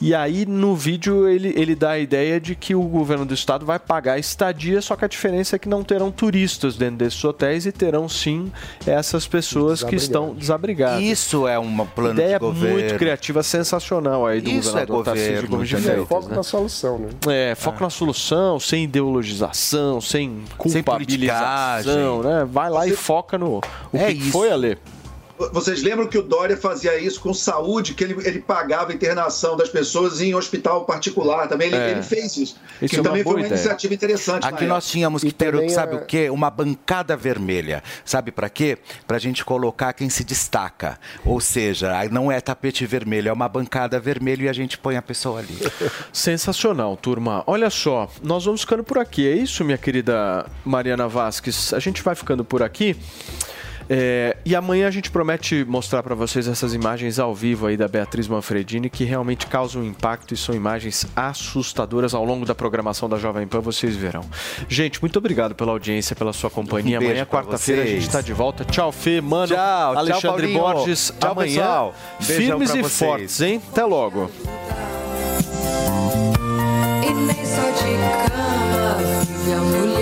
E aí no vídeo ele, ele dá a ideia de que o governo do estado vai pagar a estadia, só que a diferença é que não terão turistas dentro desses hotéis e terão sim essas pessoas que estão desabrigadas. Isso é um plano Ideia de governo. muito criativa, sensacional aí do Isso é governador Tarcísio governo, Gomes de? Freitas, Foco né? na solução, né? É, foco na solução, sem ideologização, sem Sem culpabilização, politicagem. né? Vai lá e foca no o É que isso. foi, Ale. Vocês lembram que o Dória fazia isso com saúde, que ele, ele pagava a internação das pessoas em hospital particular também? Ele, É. ele fez isso. Isso que é também foi uma ideia. iniciativa interessante. Aqui nós tínhamos que ter, sabe é- o quê? Uma bancada vermelha. Sabe pra quê? Pra gente colocar quem se destaca. Ou seja, não é tapete vermelho, é uma bancada vermelha e a gente põe a pessoa ali. Sensacional, turma. Olha só, nós vamos ficando por aqui. É isso, minha querida Mariana Vasques. A gente vai ficando por aqui. É, e amanhã a gente promete mostrar para vocês essas imagens ao vivo aí da Beatriz Manfredini que realmente causam impacto e são imagens assustadoras ao longo da programação da Jovem Pan, vocês verão. Gente, muito obrigado pela audiência, pela sua companhia. Um amanhã, quarta-feira, a gente está de volta. Tchau, Fê, mano. Tchau, tchau, Alexandre Paulinho. Borges. Tchau, amanhã, pessoal. Firmes e vocês. fortes, hein? Até logo. E nem só de cama vive a mulher.